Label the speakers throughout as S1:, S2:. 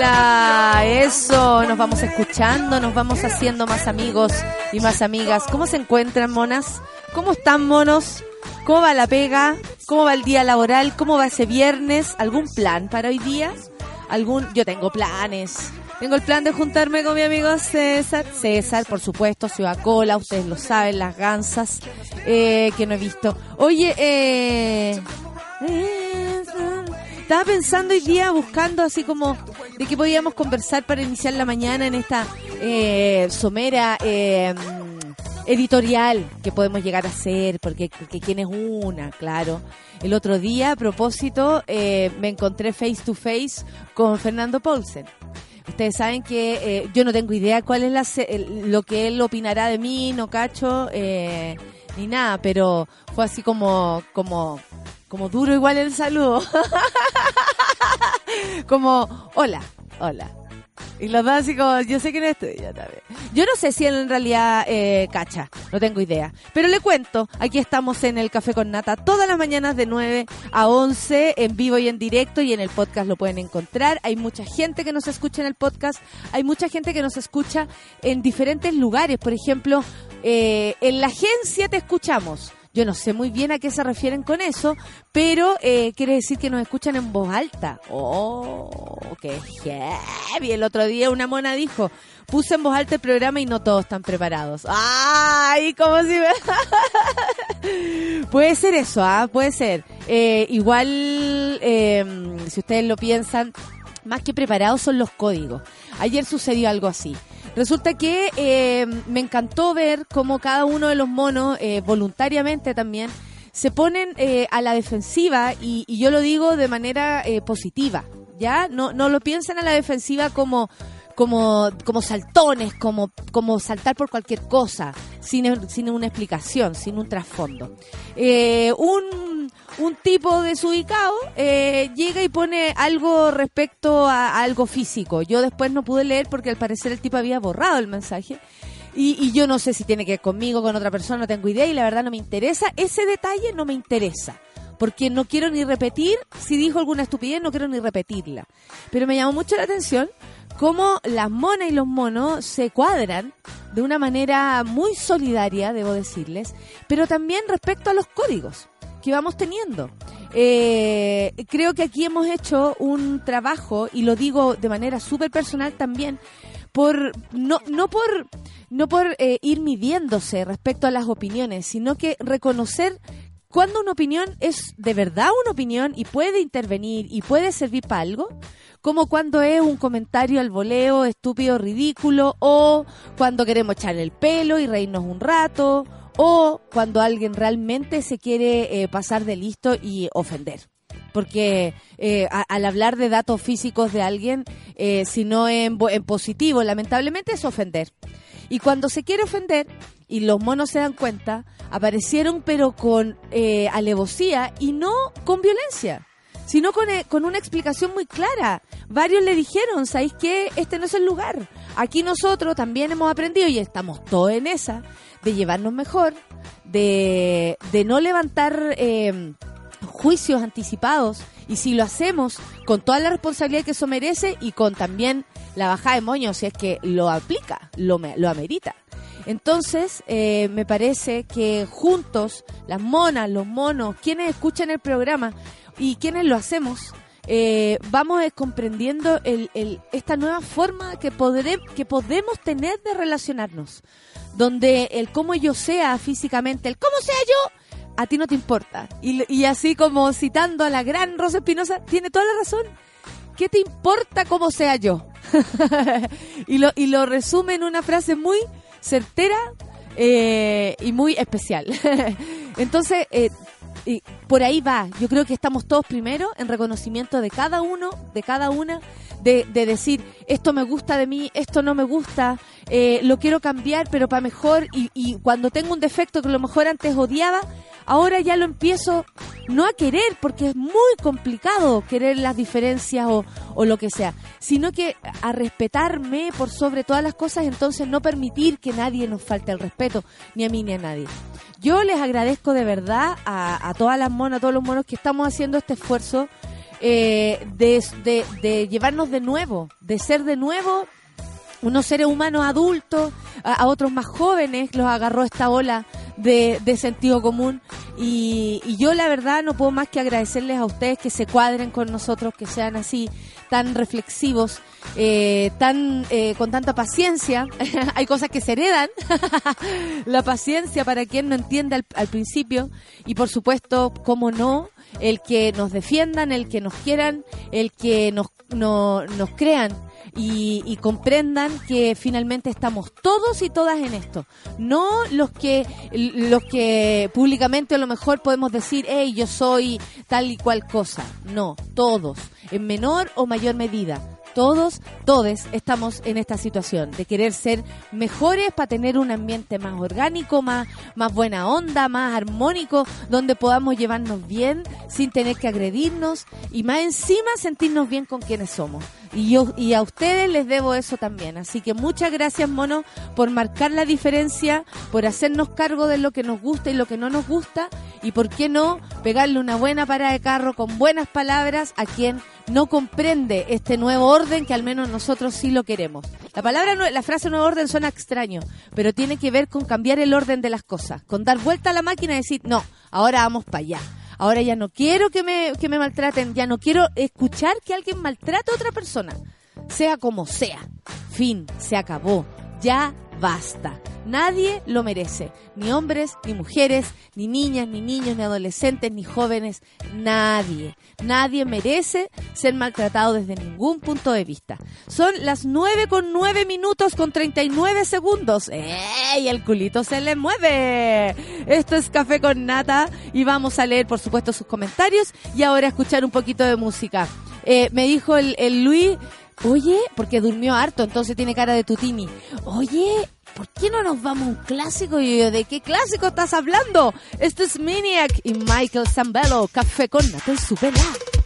S1: Hola, eso, nos vamos escuchando, nos vamos haciendo más amigos y más amigas. ¿Cómo se encuentran, monas? ¿Cómo están, monos? ¿Cómo va la pega? ¿Cómo va el día laboral? ¿Cómo va ese viernes? ¿Algún plan para hoy día? ¿Algún? Yo tengo planes. Tengo el plan de juntarme con mi amigo César. César, por supuesto, Ciudad Cola, ustedes lo saben, las gansas eh, que no he visto. Oye, eh, estaba pensando hoy día, buscando así como de qué podíamos conversar para iniciar la mañana en esta eh, somera eh, editorial que podemos llegar a hacer, porque, porque quién es una, claro. El otro día, a propósito, eh, me encontré face to face con Fernando Paulsen. Ustedes saben que yo no tengo idea cuál es la, el- lo que él opinará de mí, no cacho, ni nada, pero fue así como, como, como duro igual el saludo. como, hola, hola. Y los dos así como, yo sé que no estoy, yo también. Yo no sé si él en realidad eh, cacha, no tengo idea. Pero le cuento, aquí estamos en el Café con Nata todas las mañanas de 9 a 11, en vivo y en directo, y en el podcast lo pueden encontrar. Hay mucha gente que nos escucha en el podcast, hay mucha gente que nos escucha en diferentes lugares. Por ejemplo, eh, en la agencia te escuchamos. Yo no sé muy bien a qué se refieren con eso, pero eh, quiere decir que nos escuchan en voz alta. ¡Oh, qué heavy! El otro día una mona dijo, puse en voz alta el programa y no todos están preparados. ¡Ay! Como si me... puede ser eso, ¿ah? Puede ser. Eh, igual, eh, si ustedes lo piensan, más que preparados son los códigos. Ayer sucedió algo así. Resulta que eh, me encantó ver cómo cada uno de los monos, eh, voluntariamente también, se ponen eh, a la defensiva y, y yo lo digo de manera eh, positiva, ¿ya? No, no lo piensen a la defensiva como como, como saltones, como, como saltar por cualquier cosa, sin, sin una explicación, sin un trasfondo. Eh, un, un tipo desubicado eh, llega y pone algo respecto a, algo físico. Yo después no pude leer porque al parecer el tipo había borrado el mensaje. Y, y yo no sé si tiene que ver conmigo, con otra persona, no tengo idea y la verdad no me interesa. Ese detalle no me interesa. Porque no quiero ni repetir, si dijo alguna estupidez, no quiero ni repetirla. Pero me llamó mucho la atención cómo las monas y los monos se cuadran de una manera muy solidaria, debo decirles, pero también respecto a los códigos que vamos teniendo. Eh, creo que aquí hemos hecho un trabajo, y lo digo de manera súper personal también, por no, no por no por eh, ir midiéndose respecto a las opiniones, sino que reconocer cuando una opinión es de verdad una opinión y puede intervenir y puede servir para algo, como cuando es un comentario al voleo, estúpido, ridículo, o cuando queremos echar el pelo y reírnos un rato, o cuando alguien realmente se quiere eh, pasar de listo y ofender. Porque eh, al hablar de datos físicos de alguien, eh, si no en, en positivo, lamentablemente es ofender. Y cuando se quiere ofender, y los monos se dan cuenta, aparecieron pero con eh, alevosía y no con violencia, sino con, eh, con una explicación muy clara. Varios le dijeron, ¿sabéis qué? Este no es el lugar. Aquí nosotros también hemos aprendido y estamos todos en esa, de llevarnos mejor, de, de no levantar... eh, juicios anticipados y si lo hacemos con toda la responsabilidad que eso merece y con también la bajada de moño si es que lo aplica, lo, lo amerita. Entonces, eh, me parece que juntos, las monas, los monos, quienes escuchan el programa y quienes lo hacemos, eh, vamos comprendiendo el, el, esta nueva forma que, podré, que podemos tener de relacionarnos, donde el cómo yo sea físicamente, el cómo sea yo, a ti no te importa. Y, así como citando a la gran Rosa Espinosa, tiene toda la razón. ¿Qué te importa cómo sea yo? y, lo, y lo resume en una frase muy certera eh, y muy especial. Entonces, eh, y por ahí va. Yo creo que estamos todos primero en reconocimiento de cada uno, de cada una, de, de decir, esto me gusta de mí, esto no me gusta, eh, lo quiero cambiar, pero para mejor. Y, y cuando tengo un defecto que a lo mejor antes odiaba, ahora ya lo empiezo no a querer, porque es muy complicado querer las diferencias o, o, lo que sea, sino que a respetarme por sobre todas las cosas, entonces no permitir que nadie nos falte el respeto, ni a mí ni a nadie. Yo les agradezco de verdad a, todas las monas, a todos los monos que estamos haciendo este esfuerzo eh, de llevarnos de nuevo, de ser de nuevo unos seres humanos adultos, a, otros más jóvenes, los agarró esta ola de, de sentido común. Y, y, yo la verdad no puedo más que agradecerles a ustedes que se cuadren con nosotros, que sean así, tan reflexivos, eh, tan eh, con tanta paciencia. Hay cosas que se heredan. la paciencia para quien no entiende al, al principio. Y por supuesto, cómo no, el que nos defiendan, el que nos quieran, el que nos, no, nos crean y, y, comprendan que finalmente estamos todos y todas en esto. No los que, los que públicamente a lo mejor podemos decir, hey, yo soy tal y cual cosa. No, todos, en menor o mayor medida todos, todes estamos en esta situación de querer ser mejores para tener un ambiente más orgánico, más, más buena onda, más armónico, donde podamos llevarnos bien sin tener que agredirnos y más encima sentirnos bien con quienes somos. Y yo y a ustedes les debo eso también. Así que muchas gracias, mono, por marcar la diferencia, por hacernos cargo de lo que nos gusta y lo que no nos gusta y por qué no pegarle una buena parada de carro con buenas palabras a quien no comprende este nuevo orden que al menos nosotros sí lo queremos. La palabra, la frase nuevo orden suena extraño, pero tiene que ver con cambiar el orden de las cosas, con dar vuelta a la máquina y decir, no, ahora vamos para allá. Ahora ya no quiero que me, que me maltraten, ya no quiero escuchar que alguien maltrate a otra persona, sea como sea. Fin, se acabó. Ya basta. Nadie lo merece, ni hombres, ni mujeres, ni niñas, ni niños, ni adolescentes, ni jóvenes, nadie. Nadie merece ser maltratado desde ningún punto de vista. Son las 9 con 9 minutos con 39 segundos. ¡Ey! El culito se le mueve. Esto es Café con Nata y vamos a leer, por supuesto, sus comentarios y ahora escuchar un poquito de música. Eh, me dijo el Luis, oye, porque durmió harto, entonces tiene cara de tutini. Oye, ¿por qué no nos vamos a un clásico? Y ¿de qué clásico estás hablando? Este es Miniac y Michael Zambello, Café con Nata y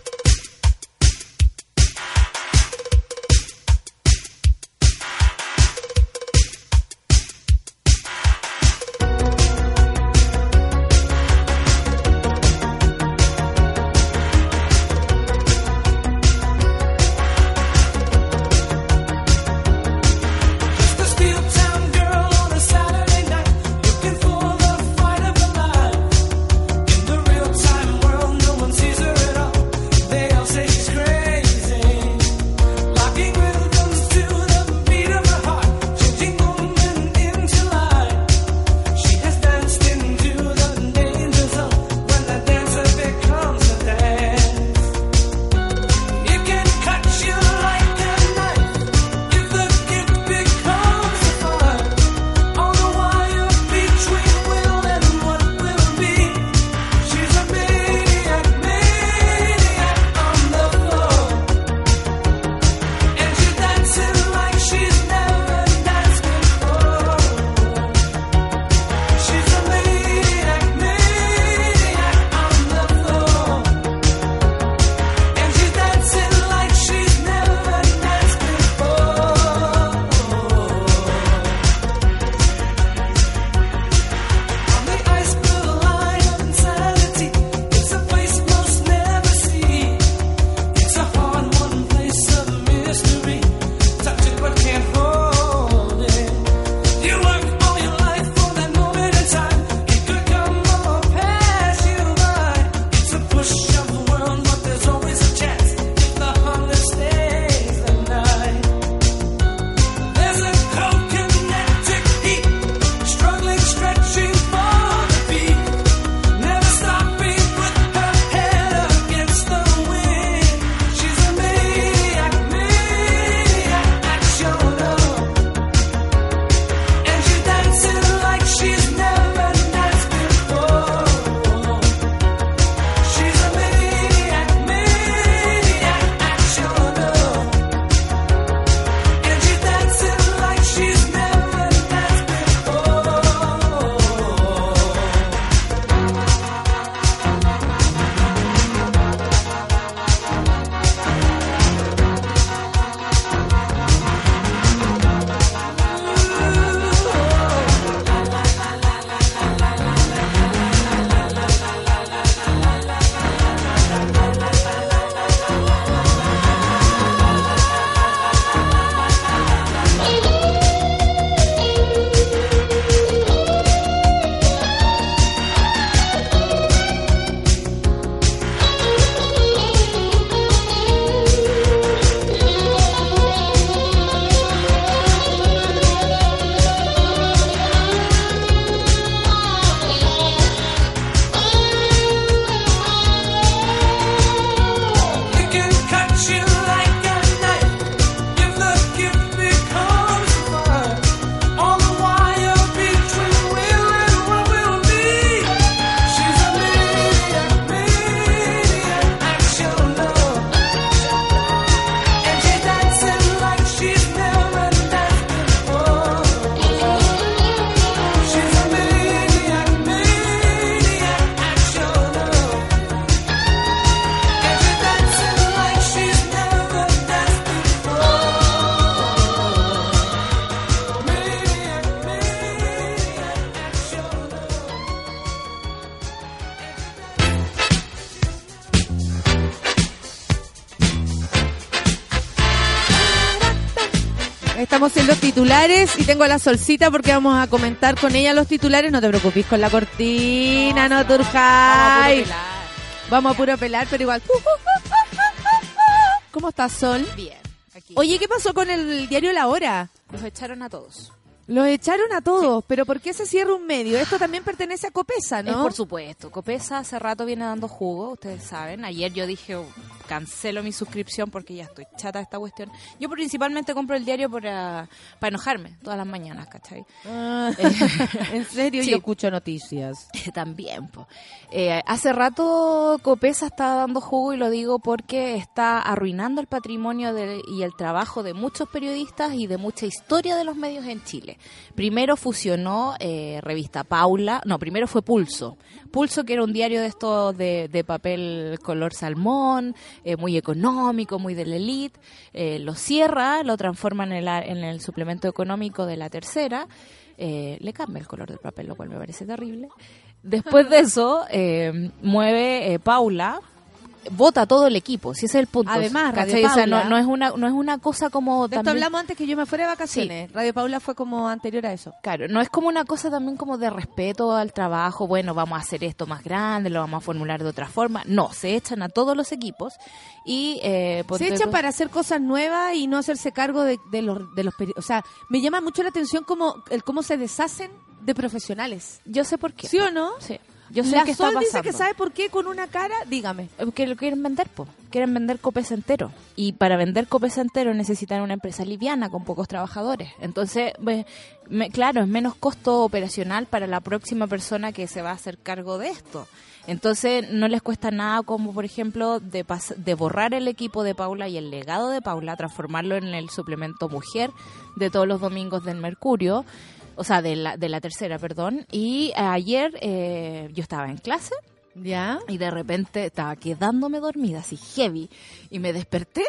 S1: titulares y tengo a la solcita porque vamos a comentar con ella los titulares. No te preocupes con la cortina, no, turjay. Vamos a puro pelar, pero igual. ¿Cómo estás, Sol?
S2: Bien, aquí.
S1: Oye, ¿qué pasó con el diario La Hora?
S2: Los echaron a todos.
S1: Los echaron a todos, pero ¿por qué se cierra un medio? Esto también pertenece a Copesa,
S2: Es
S1: ¿no?
S2: por supuesto. Copesa hace rato viene dando jugo, ustedes saben. Ayer yo dije, cancelo mi suscripción porque ya estoy chata de esta cuestión. Yo principalmente compro el diario para, para enojarme todas las mañanas, ¿cachai?
S1: Ah, en serio,
S2: Sí.
S1: yo escucho noticias.
S2: También, po. Eh, hace rato Copesa está dando jugo y lo digo porque está arruinando el patrimonio de- y el trabajo de muchos periodistas y de mucha historia de los medios en Chile. Primero fusionó eh, revista Paula, no, primero fue Pulso. Pulso que era un diario de estos de, de papel color salmón, eh, muy económico, muy de la elite. Eh, lo cierra, lo transforma en el, en el suplemento económico de la tercera. Eh, le cambia el color del papel, lo cual me parece terrible. Después de eso, mueve Paula, vota todo el equipo, si ese es el punto.
S1: Además, Radio
S2: sea, no,
S1: Paula-
S2: no es una, no es una cosa como
S1: De esto hablamos antes que yo me fuera de vacaciones. Radio Paula fue como anterior a eso.
S2: Claro, no es como una cosa también como de respeto al trabajo, bueno, vamos a hacer esto más grande, lo vamos a formular de otra forma. No, se echan a todos los equipos y... Eh,
S1: Se echan para hacer cosas nuevas y no hacerse cargo de, de los, de los O sea, me llama mucho la atención cómo, el cómo se deshacen de profesionales.
S2: Yo sé por qué.
S1: ¿Sí o no?
S2: Sí. Yo sé
S1: la
S2: que está
S1: dice que sabe por qué con una cara, dígame.
S2: Eh, Que lo quieren vender, po. Quieren vender Copesa entero. Y para vender Copesa entero necesitan una empresa liviana con pocos trabajadores. Entonces, ve- me- claro, es menos costo operacional para la próxima persona que se va a hacer cargo de esto. Entonces, no les cuesta nada como, por ejemplo, de, pas- de borrar el equipo de Paula y el legado de Paula, transformarlo en el suplemento mujer de todos los domingos del Mercurio. O sea, de la, de la tercera, perdón. Y ayer eh, yo estaba en clase
S1: ¿Ya?
S2: y de repente estaba quedándome dormida, así heavy, y me desperté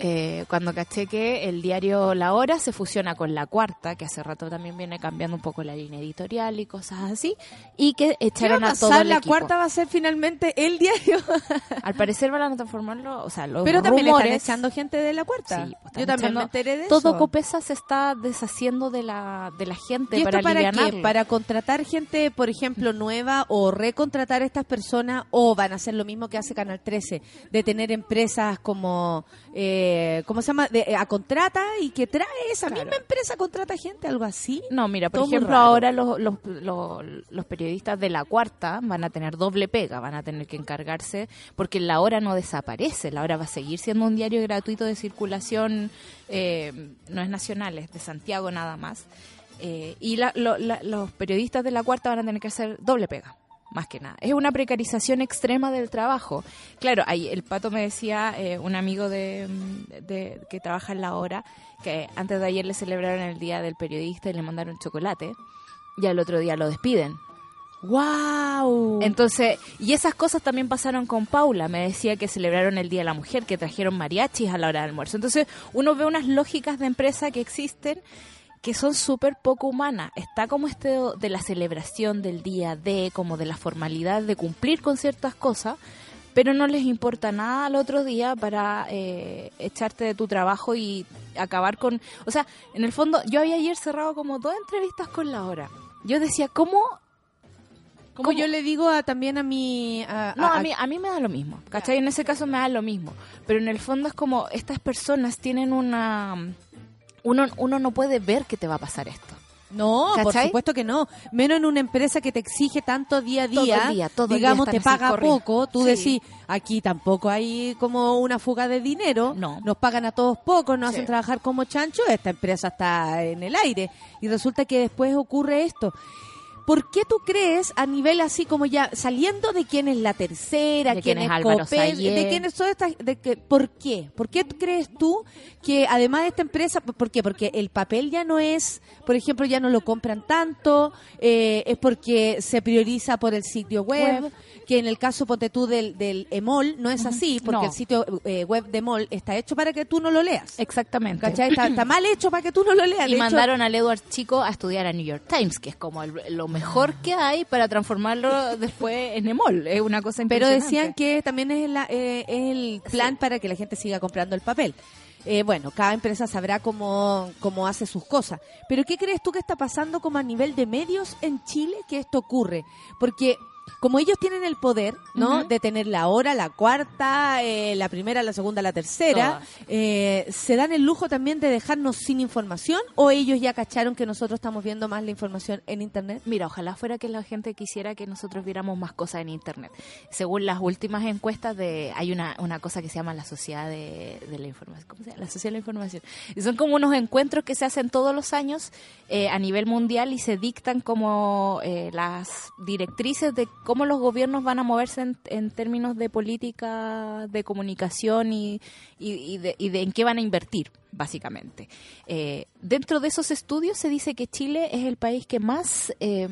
S2: eh, cuando caché que el diario La Hora se fusiona con La Cuarta, que hace rato también viene cambiando un poco la línea editorial y cosas así, y que
S1: ¿Qué va
S2: echaron
S1: a
S2: todo el
S1: La
S2: equipo.
S1: cuarta va a ser finalmente el diario.
S2: Al parecer van a transformarlo, o sea, los
S1: Pero también
S2: rumores...
S1: están echando gente de la cuarta.
S2: Sí, pues,
S1: Yo también me enteré de
S2: Todo
S1: eso.
S2: Copesa se está deshaciendo de la, de la gente
S1: ¿Y esto
S2: para,
S1: para qué? ¿Para contratar gente, por ejemplo, nueva o recontratar a estas personas o van a hacer lo mismo que hace Canal 13, de tener empresas como, eh, ¿cómo se llama? De, eh, a contrata y que trae esa
S2: Claro.
S1: misma empresa, contrata gente, algo así?
S2: No, mira, por
S1: Todo
S2: ejemplo, ahora los, los, los, los periodistas de la cuarta van a tener doble pega, van a tener que encargarse, porque la hora no desaparece, la hora va a seguir siendo un diario gratuito de circulación, eh, no es nacional, es de Santiago nada más. Eh, y la- lo- la- los periodistas de la cuarta van a tener que hacer doble pega. Más que nada. Es una precarización extrema del trabajo. Claro, ahí el pato me decía, eh, un amigo de, de- que trabaja en la hora, que antes de ayer le celebraron el día del periodista y le mandaron chocolate, y al otro día lo despiden.
S1: ¡Wow!
S2: Entonces, y esas cosas también pasaron con Paula. Me decía que celebraron el Día de la Mujer, que trajeron mariachis a la hora del almuerzo. Entonces, uno ve unas lógicas de empresa que existen que son súper poco humanas. Está como este de la celebración del día de, como de la formalidad de cumplir con ciertas cosas, pero no les importa nada al otro día para eh, echarte de tu trabajo y acabar con... O sea, en el fondo, yo había ayer cerrado como dos entrevistas con la hora. Yo decía, ¿cómo
S1: como
S2: ¿cómo?
S1: yo le digo a, también a mi... a-
S2: No,
S1: a-
S2: a mí, a mí me da lo mismo, ¿cachai? En ese caso me da lo mismo. Pero en el fondo es como, estas personas tienen una... Uno, uno no puede ver que te va a pasar esto.
S1: No, por supuesto que no. Menos en una empresa que te exige tanto día a
S2: Todo
S1: día.
S2: el día, todo el día
S1: digamos, te paga poco. Tú
S2: Sí.
S1: decís, aquí tampoco hay como una fuga de dinero.
S2: No.
S1: Nos pagan a todos poco, nos
S2: Sí.
S1: hacen trabajar como chancho. Esta empresa está en el aire. Y resulta que después ocurre esto. ¿Por qué tú crees a nivel así como ya saliendo de quién es la tercera,
S2: De
S1: quién,
S2: quién
S1: es Copel, de quién es toda esta, de que, ¿por qué? ¿Por qué crees tú que además de esta empresa, por qué? Porque el papel ya no es, por ejemplo, ya no lo compran tanto, eh, es porque se prioriza por el sitio web,
S2: Web.
S1: que en el caso, ponte tú, del, del EMOL, no es así, porque
S2: No.
S1: el sitio eh, web de EMOL está hecho para que tú no lo leas.
S2: Exactamente.
S1: ¿Cachai? Está, está mal hecho para que tú no lo leas.
S2: Y
S1: De hecho,
S2: mandaron al Edward Chico a estudiar a New York Times, que es como el- lo mejor que hay para transformarlo después en Emol. Es una cosa
S1: Pero
S2: impresionante.
S1: decían que también es, la- eh, es el plan para que la gente siga comprando el papel. eh, bueno, cada empresa sabrá cómo, cómo hace sus cosas. Pero ¿qué crees tú que está pasando como a nivel de medios en Chile que esto ocurre? Porque como ellos tienen el poder, ¿no? De tener la hora, la cuarta, eh, la primera, la segunda, la tercera, eh, ¿se dan el lujo también de dejarnos sin información o ellos ya cacharon que nosotros estamos viendo más la información en Internet?
S2: Mira, ojalá fuera que la gente quisiera que nosotros viéramos más cosas en Internet. Según las últimas encuestas, de hay una, una cosa que se llama la Sociedad de, de la Información. ¿Cómo se llama? La Sociedad de la Información. Y son como unos encuentros que se hacen todos los años eh, a nivel mundial y se dictan como eh, las directrices de cómo los gobiernos van a moverse en, en términos de política de comunicación y, y- de, y de en qué van a invertir, básicamente. Eh, dentro de esos estudios se dice que Chile es el país que más... eh,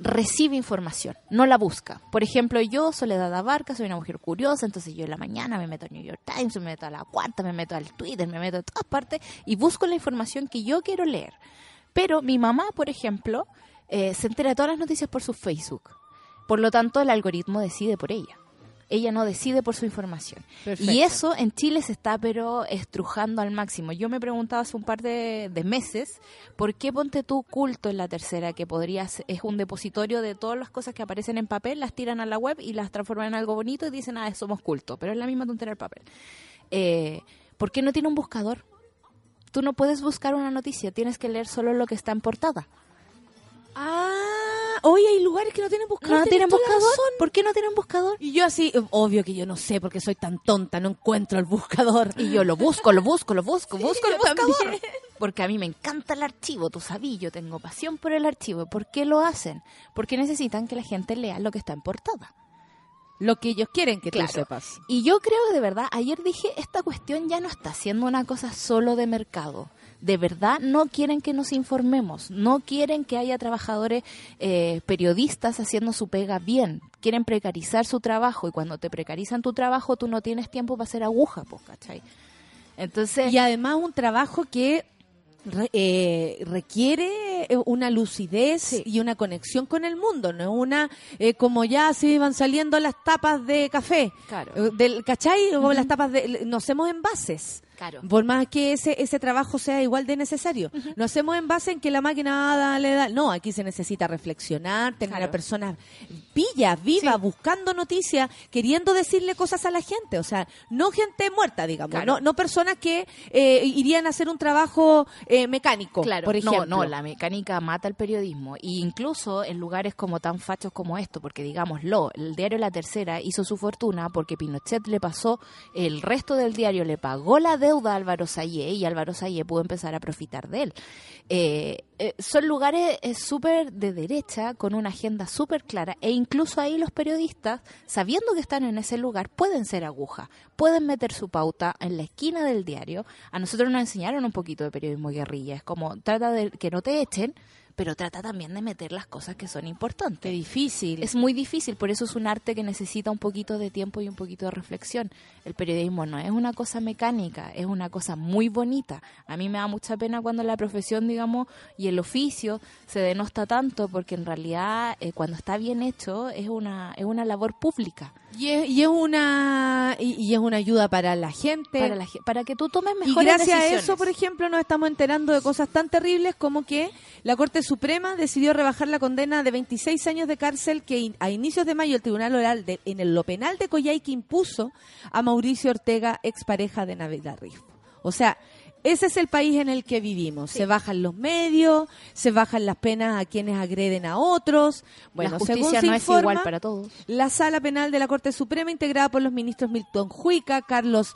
S2: recibe información, no la busca. Por ejemplo, yo, Soledad Abarca, soy una mujer curiosa, entonces yo en la mañana me meto al New York Times, me meto a la cuarta, me meto al Twitter, me meto a todas partes y busco la información que yo quiero leer. Pero mi mamá, por ejemplo, eh, se entera de todas las noticias por su Facebook. Por lo tanto, el algoritmo decide por ella. Ella no decide por su información.
S1: Perfecto.
S2: Y eso en Chile se está pero estrujando al máximo. Yo me preguntaba hace un par de, de meses por qué ponte tú culto en la tercera, que podría ser- es un depositorio de todas las cosas que aparecen en papel, las tiran a la web y las transforman en algo bonito y dicen, ah, somos culto. Pero es la misma tontería del papel. Eh, ¿Por qué no tiene un buscador? Tú no puedes buscar una noticia, tienes que leer solo lo que está en portada.
S1: Ah, hoy hay lugares que no tienen buscador.
S2: ¿No tienen buscador? ¿Por qué no tienen buscador?
S1: Y yo así, obvio que yo no sé porque soy tan tonta, no encuentro el buscador.
S2: Y yo lo busco, lo busco, lo busco, busco el buscador.
S1: también.
S2: Porque a mí me encanta el archivo, tú sabes, yo tengo pasión por el archivo. ¿Por qué lo hacen? Porque necesitan que la gente lea lo que está en portada.
S1: Lo que ellos quieren que
S2: Claro.
S1: tú sepas.
S2: Y yo creo que de verdad, ayer dije, esta cuestión ya no está siendo una cosa solo de mercado. De verdad no quieren que nos informemos, no quieren que haya trabajadores eh, periodistas haciendo su pega bien, quieren precarizar su trabajo y cuando te precarizan tu trabajo tú no tienes tiempo para hacer aguja, pues, ¿cachai? Entonces,
S1: Y además un trabajo que re- eh, requiere eh, una lucidez
S2: Sí.
S1: y una conexión con el mundo, no es una eh, como ya se van saliendo las tapas de café,
S2: Claro.
S1: Eh, del, ¿cachai? O las tapas de, no hacemos envases.
S2: Claro.
S1: Por más que ese, ese trabajo sea igual de necesario. No hacemos en base en que la máquina da- le da. No, aquí se necesita reflexionar, tener
S2: Claro.
S1: a personas pillas, vivas,
S2: Sí.
S1: buscando noticias, queriendo decirle cosas a la gente. O sea, no gente muerta, digamos.
S2: Claro.
S1: No, no personas que eh, irían a hacer un trabajo eh, mecánico,
S2: Claro,
S1: por ejemplo.
S2: no, no, la mecánica mata el periodismo. Y incluso en lugares como tan fachos como esto, porque digámoslo, el diario La Tercera hizo su fortuna porque Pinochet le pasó, el resto del diario le pagó la deuda a Álvaro Sayé y Álvaro Sayé pudo empezar a profitar de él. Eh, eh, son lugares eh, súper de derecha, con una agenda súper clara, e incluso ahí los periodistas, sabiendo que están en ese lugar, pueden ser aguja, pueden meter su pauta en la esquina del diario. A nosotros nos enseñaron un poquito de periodismo guerrilla, es como trata de que no te echen, pero trata también de meter las cosas que son
S1: Qué
S2: importantes.
S1: difícil.
S2: Es muy difícil, por eso es un arte que necesita un poquito de tiempo y un poquito de reflexión. El periodismo no es una cosa mecánica, es una cosa muy bonita. A mí me da mucha pena cuando la profesión, digamos, y el oficio se denosta tanto, porque en realidad eh, cuando está bien hecho es una, es una labor pública
S1: Y es, y es una y, y es una ayuda para la gente.
S2: para, la para que tú tomes
S1: Y
S2: mejores
S1: gracias a eso, por ejemplo, nos estamos enterando de cosas tan terribles como que la Corte Suprema decidió rebajar la condena de 26 años de cárcel que in- a inicios de mayo el Tribunal Oral de, en el lo penal de Coyhaique impuso a Mauricio Ortega, expareja de Navidad Rifo. O sea, ese es el país en el que vivimos. Se bajan los medios, se bajan las penas a quienes agreden a otros. Bueno,
S2: la
S1: según
S2: justicia
S1: se
S2: no es igual para todos.
S1: la Sala Penal de la Corte Suprema, integrada por los ministros Milton Juica, Carlos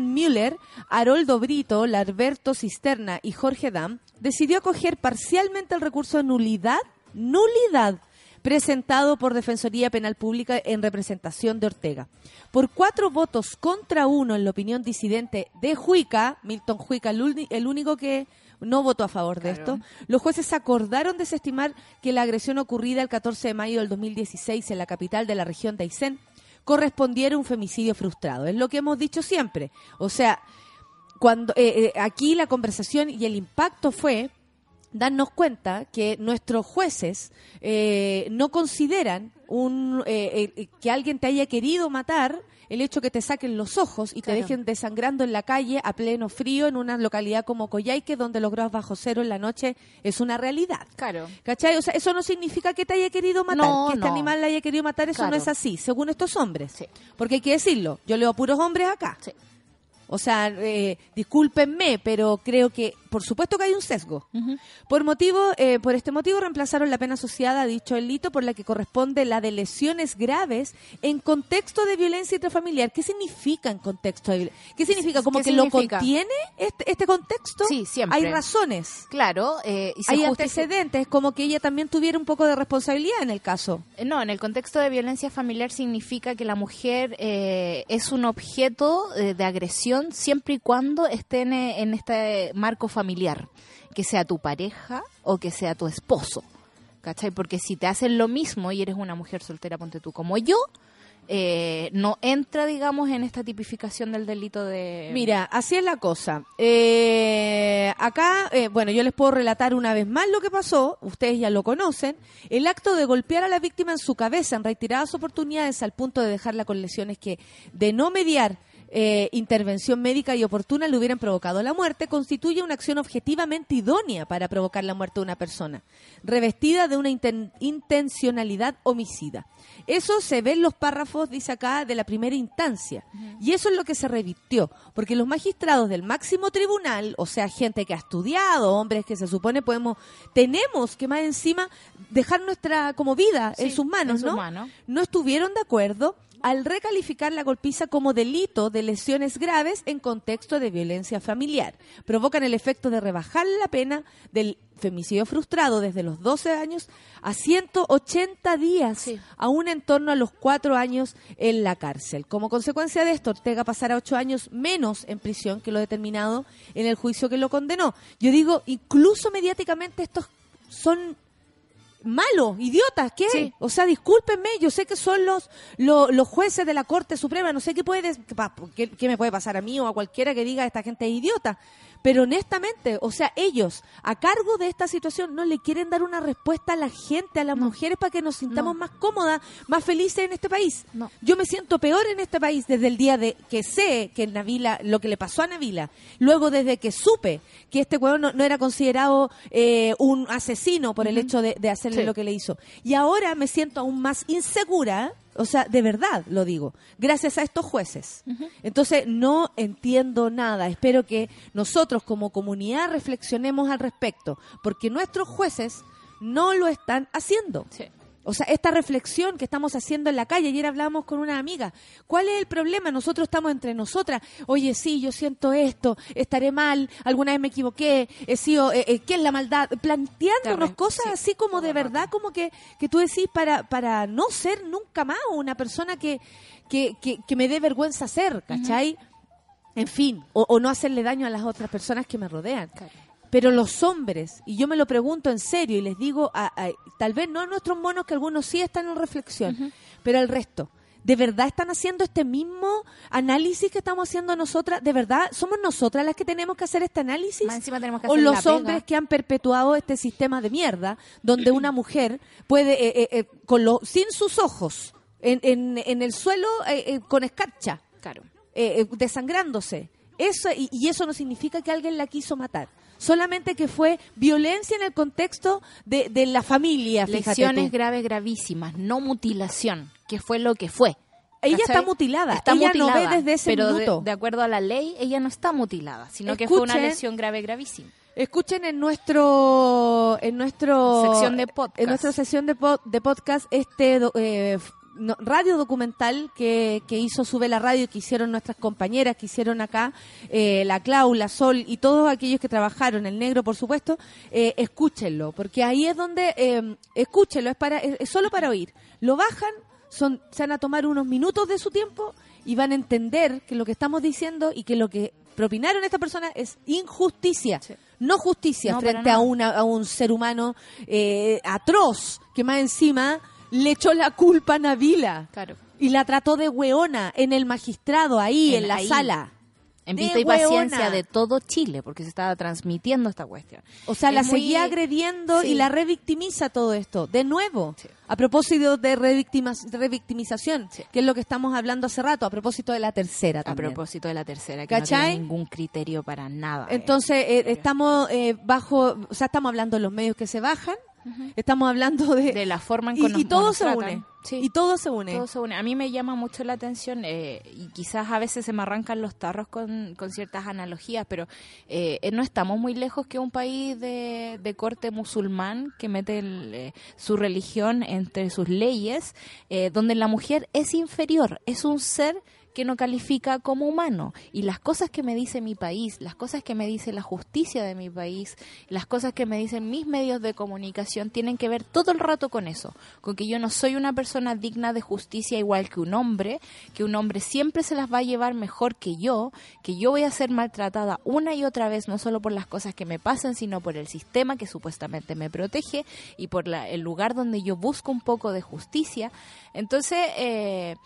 S1: Müller, Haroldo Brito, Larberto Cisterna y Jorge Dam, decidió acoger parcialmente el recurso de nulidad, nulidad, presentado por Defensoría Penal Pública en representación de Ortega. Por cuatro votos contra uno en la opinión disidente de Juica, Milton Juica, el, único que no votó a favor de
S2: Claro.
S1: esto, los jueces acordaron desestimar que la agresión ocurrida el 14 de mayo del 2016 en la capital de la región de Aysén correspondiera a un femicidio frustrado. Es lo que hemos dicho siempre. O sea, cuando eh, eh, aquí la conversación y el impacto fue darnos cuenta que nuestros jueces eh, no consideran un, eh, eh, que alguien te haya querido matar el hecho que te saquen los ojos y
S2: Claro.
S1: te dejen desangrando en la calle a pleno frío en una localidad como Coyhaique donde los grados bajo cero en la noche es una realidad.
S2: Claro.
S1: ¿Cachai? O sea, eso no significa que te haya querido matar,
S2: No,
S1: que este
S2: no.
S1: animal le haya querido matar, eso no es así, según estos hombres.
S2: Sí.
S1: Porque hay que decirlo, yo leo puros hombres acá.
S2: Sí.
S1: O sea, eh, discúlpenme, pero creo que, por supuesto que hay un sesgo. Por motivo, eh, por este motivo reemplazaron la pena asociada a dicho delito por la que corresponde la de lesiones graves en contexto de violencia intrafamiliar. ¿Qué significa en contexto de violencia? ¿Qué significa? ¿Como
S2: ¿Qué
S1: que lo contiene este, este contexto?
S2: Sí, siempre.
S1: Hay razones.
S2: Claro, eh, y se
S1: Hay antecedentes, como que ella también tuviera un poco de responsabilidad en el caso.
S2: Eh, No, en el contexto de violencia familiar significa que la mujer eh, es un objeto eh, de agresión siempre y cuando esté en, eh, en este marco familiar, que sea tu pareja o que sea tu esposo. ¿Cachai? Porque si te hacen lo mismo y eres una mujer soltera, ponte tú como yo, eh, no entra, digamos, en esta tipificación del delito de...
S1: Mira, así es la cosa. Eh, acá, eh, bueno, yo les puedo relatar una vez más lo que pasó, ustedes ya lo conocen. El acto de golpear a la víctima en su cabeza en reiteradas oportunidades al punto de dejarla con lesiones que, de no mediar eh, intervención médica y oportuna, le hubieran provocado la muerte, constituye una acción objetivamente idónea para provocar la muerte de una persona, revestida de una inten- intencionalidad homicida. Eso se ve en los párrafos, dice acá, de la primera instancia. Y eso es lo que se revirtió. Porque los magistrados del máximo tribunal, o sea, gente que ha estudiado, hombres que se supone podemos, tenemos que más encima dejar nuestra como vida en sus manos,
S2: en
S1: ¿no? No estuvieron de acuerdo al recalificar la golpiza como delito de lesiones graves en contexto de violencia familiar. Provocan el efecto de rebajar la pena del femicidio frustrado desde los 12 años a 180 días,
S2: Sí.
S1: aún en torno a los 4 años en la cárcel. Como consecuencia de esto, Ortega pasará 8 años menos en prisión que lo determinado en el juicio que lo condenó. Yo digo, incluso mediáticamente estos son malos, idiotas, ¿qué?
S2: Sí.
S1: O sea, discúlpenme, yo sé que son los, lo- los jueces de la Corte Suprema, no sé qué puede, qué- qué me puede pasar a mí o a cualquiera que diga esta gente es idiota. Pero honestamente, o sea, ellos, a cargo de esta situación, no le quieren dar una respuesta a la gente, a las mujeres, para que nos sintamos
S2: No.
S1: más cómodas, más felices en este país.
S2: No.
S1: Yo me siento peor en este país desde el día de que sé que Navila, lo que le pasó a Navila, luego desde que supe que este huevón no, era considerado eh, un asesino por el hecho de, de hacerle
S2: Sí.
S1: lo que le hizo. Y ahora me siento aún más insegura, o sea, de verdad lo digo, gracias a estos jueces. Entonces, no entiendo nada. Espero que nosotros como comunidad reflexionemos al respecto, porque nuestros jueces no lo están haciendo.
S2: Sí.
S1: O sea, esta reflexión que estamos haciendo en la calle, ayer hablábamos con una amiga, ¿cuál es el problema? Nosotros estamos entre nosotras, oye, sí, yo siento esto, estaré mal, alguna vez me equivoqué, he sido, eh, eh, ¿qué es la maldad? Planteándonos cosas
S2: sí,
S1: así como de verdad, como que, que tú decís para, para no ser nunca más una persona que, que, que, que me dé vergüenza ser, ¿cachai? En fin, o, o no hacerle daño a las otras personas que me rodean.
S2: Claro.
S1: Pero los hombres, y yo me lo pregunto en serio y les digo, a- a- tal vez no a nuestros monos, que algunos sí están en reflexión, pero al resto, ¿de verdad están haciendo este mismo análisis que estamos haciendo nosotras? ¿De verdad somos nosotras las que tenemos que hacer este análisis?
S2: Más encima tenemos que
S1: o
S2: hacer
S1: los hombres que han perpetuado este sistema de mierda, donde una mujer puede, eh, eh, eh, con lo, sin sus ojos, en, en- en el suelo, eh, con escarcha,
S2: Claro.
S1: desangrándose. Eso, y, y eso no significa que alguien la quiso matar. Solamente que fue violencia en el contexto de, de la familia.
S2: Lesiones graves gravísimas, no mutilación, que fue lo que fue.
S1: Ella
S2: ¿Cachai?
S1: está mutilada.
S2: Está
S1: ella no
S2: mutilada,
S1: ve desde ese
S2: pero de-
S1: minuto.
S2: De, acuerdo a la ley, ella no está mutilada, sino que fue una lesión grave gravísima.
S1: Escuchen en nuestro en nuestro
S2: Sección de podcast.
S1: en nuestra sección de, po- de podcast este eh, no- radio documental que, que hizo Sube la Radio que hicieron nuestras compañeras que hicieron acá eh, la Clau, la Sol y todos aquellos que trabajaron el negro por supuesto eh, escúchenlo porque ahí es donde eh, escúchenlo es para es, es solo para oír lo bajan son se van a tomar unos minutos de su tiempo y van a entender que lo que estamos diciendo y que lo que propinaron esta persona es injusticia,
S2: Sí.
S1: no justicia
S2: No,
S1: frente a, una, a un ser humano eh, atroz que más encima le echó la culpa a Navila
S2: Claro.
S1: y la trató de weona en el magistrado ahí en,
S2: En-
S1: la
S2: ahí.
S1: sala.
S2: En vista y paciencia de todo Chile, porque se estaba transmitiendo esta cuestión.
S1: O sea,
S2: Es
S1: la
S2: muy-
S1: seguía agrediendo y la revictimiza todo esto. De nuevo,
S2: Sí.
S1: a propósito de, revictimización,
S2: Sí.
S1: que es lo que estamos hablando hace rato, a propósito de la tercera
S2: A
S1: también.
S2: propósito de la tercera, que
S1: ¿Cachai?
S2: no tiene ningún criterio para nada. eh.
S1: Entonces, eh, estamos eh, bajo, o sea, estamos hablando de los medios que se bajan, estamos hablando de...
S2: de la forma en
S1: y,
S2: que nos,
S1: y todo
S2: nos
S1: se
S2: tratan.
S1: une.
S2: Sí.
S1: Y todo se une.
S2: Todo se une. A mí me llama mucho la atención eh, y quizás a veces se me arrancan los tarros con, con ciertas analogías, pero eh, eh, no estamos muy lejos que un país de, de corte musulmán que mete el, eh, su religión entre sus leyes, eh, donde la mujer es inferior, es un ser que no califica como humano. Y las cosas que me dice mi país, las cosas que me dice la justicia de mi país, las cosas que me dicen mis medios de comunicación tienen que ver todo el rato con eso, con que yo no soy una persona digna de justicia igual que un hombre, que un hombre siempre se las va a llevar mejor que yo, que yo voy a ser maltratada una y otra vez, no solo por las cosas que me pasan, sino por el sistema que supuestamente me protege y por el lugar donde yo busco un poco de justicia. Entonces, eh,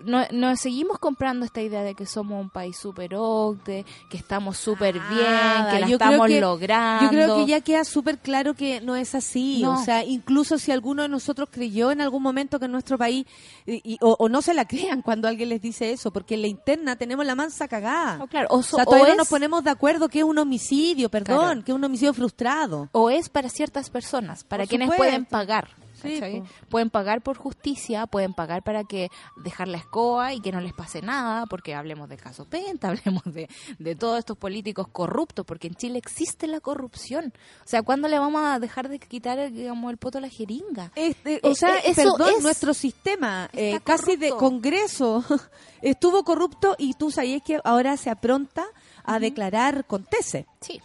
S2: no, nos seguimos comprando esta idea de que somos un país súper octe, que estamos súper bien, que la estamos
S1: que-
S2: logrando.
S1: Yo creo que ya queda súper claro que no es así.
S2: No.
S1: O sea, incluso si alguno de nosotros creyó en algún momento que nuestro país, y- y- o, o no se la crean cuando alguien les dice eso, porque en la interna tenemos la mansa cagada.
S2: No, claro, o,
S1: O sea,
S2: o
S1: todavía no nos ponemos de acuerdo que es un homicidio, perdón,
S2: Claro.
S1: que es un homicidio frustrado.
S2: o es para ciertas personas, para
S1: Por
S2: quienes
S1: supuesto.
S2: pueden pagar. Pueden pagar por justicia, pueden pagar para que dejar la escoba y que no les pase nada, porque hablemos del caso Penta, hablemos de, de todos estos políticos corruptos, porque en Chile existe la corrupción. O sea, ¿cuándo le vamos a dejar de quitar el, digamos, el poto a la jeringa?
S1: Este,
S2: Eh,
S1: o sea,
S2: eh, eso
S1: perdón,
S2: es-
S1: nuestro sistema eh, casi de. Congreso estuvo corrupto y tú sabías que ahora se apronta a declarar contese.
S2: Sí,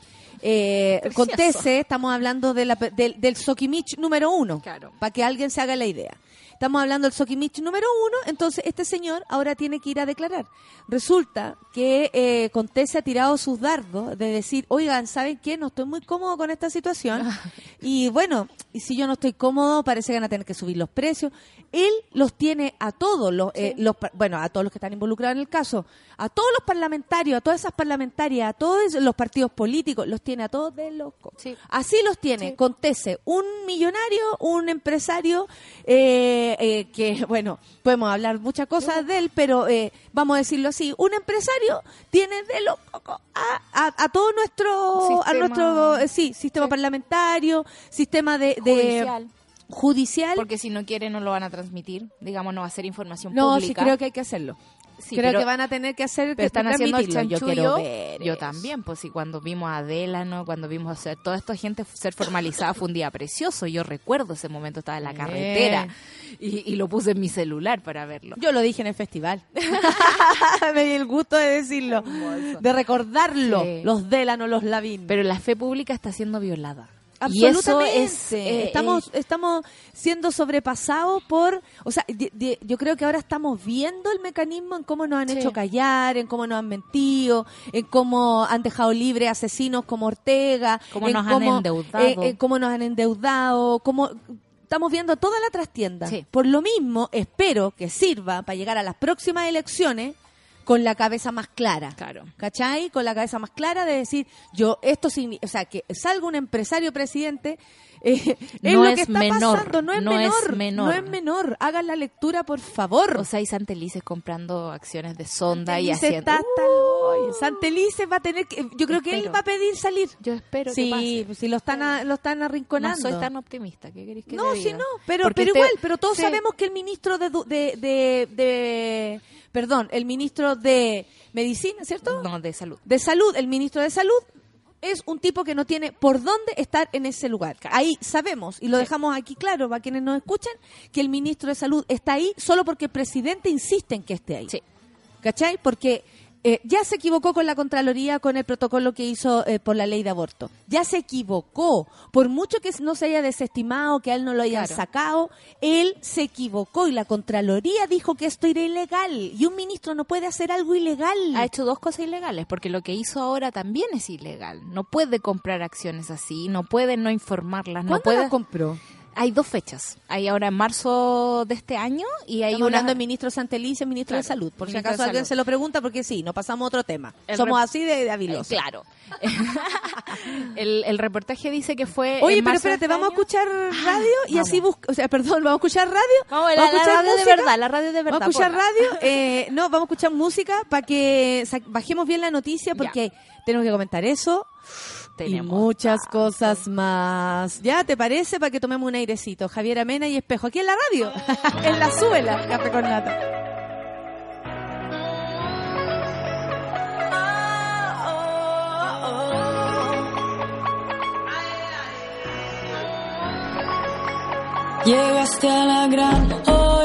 S1: Eh, contese, estamos hablando de la- del, del Sokimich número uno,
S2: Claro.
S1: para que alguien se haga la idea. Estamos hablando del Sokimich número uno, entonces este señor ahora tiene que ir a declarar. Resulta que eh, Contese ha tirado sus dardos de decir, oigan, ¿saben qué? No estoy muy cómodo con esta situación. y bueno, y si yo no estoy cómodo, parece que van a tener que subir los precios. Él los tiene a todos, los, eh, los bueno, a todos los que están involucrados en el caso, a todos los parlamentarios, a todas esas parlamentarias, a todos los partidos políticos, los tiene a todos de loco.
S2: Sí.
S1: Así los tiene,
S2: Sí.
S1: Contese, un millonario, un empresario, eh, eh, que, bueno, podemos hablar muchas cosas de él, pero eh, vamos a decirlo así, un empresario tiene de loco a, a, a todo nuestro, a
S2: Sistema-
S1: nuestro, eh, sí, sistema
S2: Sí.
S1: parlamentario, sistema de, de-
S2: judicial.
S1: judicial.
S2: Porque si no quieren no lo van a transmitir, digamos, no va a ser información
S1: no,
S2: pública.
S1: sí creo que hay que hacerlo.
S2: Sí,
S1: creo
S2: pero-
S1: que van a tener que hacer que
S2: están haciendo el chanchullo.
S1: Yo quiero ver
S2: Yo también, pues sí, cuando vimos a Adela, ¿no? Cuando vimos o sea, toda esta gente ser formalizada fue un día precioso. Yo recuerdo ese momento, estaba en la carretera y, y lo puse en mi celular para verlo.
S1: Yo lo dije en el festival. Me di el gusto de decirlo, de recordarlo.
S2: Sí.
S1: Los Delano, los Lavín.
S2: Pero la fe pública está siendo violada. Y eso
S1: Absolutamente.
S2: es... eh,
S1: estamos, estamos siendo sobrepasados por, o sea, yo creo que ahora estamos viendo el mecanismo en cómo nos han
S2: Sí.
S1: hecho callar, en cómo nos han mentido, en cómo han dejado libre asesinos como Ortega,
S2: Cómo
S1: en
S2: nos han endeudado.
S1: eh, eh, cómo nos han endeudado, cómo estamos viendo toda la trastienda.
S2: Sí.
S1: Por lo mismo, espero que sirva para llegar a las próximas elecciones con la cabeza más clara.
S2: Claro.
S1: ¿Cachai? Con la cabeza más clara de decir, yo, esto signi- o sea, que salga un empresario presidente, eh, es
S2: No
S1: lo
S2: es
S1: que está
S2: menor,
S1: pasando, no es
S2: no es
S1: menor,
S2: menor.
S1: no es menor. Hagan la lectura, por favor.
S2: O sea, y Santelices comprando acciones de sonda y haciendo...
S1: está hoyo. Santelices va a tener que, yo creo que él va a pedir salir.
S2: Yo espero que
S1: sí,
S2: pase.
S1: si lo están, a- lo están
S2: No
S1: arrinconando.
S2: soy tan optimista. ¿Qué queréis que
S1: No,
S2: te
S1: sí, no, pero,
S2: Porque
S1: pero
S2: este-
S1: igual, pero todos
S2: sí.
S1: sabemos que el ministro de, de, de, de- perdón, el ministro de medicina, ¿cierto?
S2: No, de salud.
S1: De salud, el ministro de salud es un tipo que no tiene por dónde estar en ese lugar. Ahí sabemos, y lo dejamos aquí claro para quienes nos escuchan, que el ministro de salud está ahí solo porque el presidente insiste en que esté ahí.
S2: Sí.
S1: ¿Cachai? Porque eh, ya se equivocó con la Contraloría con el protocolo que hizo eh, por la ley de aborto. Ya se equivocó. Por mucho que no se haya desestimado, que a él no lo hayan
S2: Claro.
S1: sacado, él se equivocó y la Contraloría dijo que esto era ilegal. Y un ministro no puede hacer algo ilegal.
S2: ha hecho dos cosas ilegales, porque lo que hizo ahora también es ilegal. No puede comprar acciones así, no puede no informarlas, no
S1: ¿Cuándo
S2: puede...
S1: la compró?
S2: Hay dos fechas. Hay ahora en marzo de este año y hay
S1: Estamos
S2: una...
S1: hablando del ministro Santelice, ministro de Salud. Por si
S2: de
S1: acaso alguien se lo pregunta, porque sí, no pasamos a otro tema.
S2: El
S1: Somos
S2: rep-
S1: así de, de
S2: Eh,
S1: habilosos.
S2: claro. el, el reportaje dice que fue.
S1: Oye,
S2: en
S1: pero
S2: marzo de
S1: espérate,
S2: este
S1: vamos a escuchar radio y
S2: vamos.
S1: así busca, o sea, perdón, vamos a escuchar radio.
S2: Vamos, la,
S1: a
S2: la
S1: escuchar
S2: radio de
S1: música.
S2: verdad, la radio de verdad.
S1: Vamos a escuchar radio, eh, no, vamos a escuchar música para que bajemos bien la noticia porque tenemos que comentar eso y muchas cosas más. ¿Ya te parece? Para que tomemos un airecito. Javier Amena y Espejo, aquí en la radio, en la suela, café con nata.
S3: Llegaste a la gran orilla,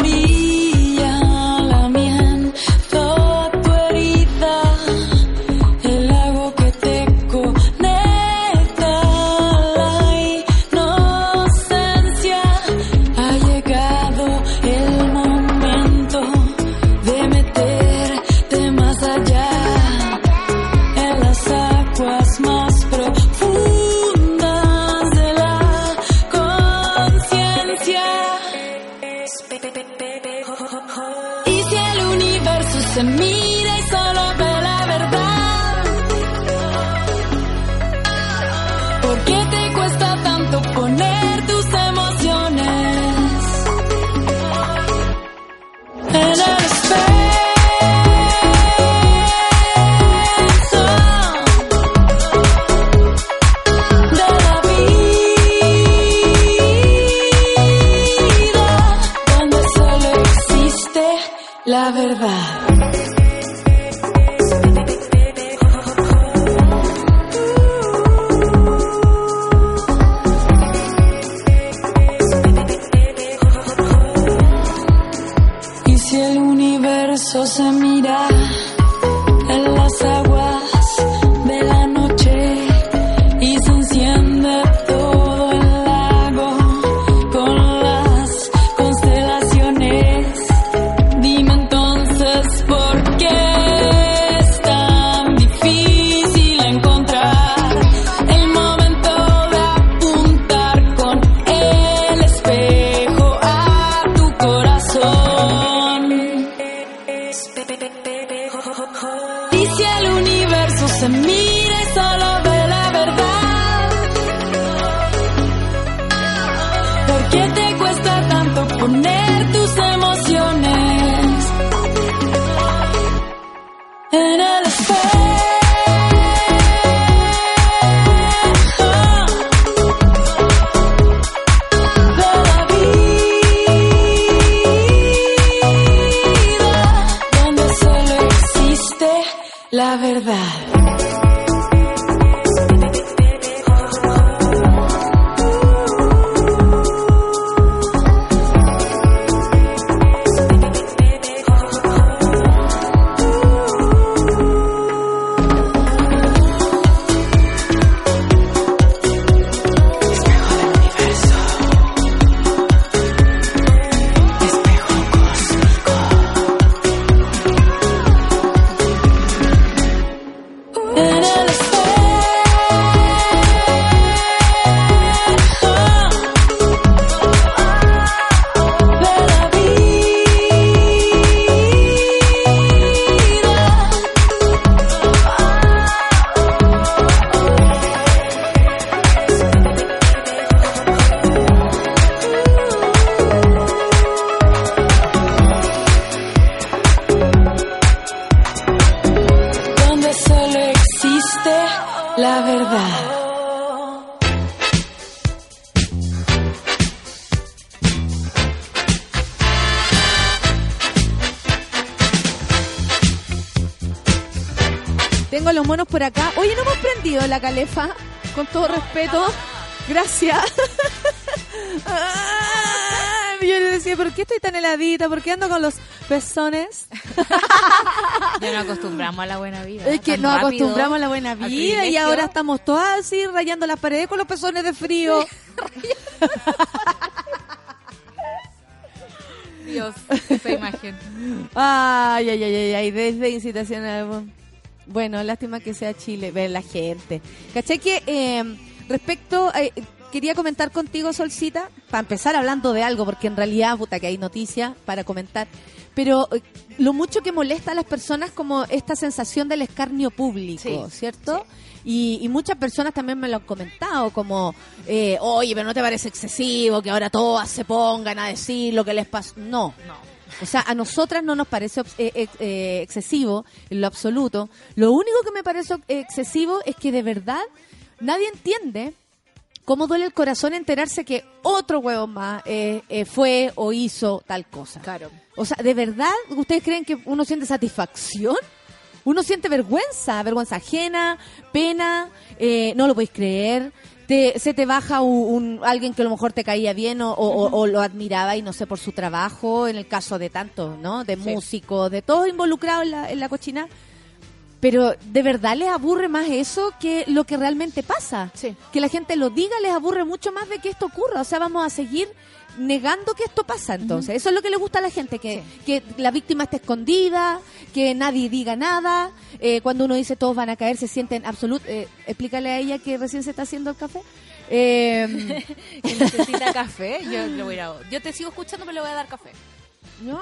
S3: solo la
S1: calefa. Con todo respeto. Gracias. Yo le decía, ¿por qué estoy tan heladita? ¿Por qué ando con los pezones?
S2: Ya nos acostumbramos a la buena vida.
S1: Es que nos acostumbramos a la buena vida y ahora estamos todas así rayando las paredes con los pezones de frío.
S2: Dios, esa imagen.
S1: Ay, ay, ay, ay, ay, desde incitación a... Bueno, lástima que sea Chile, ver la gente. ¿Cachai que eh, respecto, quería comentar contigo, Solcita, para empezar hablando de algo, porque en realidad, puta, que hay noticias para comentar, pero eh, lo mucho que molesta a las personas como esta sensación del escarnio público,
S2: Sí,
S1: ¿cierto? Y, y muchas personas también me lo han comentado, como, eh, oye, pero no te parece excesivo que ahora todas se pongan a decir lo que les pasa. No.
S2: No.
S1: O sea, a nosotras no nos parece eh, eh, eh, excesivo en lo absoluto. Lo único que me parece excesivo es que de verdad nadie entiende cómo duele el corazón enterarse que otro huevo más eh, eh, fue o hizo tal cosa.
S2: Claro.
S1: O sea, ¿de verdad ustedes creen que uno siente satisfacción? Uno siente vergüenza, vergüenza ajena, pena, eh, no lo podéis creer. Te, se te baja un, un- alguien que a lo mejor te caía bien o, o- lo admiraba y no sé por su trabajo, en el caso de tantos, ¿no? De
S2: Sí.
S1: músicos, de todos involucrados en la, en la cochina. Pero de verdad les aburre más eso que lo que realmente pasa.
S2: Sí.
S1: Que la gente lo diga les aburre mucho más de que esto ocurra. O sea, vamos a seguir negando que esto pasa entonces. Eso es lo que le gusta a la gente, que, que la víctima esté escondida, que nadie diga nada. Eh, cuando uno dice todos van a caer, se sienten absolut... Eh, explícale a ella que recién se está haciendo el café. Eh,
S2: Que necesita café, yo le voy a Yo te sigo escuchando, pero le voy a dar café.
S1: no,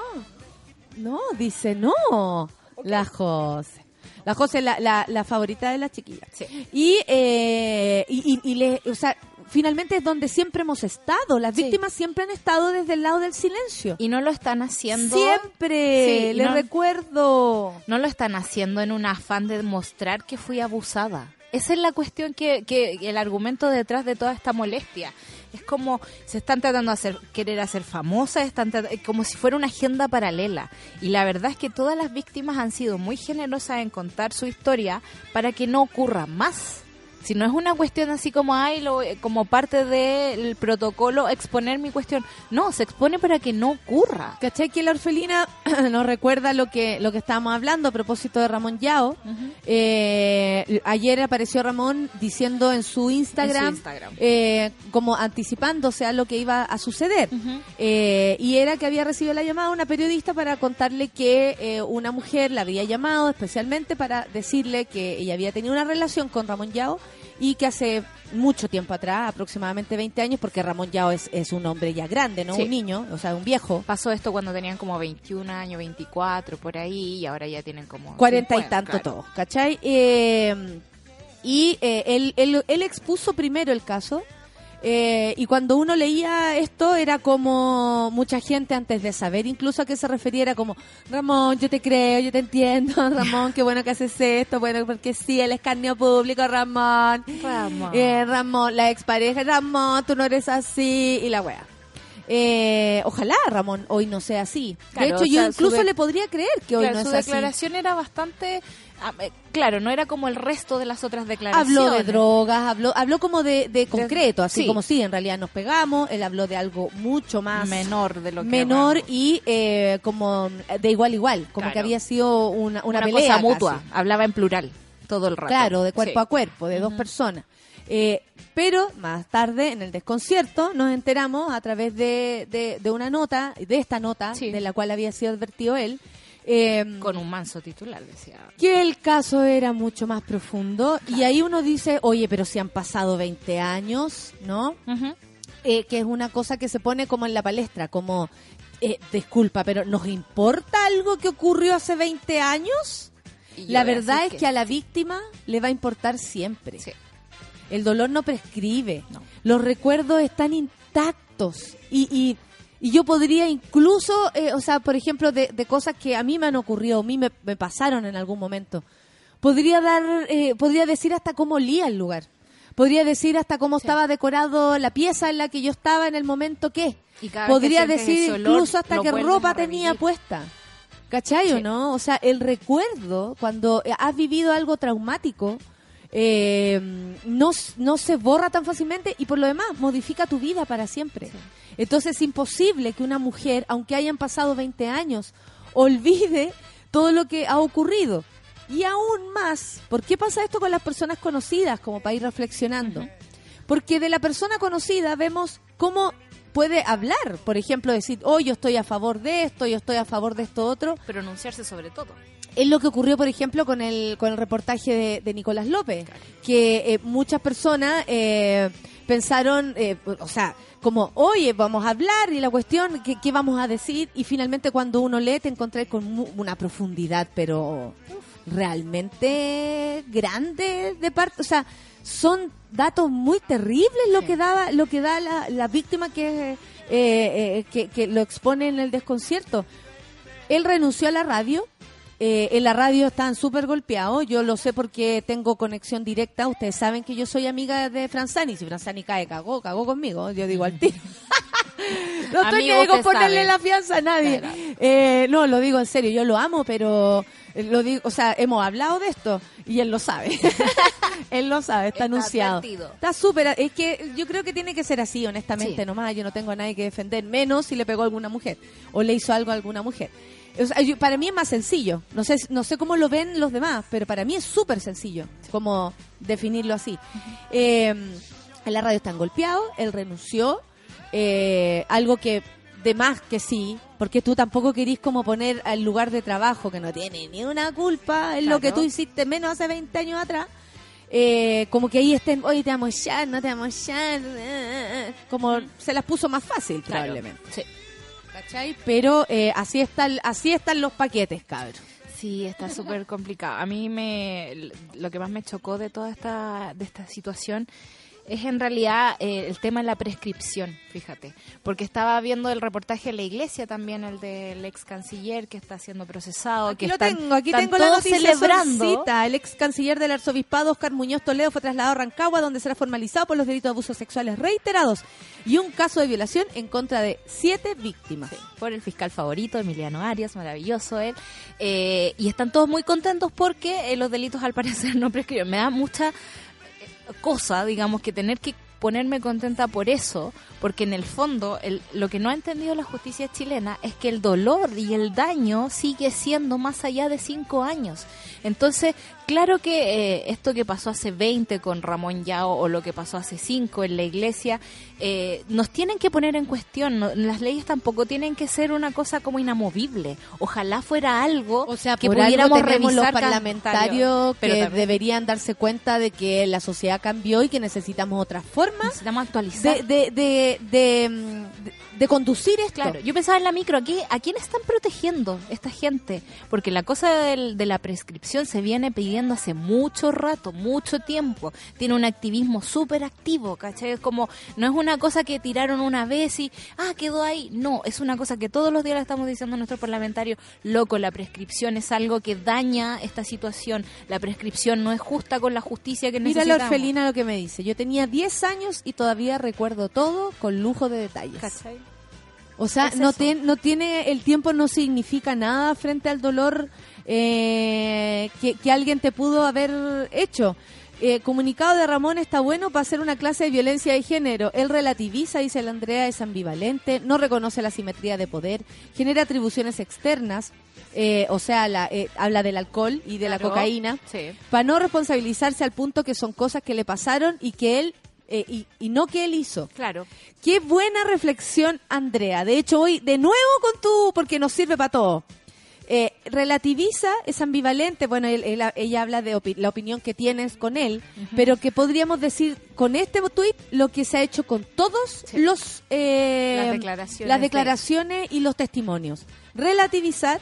S1: no, dice no. La José. La José la, la, la favorita de las chiquillas.
S2: Sí.
S1: Y, eh, y, y- y le, o sea, finalmente es donde siempre hemos estado. Las
S2: Sí.
S1: víctimas siempre han estado desde el lado del silencio.
S2: Y no lo están haciendo.
S1: Siempre,
S2: Sí, y
S1: le
S2: no-
S1: recuerdo.
S2: No lo están haciendo en un afán de demostrar que fui abusada. Esa es la cuestión que, que el argumento detrás de toda esta molestia. Es como se están tratando de hacer, querer hacer famosas, están eh, como si fuera una agenda paralela. Y la verdad es que todas las víctimas han sido muy generosas en contar su historia para que no ocurra más. Si no es una cuestión así como, ay, lo- eh, como parte del protocolo exponer mi cuestión. No, se expone para que no ocurra.
S1: ¿Cachai que la orfelina nos recuerda lo que lo que estábamos hablando a propósito de Ramón Yao? Eh, ayer apareció Ramón diciendo en su Instagram,
S2: En su Instagram.
S1: eh, como anticipándose a lo que iba a suceder. Eh, y era que había recibido la llamada de una periodista para contarle que eh, una mujer la había llamado especialmente para decirle que ella había tenido una relación con Ramón Yao y que hace mucho tiempo atrás, aproximadamente 20 años, porque Ramón Yao es, es un hombre ya grande, no
S2: Sí.
S1: un niño, o sea, un viejo.
S2: Pasó esto cuando tenían como 21 años, 24, por ahí, y ahora ya tienen como...
S1: cuarenta y
S2: 50,
S1: tanto
S2: claro.
S1: todos, ¿cachai? Eh, y eh, él, él, él expuso primero el caso. Eh, y cuando uno leía esto era como mucha gente antes de saber incluso a qué se refería era como Ramón yo te creo yo te entiendo Ramón qué bueno que haces esto bueno porque sí el escarnio público Ramón.
S2: Ramón.
S1: Eh, Ramón la expareja Ramón tú no eres así y la wea. Eh, ojalá Ramón hoy no sea así.
S2: Claro,
S1: de hecho yo
S2: sea, su
S1: incluso le podría creer que hoy
S2: Claro,
S1: no
S2: su
S1: es así.
S2: declaración era bastante... ah, eh, claro, no era como el resto de las otras declaraciones.
S1: Habló de drogas, habló, habló como de, de concreto, así
S2: sí.
S1: como si en realidad nos pegamos, él habló de algo mucho más
S2: Menor de lo que...
S1: menor
S2: hablamos.
S1: y eh, como de igual igual, como
S2: Claro.
S1: que había sido una, una,
S2: una,
S1: pelea
S2: cosa mutua.
S1: casi.
S2: Hablaba en plural todo el rato.
S1: Claro, de cuerpo
S2: Sí.
S1: a cuerpo, de dos personas. Eh, pero más tarde, en el desconcierto, nos enteramos a través de, de, de una nota, de esta nota,
S2: Sí.
S1: de la cual había sido advertido él, eh,
S2: Con un manso titular, decía.
S1: que el caso era mucho más profundo y ahí uno dice, oye, pero si han pasado 20 años, ¿no? Eh, que es una cosa que se pone como en la palestra, como, eh, disculpa, pero ¿nos importa algo que ocurrió hace 20 años? La verdad es que... a la víctima le va a importar siempre.
S2: Sí.
S1: El dolor no prescribe.
S2: No.
S1: Los recuerdos están intactos. Y, y, y yo podría incluso, eh, o sea, por ejemplo, de, de cosas que a mí me han ocurrido, a mí me, me pasaron en algún momento. Podría dar, eh, podría decir hasta cómo olía el lugar. Podría decir hasta cómo estaba decorado la pieza en la que yo estaba en el momento que.
S2: Y
S1: Podría
S2: que
S1: decir
S2: olor,
S1: incluso hasta qué ropa tenía puesta. ¿Cachai o no? O sea, el recuerdo, cuando has vivido algo traumático, eh, no, no se borra tan fácilmente y por lo demás modifica tu vida para siempre. Entonces es imposible que una mujer, aunque hayan pasado 20 años, olvide todo lo que ha ocurrido. Y aún más, ¿por qué pasa esto con las personas conocidas? Como para ir reflexionando. Porque de la persona conocida vemos cómo puede hablar. Por ejemplo, decir, oh, yo estoy a favor de esto, yo estoy a favor de esto otro.
S2: Pronunciarse sobre todo.
S1: Es lo que ocurrió, por ejemplo, con el, con el reportaje de, de Nicolás López, que eh, muchas personas eh, pensaron, eh, o sea, como, oye, vamos a hablar y la cuestión, ¿qué, qué vamos a decir? Y finalmente cuando uno lee te encontré con una profundidad, pero realmente grande de parte, o sea, son datos muy terribles lo
S2: Sí.
S1: que daba, lo que da la, la víctima que, eh, eh, que, que lo expone en el desconcierto. Él renunció a la radio. Eh, en la radio están súper golpeados. Yo lo sé porque tengo conexión directa. Ustedes saben que yo soy amiga de Franzani. Si Franzani cae, cagó, cagó conmigo. Yo digo al tiro. no estoy
S2: Amigo,
S1: que digo
S2: usted
S1: ponerle
S2: sabe.
S1: la fianza a nadie.
S2: Claro.
S1: Eh, no, lo digo en serio. Yo lo amo, pero lo digo, o sea, hemos hablado de esto y él lo sabe. él lo sabe, está,
S2: Está
S1: anunciado.
S2: advertido.
S1: Está súper. Es que yo creo que tiene que ser así, honestamente,
S2: Sí.
S1: nomás. Yo no tengo a nadie que defender, menos si le pegó a alguna mujer o le hizo algo a alguna mujer. O sea, yo- para mí es más sencillo. No sé, no sé cómo lo ven los demás, pero para mí es súper sencillo como definirlo así. Eh, en la radio están golpeados, él renunció, eh, algo que de más que sí, porque tú tampoco querís como poner al lugar de trabajo que no tiene ni una culpa en lo que tú hiciste menos hace 20 años atrás. Eh, como que ahí estén, oye, te vamos ya, no te vamos ya, como se las puso más fácil
S2: Claro.
S1: probablemente.
S2: Sí.
S1: ¿Cachai? Pero eh, así están así están los paquetes, cabrón.
S2: Sí, está súper complicado. A mí me lo que más me chocó de toda esta de esta situación es en realidad eh, el tema de la prescripción, fíjate, porque estaba viendo el reportaje de la iglesia también, el del ex canciller que está siendo procesado,
S1: Aquí
S2: que
S1: lo
S2: están,
S1: tengo, aquí
S2: están
S1: tengo la
S2: todos
S1: noticia
S2: celebrando.
S1: El ex canciller del arzobispado, Oscar Muñoz Toledo, fue trasladado a Rancagua, donde será formalizado por los delitos de abusos sexuales reiterados y un caso de violación en contra de siete víctimas.
S2: por el fiscal favorito, Emiliano Arias, maravilloso él. Eh, y están todos muy contentos porque eh, los delitos al parecer no prescriben. Me da mucha cosa, digamos, que tener que ponerme contenta por eso, porque en el fondo el- lo que no ha entendido la justicia chilena es que el dolor y el daño sigue siendo más allá de cinco años. Entonces, claro que eh, esto que pasó hace 20 con Ramón Yao o lo que pasó hace 5 en la iglesia, eh, nos tienen que poner en cuestión. no- las leyes tampoco tienen que ser una cosa como inamovible. Ojalá fuera algo
S1: O sea,
S2: que
S1: por algo
S2: pudiéramos
S1: tenemos los
S2: revisar
S1: parlamentarios que
S2: también
S1: deberían darse cuenta de que la sociedad cambió y que necesitamos otras formas
S2: necesitamos actualizar.
S1: de, de, de, de, mm, de- conducir esto.
S2: Claro, yo pensaba en la micro, ¿a, qué- ¿a quién están protegiendo esta gente? Porque la cosa del- de la prescripción se viene pidiendo hace mucho rato, mucho tiempo. Tiene un activismo súper activo, ¿cachai? Es como, no es una cosa que tiraron una vez y, ah, quedó ahí. No, es una cosa que todos los días le estamos diciendo a nuestros parlamentarios, loco, la prescripción es algo que daña esta situación. La prescripción no es justa con la justicia que
S1: Mira la
S2: necesitamos.
S1: orfelina lo que me dice. Yo tenía 10 años y todavía recuerdo todo con lujo de detalles.
S2: ¿Cachai?
S1: O sea,
S2: Es
S1: no, tien- no tiene, el tiempo no significa nada frente al dolor eh, que, que alguien te pudo haber hecho. Eh, comunicado de Ramón está bueno para hacer una clase de violencia de género. Él relativiza, dice la Andrea, es ambivalente, no reconoce la simetría de poder, genera atribuciones externas, eh, o sea, la, eh, habla del alcohol y de la cocaína,
S2: Sí.
S1: para no responsabilizarse al punto que son cosas que le pasaron y que él, eh, y, y no que él hizo.
S2: Claro.
S1: Qué buena reflexión, Andrea. De hecho, hoy de nuevo con tu, porque nos sirve para todo. Eh, relativiza, es ambivalente. Bueno, él- él- ella habla de opi- la opinión que tienes con él, pero que podríamos decir con este tuit lo que se ha hecho con todos
S2: Sí.
S1: los eh,
S2: Las declaraciones
S1: las
S2: de-
S1: declaraciones y los testimonios. Relativizar,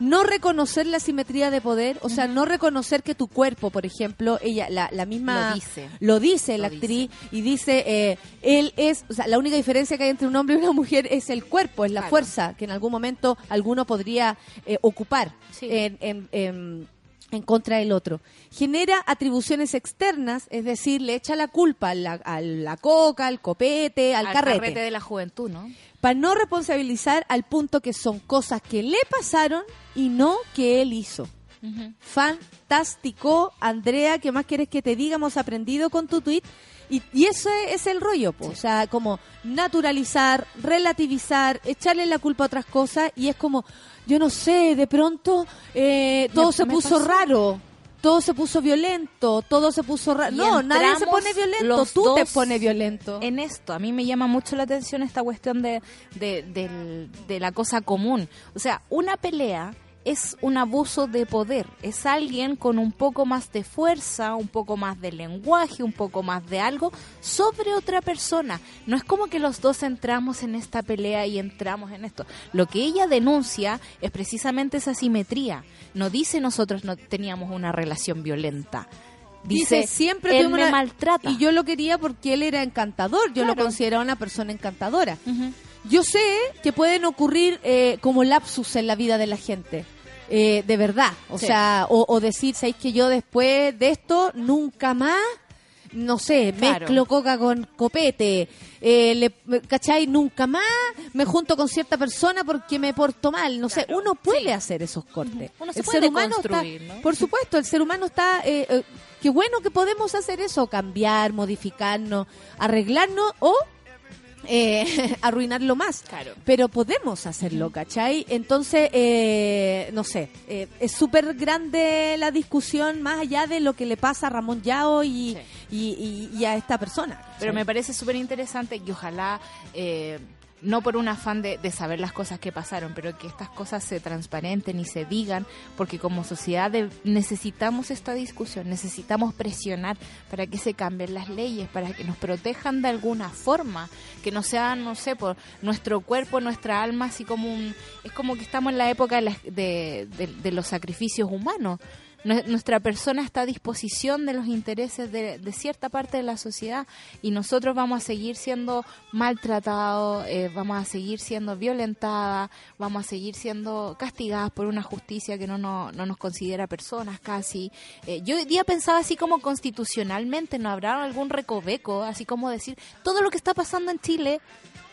S1: no reconocer la simetría de poder, o sea, no reconocer que tu cuerpo, por ejemplo, ella, la, la misma
S2: Lo dice.
S1: lo dice la
S2: Lo
S1: actriz y dice eh, él es o sea la única diferencia que hay entre un hombre y una mujer es el cuerpo es la
S2: Claro.
S1: fuerza que en algún momento alguno podría eh, ocupar
S2: Sí.
S1: en, en- en- en contra del otro genera atribuciones externas es decir le echa la culpa a la, a la coca al copete al, carrete,
S2: de la juventud, ¿no?
S1: para no responsabilizar al punto que son cosas que le pasaron y no que él hizo fantástico, Andrea, ¿qué más quieres que te diga? Hemos aprendido con tu tweet. Y, y eso es, es el rollo, po. o sea, como naturalizar, relativizar, echarle la culpa a otras cosas y es como, yo no sé, de pronto eh, todo
S2: Me-
S1: se
S2: me
S1: puso
S2: pasó.
S1: raro, todo se puso violento, todo se puso raro. No, nadie se pone violento, tú te pones violento.
S2: En esto, a mí me llama mucho la atención esta cuestión de, de, de la cosa común. O sea, una pelea es un abuso de poder. Es alguien con un poco más de fuerza, un poco más de lenguaje, un poco más de algo sobre otra persona. No es como que los dos entramos en esta pelea y entramos en esto. Lo que ella denuncia es precisamente esa simetría. No dice nosotros no teníamos una relación violenta. Dice,
S1: siempre
S2: él me
S1: una-
S2: maltrata.
S1: Y yo lo quería porque él era encantador. Yo lo consideraba una persona encantadora. Yo sé que pueden ocurrir eh, como lapsus en la vida de la gente. Eh, de verdad. O
S2: Sí.
S1: sea, o, o decir, ¿sabéis que yo después de esto nunca más, no sé,
S2: Claro.
S1: mezclo coca con copete? Eh, le, ¿Cachai? Nunca más me junto con cierta persona porque me porto mal. No sé, uno puede
S2: Sí.
S1: hacer esos cortes.
S2: Uno se
S1: el
S2: puede
S1: ser humano está,
S2: ¿no?
S1: por supuesto, el ser humano está... eh, eh, qué bueno que podemos hacer eso, cambiar, modificarnos, arreglarnos o eh, arruinarlo más.
S2: Claro.
S1: Pero podemos hacerlo, ¿cachai? Entonces, eh, no sé, eh, es súper grande la discusión más allá de lo que le pasa a Ramón Yao y,
S2: Sí.
S1: y, y- y a esta persona.
S2: Pero me parece súper interesante que ojalá, eh, no por un afán de, de saber las cosas que pasaron, pero que estas cosas se transparenten y se digan, porque como sociedad necesitamos esta discusión, necesitamos presionar para que se cambien las leyes, para que nos protejan de alguna forma, que no sean, no sé, por nuestro cuerpo, nuestra alma, así como un... Es como que estamos en la época de- de los sacrificios humanos. Nue- Nuestra persona está a disposición de los intereses de, cierta parte de la sociedad y nosotros vamos a seguir siendo maltratados, eh, vamos a seguir siendo violentadas, vamos a seguir siendo castigadas por una justicia que no nos considera personas casi. Eh, yo hoy día pensaba así como constitucionalmente, ¿no habrá algún recoveco? Así como decir, todo lo que está pasando en Chile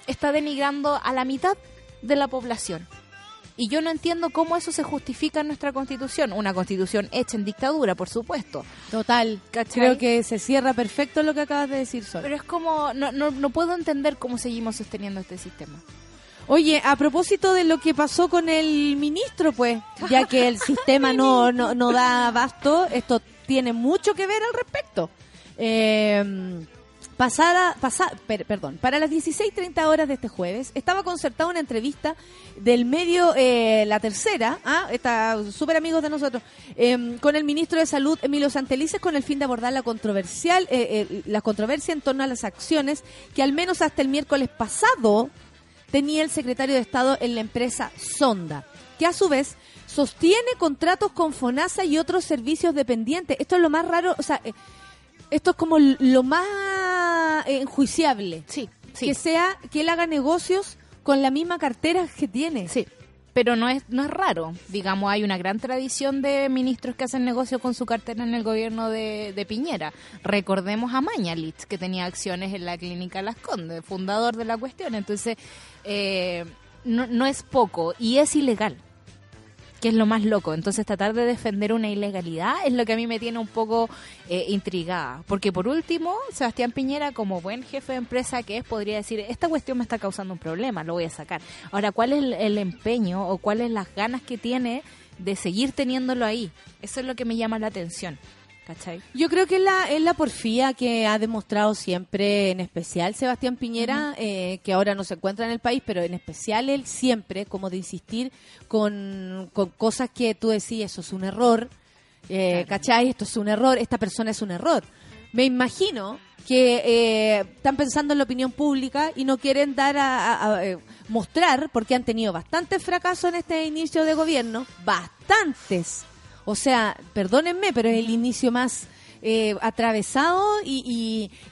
S2: está denigrando a la mitad de la población. Y yo no entiendo cómo eso se justifica en nuestra constitución. Una constitución hecha en dictadura, por supuesto.
S1: Total.
S2: ¿Cachai?
S1: Creo que se cierra perfecto lo que acabas de decir, Sol.
S2: Pero es como, no, no, no puedo entender cómo seguimos sosteniendo este sistema.
S1: Oye, a propósito de lo que pasó con el ministro, pues, ya que el sistema no, no, no da abasto, esto tiene mucho que ver al respecto. Eh, pasada, pasa, per- perdón, para las 16.30 horas de este jueves estaba concertada una entrevista del medio eh, La Tercera, ¿ah? está súper amigos de nosotros, eh, con el ministro de Salud, Emilio Santelices, con el fin de abordar la controversial, eh, eh, la controversia en torno a las acciones que al menos hasta el miércoles pasado tenía el secretario de Estado en la empresa Sonda, que a su vez sostiene contratos con FONASA y otros servicios dependientes. Esto es lo más raro, o sea, eh, esto es como lo más enjuiciable.
S2: Sí, sí.
S1: Que sea que él haga negocios con la misma cartera que tiene.
S2: Sí. Pero no es, no es raro. Digamos, hay una gran tradición de ministros que hacen negocio con su cartera en el gobierno de, de Piñera. Recordemos a Mañalich, que tenía acciones en la clínica Las Condes, fundador de la cuestión. Entonces, eh, no, no es poco y es ilegal. Que es lo más loco. Entonces, tratar de defender una ilegalidad es lo que a mí me tiene un poco eh, intrigada. Porque, por último, Sebastián Piñera, como buen jefe de empresa que es, podría decir: Esta cuestión me está causando un problema, lo voy a sacar. Ahora, ¿cuál es el, el empeño o cuáles las ganas que tiene de seguir teniéndolo ahí? Eso es lo que me llama la atención. ¿Cachai?
S1: Yo creo que es la, es la porfía que ha demostrado siempre, en especial Sebastián Piñera, eh, que ahora no se encuentra en el país, pero en especial él siempre, como de insistir con, con cosas que tú decís, eso es un error, eh, ¿cachai? Esto es un error, esta persona es un error. Me imagino que eh, están pensando en la opinión pública y no quieren dar a, a- a, eh, mostrar, porque han tenido bastantes fracasos en este inicio de gobierno, bastantes. O sea, perdónenme, pero es el inicio más eh, atravesado y,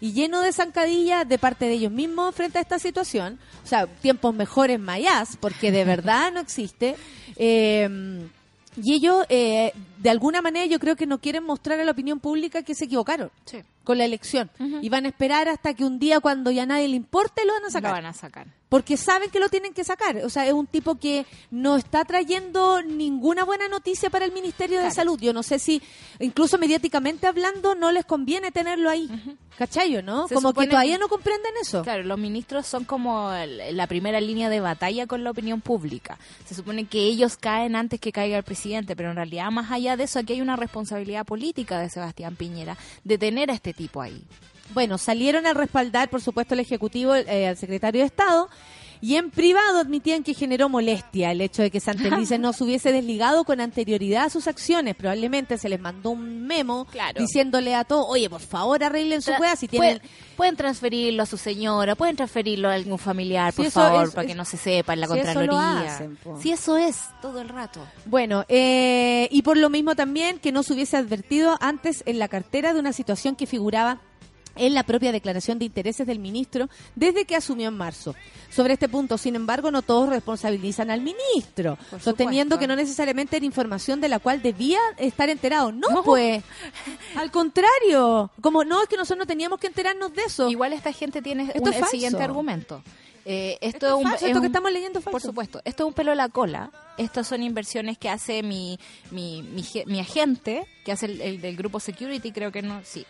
S1: y- y lleno de zancadillas de parte de ellos mismos frente a esta situación. O sea, tiempos mejores mayas, porque de verdad no existe. Eh, y ellos, eh, de alguna manera, yo creo que no quieren mostrar a la opinión pública que se equivocaron
S2: Sí.
S1: con la elección. Y van a esperar hasta que un día, cuando ya nadie le importe, lo van a
S2: Lo
S1: sacar
S2: van a sacar.
S1: Porque saben que lo tienen que sacar. O sea, es un tipo que no está trayendo ninguna buena noticia para el Ministerio de. Salud. Yo no sé si, incluso mediáticamente hablando, no les conviene tenerlo ahí. ¿Cachayo, no?
S2: Se
S1: como
S2: supone
S1: que todavía no comprenden eso.
S2: Claro, los ministros son como la primera línea de batalla con la opinión pública. Se supone que ellos caen antes que caiga el presidente, pero en realidad más allá de eso aquí hay una responsabilidad política de Sebastián Piñera de tener a este tipo ahí.
S1: Bueno, salieron a respaldar, por supuesto, el Ejecutivo, eh, al secretario de Estado. Y en privado admitían que generó molestia el hecho de que Santelices no se hubiese desligado con anterioridad a sus acciones. Probablemente se les mandó un memo
S2: Claro.
S1: diciéndole a todos, oye, por favor arreglen su juega si tienen...
S2: Pueden, pueden transferirlo a su señora, pueden transferirlo a algún familiar, por favor,
S1: es-
S2: para que no se sepa en la
S1: si eso lo
S2: Contraloría.
S1: hacen.
S2: Si eso es, todo el rato.
S1: Bueno, eh, y por lo mismo también que no se hubiese advertido antes en la cartera de una situación que figuraba en la propia declaración de intereses del ministro desde que asumió en marzo. Sobre este punto, sin embargo, no todos responsabilizan al ministro,
S2: Por
S1: sosteniendo
S2: supuesto.
S1: que no necesariamente era información de la cual debía estar enterado. No,
S2: No.
S1: pues, al contrario, como no es que nosotros no teníamos que enterarnos de eso.
S2: Igual esta gente tiene
S1: Esto
S2: un-
S1: es
S2: el siguiente argumento. Eh, esto,
S1: Esto
S2: es un,
S1: falso,
S2: es
S1: esto que estamos leyendo es falso.
S2: Por supuesto, esto es un pelo a la cola. Estas son inversiones que hace mi, mi, mi, mi agente, que hace el, el del grupo Security, creo que no, sí.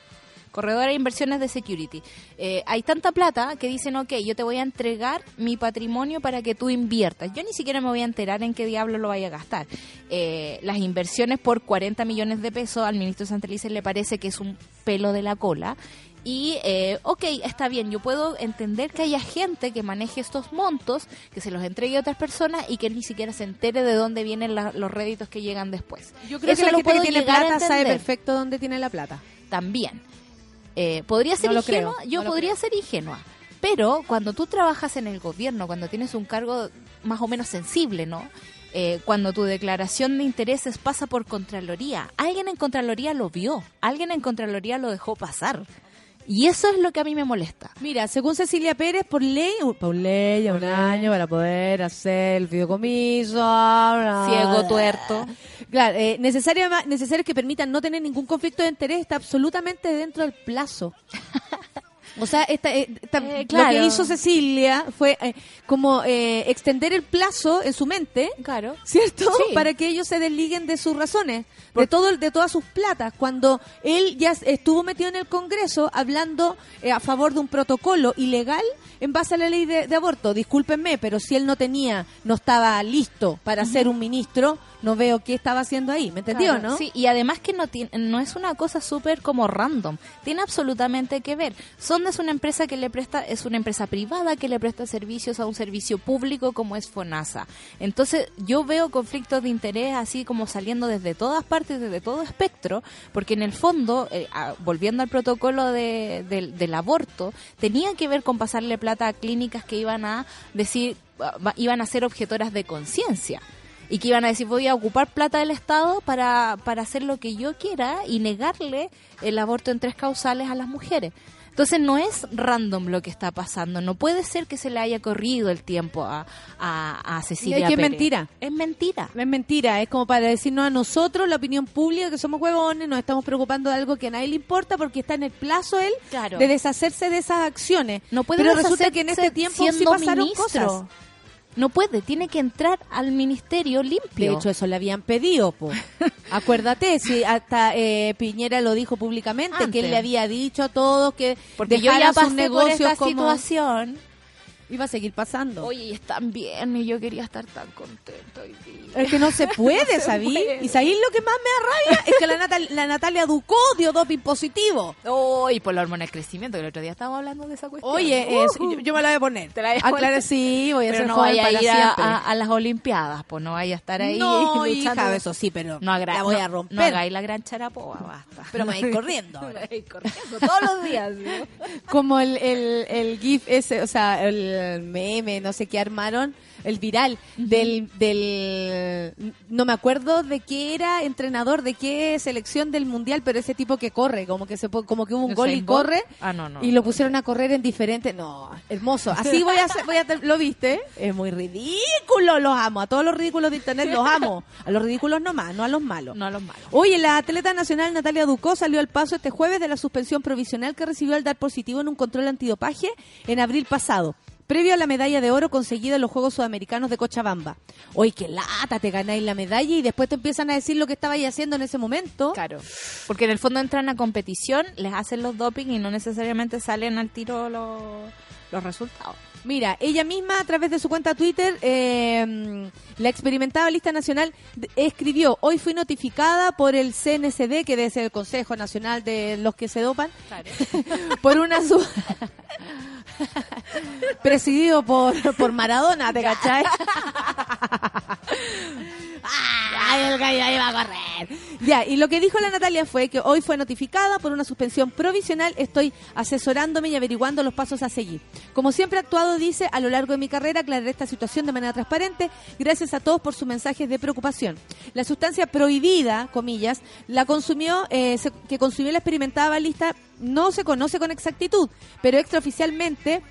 S2: Corredora de inversiones de Security. Eh, hay tanta plata que dicen, ok, yo te voy a entregar mi patrimonio para que tú inviertas. Yo ni siquiera me voy a enterar en qué diablo lo vaya a gastar. Eh, las inversiones por 40 millones de pesos al ministro Santelices le parece que es un pelo de la cola. Y, eh, ok, está bien, yo puedo entender que haya gente que maneje estos montos, que se los entregue a otras personas y que ni siquiera se entere de dónde vienen la- los réditos que llegan después.
S1: Yo creo
S2: Eso
S1: que la
S2: lo
S1: gente que tiene plata sabe perfecto dónde tiene la plata.
S2: También. Eh, ¿Podría ser
S1: No
S2: ingenua?
S1: creo,
S2: Yo
S1: no
S2: podría
S1: creo.
S2: ser ingenua. Pero cuando tú trabajas en el gobierno, cuando tienes un cargo más o menos sensible, ¿no? Eh, cuando tu declaración de intereses pasa por Contraloría, alguien en Contraloría lo vio, alguien en Contraloría lo dejó pasar. Y eso es lo que a mí me molesta.
S1: Mira, según Cecilia Pérez, por ley, por ley, un año para poder hacer el fideicomiso.
S2: Ciego, tuerto.
S1: Claro, eh, necesario, necesario que permitan no tener ningún conflicto de interés está absolutamente dentro del plazo. O sea, esta, eh, esta-
S2: Eh,
S1: lo
S2: claro.
S1: que hizo Cecilia fue eh, como eh, extender el plazo en su mente
S2: Claro.
S1: ¿cierto?
S2: Sí.
S1: Para que ellos se desliguen de sus razones, de todo de todas sus platas, cuando él ya estuvo metido en el Congreso hablando eh, a favor de un protocolo ilegal en base a la ley de, de aborto. Discúlpenme, pero si él no tenía, no estaba listo para ser un ministro, no veo qué estaba haciendo ahí, ¿me entendió,
S2: Claro,
S1: no?
S2: Sí, y además que no, tiene, no es una cosa súper como random, tiene absolutamente que ver. Sonda es una empresa que le presta, es una empresa privada que le presta servicios a un servicio público como es FONASA. Entonces yo veo conflictos de interés así como saliendo desde todas partes, desde todo espectro, porque en el fondo, eh, volviendo al protocolo de- del- del aborto, tenía que ver con pasarle plata a clínicas que iban a decir, iban a ser objetoras de conciencia y que iban a decir voy a ocupar plata del Estado para, para hacer lo que yo quiera y negarle el aborto en tres causales a las mujeres. Entonces no es random lo que está pasando, no puede ser que se le haya corrido el tiempo a, a, a Cecilia
S1: Y es que es mentira.
S2: Es mentira.
S1: Es mentira, es como para decirnos a nosotros, la opinión pública, que somos huevones, nos estamos preocupando de algo que a nadie le importa porque está en el plazo él
S2: Claro.
S1: de deshacerse de esas acciones.
S2: No puede
S1: Pero resulta que en este tiempo sí
S2: siendo
S1: pasaron
S2: ministro.
S1: cosas.
S2: No puede, tiene que entrar al ministerio limpio.
S1: De hecho, eso le habían pedido, po. Acuérdate, si hasta eh, Piñera lo dijo públicamente, que él le había dicho a todos que
S2: porque yo ya pasé por
S1: negocios
S2: esta
S1: como...
S2: situación.
S1: Iba a seguir pasando.
S2: Oye, y están bien y yo quería estar tan contenta hoy día.
S1: Es que no se puede,
S2: se
S1: ¿sabí? Y ¿sabí lo que más me rabia? Es que la, Natal- la Natalia Ducó dio doping positivo.
S2: Oh, y por la hormona del crecimiento, que el otro día estábamos hablando de esa cuestión.
S1: Oye, es-
S2: Ujú.
S1: yo, yo me la voy a poner.
S2: Te la voy a
S1: Ah,
S2: poner.
S1: sí, voy a
S2: pero
S1: ser
S2: no a ir a,
S1: siempre.
S2: a- a las Olimpiadas, pues no vaya a estar ahí
S1: no,
S2: luchando.
S1: hija, eso sí, pero
S2: no
S1: la voy
S2: no-
S1: a romper.
S2: No hagáis la gran charapoa, basta.
S1: Pero me ir corriendo
S2: Me
S1: ahora.
S2: ir corriendo todos los días. ¿no?
S1: Como el, el, el GIF ese, o sea, el meme, no sé qué armaron, el viral, del, del. No me acuerdo de qué era entrenador, de qué selección del mundial, pero ese tipo que corre, como que se como que hubo un gol y corre.
S2: Ah, no, no.
S1: Y lo pusieron a correr en diferentes. No, hermoso. Así voy a hacer. Voy a ¿Lo viste? Es muy ridículo. Los amo. A todos los ridículos de internet los amo. A los ridículos nomás, no a los malos.
S2: No a los malos.
S1: Oye, la atleta nacional Natalia Ducó salió al paso este jueves de la suspensión provisional que recibió al dar positivo en un control antidopaje en abril pasado, previo a la medalla de oro conseguida en los Juegos Sudamericanos de Cochabamba. Oye, qué lata, te ganáis la medalla y después te empiezan a decir lo que estabais haciendo en ese momento.
S2: Claro. Porque en el fondo entran a competición, les hacen los doping y no necesariamente salen al tiro los, los resultados.
S1: Mira, ella misma a través de su cuenta Twitter, eh, la experimentada lista nacional escribió, hoy fui notificada por el CNCD, que debe ser el Consejo Nacional de los que se dopan,
S2: Claro.
S1: por una presidido por, por Maradona, ¿te cachai? Ay, el gallo ahí va a correr. Ya, y lo que dijo la Natalia fue que hoy fue notificada por una suspensión provisional. Estoy asesorándome y averiguando los pasos a seguir. Como siempre he actuado, dice, a lo largo de mi carrera aclararé esta situación de manera transparente. Gracias a todos por sus mensajes de preocupación. La sustancia prohibida, comillas, la consumió, eh, se- que consumió la experimentada balista no se conoce con exactitud, pero extraoficialmente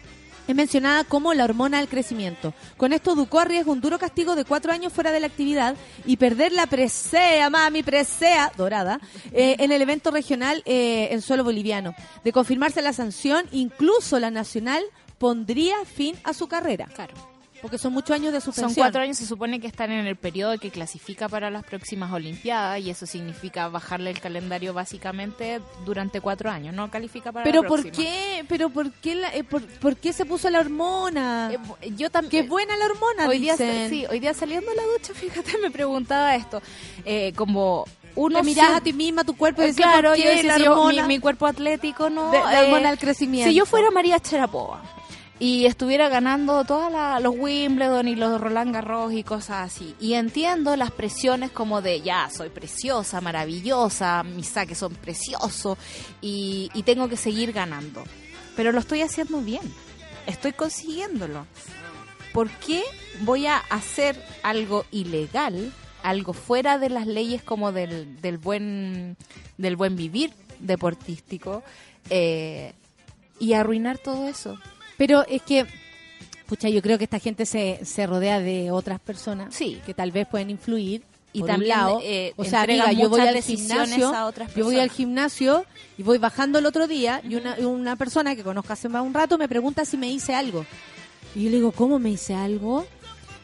S1: es mencionada como la hormona del crecimiento. Con esto Ducó arriesga un duro castigo de cuatro años fuera de la actividad y perder la presea, mami, presea, dorada, eh, en el evento regional eh, en suelo boliviano. De confirmarse la sanción, incluso la nacional pondría fin a su carrera.
S2: Claro.
S1: Porque son muchos años de suspensión.
S2: Son cuatro años, se supone que están en el periodo que clasifica para las próximas Olimpiadas y eso significa bajarle el calendario básicamente durante cuatro años, no califica para
S1: Pero
S2: la
S1: ¿por
S2: próxima.
S1: qué? Pero ¿por qué, la- eh, por, por qué se puso la hormona?
S2: Eh, yo también...
S1: Qué buena la hormona,
S2: Hoy día, sí, hoy día saliendo de la ducha, fíjate, me preguntaba esto. Eh, como uno
S1: Te mirás a ti misma, tu cuerpo y
S2: Eh,
S1: decís,
S2: claro,
S1: ¿por
S2: yo decía, yo- mi, mi cuerpo atlético, ¿no?
S1: De- la
S2: Eh,
S1: hormona del crecimiento.
S2: Si yo fuera María Charapova y estuviera ganando todos los Wimbledon y los Roland Garros y cosas así, y entiendo las presiones como de, ya, soy preciosa, maravillosa, mis saques son preciosos y, y tengo que seguir ganando. Pero lo estoy haciendo bien, estoy consiguiéndolo. ¿Por qué voy a hacer algo ilegal, algo fuera de las leyes como del, del buen del buen vivir deportístico eh, y arruinar todo eso?
S1: Pero es que, pucha, yo creo que esta gente se, se rodea de otras personas
S2: Sí.
S1: que tal vez pueden influir.
S2: Y
S1: por
S2: también,
S1: un lado.
S2: eh,
S1: o sea, amiga, yo voy al gimnasio, yo voy al gimnasio y voy bajando el otro día y una, una persona que conozco hace más un rato me pregunta si me hice algo. Y yo le digo, ¿cómo me hice algo?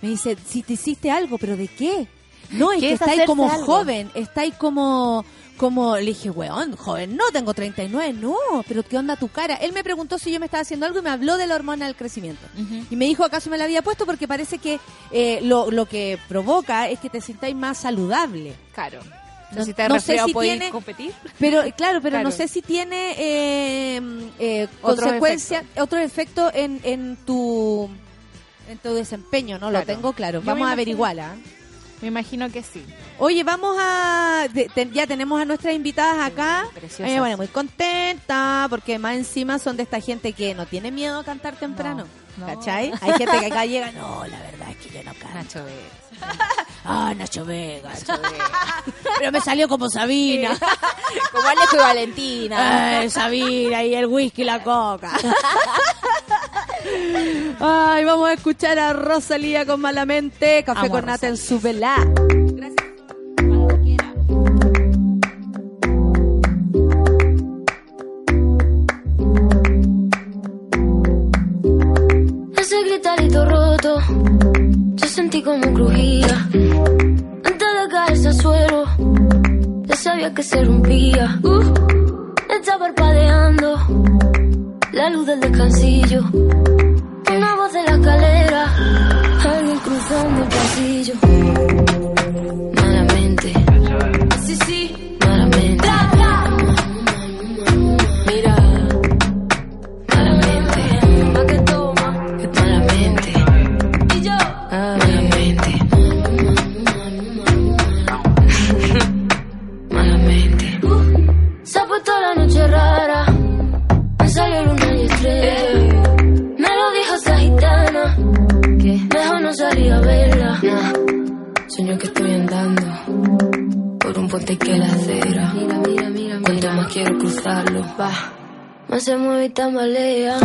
S1: Me dice, si te hiciste algo, pero ¿de qué? No, es
S2: ¿Qué
S1: que
S2: es
S1: estáis como
S2: algo?
S1: joven, estáis como, como, le dije, weón, joven, no, tengo 39, no, pero ¿qué onda tu cara? Él me preguntó si yo me estaba haciendo algo y me habló de la hormona del crecimiento. Y me dijo, ¿acaso me la había puesto? Porque parece que eh, lo, lo que provoca es que te sintáis más saludable.
S2: Claro.
S1: No-
S2: si te
S1: no sé si
S2: ¿podéis
S1: tiene-
S2: competir?
S1: Pero claro, pero
S2: Claro.
S1: no sé si tiene eh, eh,
S2: Otros
S1: consecuencias, otro efecto en, en tu en tu desempeño, no lo tengo claro.
S2: Yo
S1: Vamos a averiguarla.
S2: Me imagino que sí.
S1: Oye, vamos a de- te- ya tenemos a nuestras invitadas acá.
S2: preciosas.
S1: Eh, bueno, muy contenta porque más encima son de esta gente que no tiene miedo a cantar temprano.
S2: No, no.
S1: ¿Cachai? Hay gente que acá llega, no, la verdad es que yo no canto.
S2: Nacho.
S1: Ah, Nacho Vega. Pero me salió como Sabina.
S2: Como Alejo y Valentina.
S1: Ay, Sabina y el whisky y la coca. Ay, vamos a escuchar a Rosalía con Malamente, Café con Nata en su velá.
S4: Ese gritarito roto, yo sentí como crujía. Antes de caerse al suelo, ya sabía que se rompía. Uh, está parpadeando la luz del descansillo. Una voz de la escalera, alguien cruzando el pasillo. Sueño que estoy andando por un puente que la acera. Mira, mira, mira, Cuanto más quiero cruzarlo, va. Más se mueve y tambalea.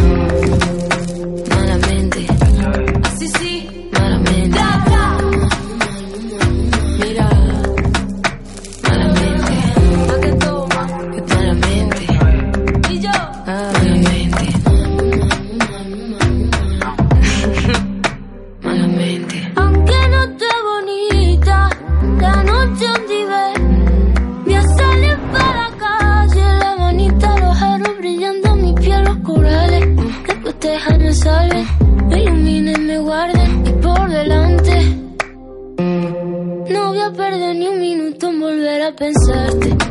S4: Perder ni un minuto en volver a pensarte.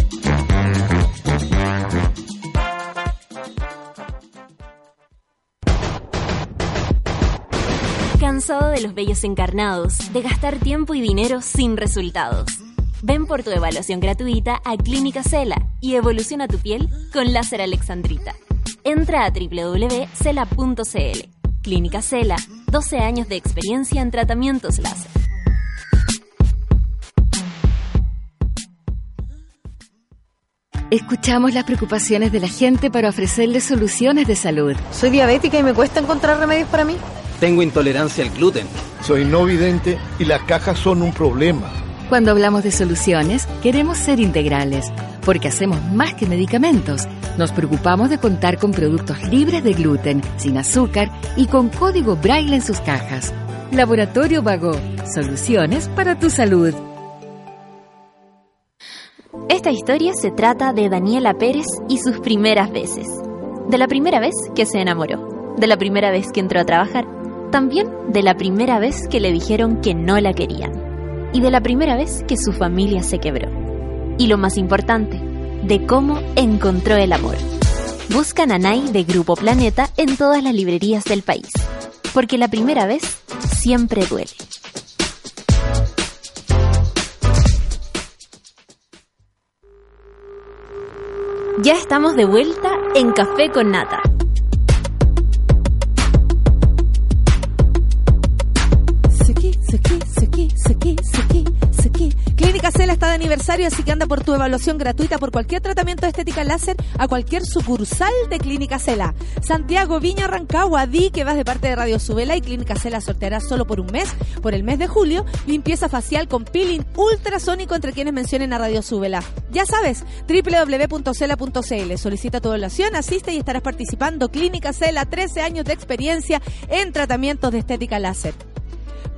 S5: ¿Cansado de los bellos encarnados, de gastar tiempo y dinero sin resultados? Ven por tu evaluación gratuita a Clínica Cela y evoluciona tu piel con láser alexandrita. Entra a www.cela.cl. Clínica Cela, 12 años de experiencia en tratamientos láser.
S6: Escuchamos las preocupaciones de la gente para ofrecerles soluciones de salud.
S7: Soy diabética y me cuesta encontrar remedios para mí.
S8: Tengo intolerancia al gluten.
S9: Soy no vidente y las cajas son un problema.
S6: Cuando hablamos de soluciones, queremos ser integrales, porque hacemos más que medicamentos. Nos preocupamos de contar con productos libres de gluten, sin azúcar y con código braille en sus cajas. Laboratorio Vago, soluciones para tu salud.
S5: Esta historia se trata de Daniela Pérez y sus primeras veces. De la primera vez que se enamoró, de la primera vez que entró a trabajar, también de la primera vez que le dijeron que no la querían y de la primera vez que su familia se quebró. Y lo más importante, de cómo encontró el amor. Busca Nanay de Grupo Planeta en todas las librerías del país, porque la primera vez siempre duele. Ya estamos de vuelta en Café con Nata.
S1: Aniversario, así que anda por tu evaluación gratuita por cualquier tratamiento de estética láser a cualquier sucursal de Clínica Cela. Santiago, Viña, Rancagua, di que vas de parte de Radio Subela y Clínica Cela sorteará solo por un mes, por el mes de julio, limpieza facial con peeling ultrasónico entre quienes mencionen a Radio Subela. Ya sabes, www.cela.cl. Solicita tu evaluación, asiste y estarás participando. Clínica Cela, 13 años de experiencia en tratamientos de estética láser.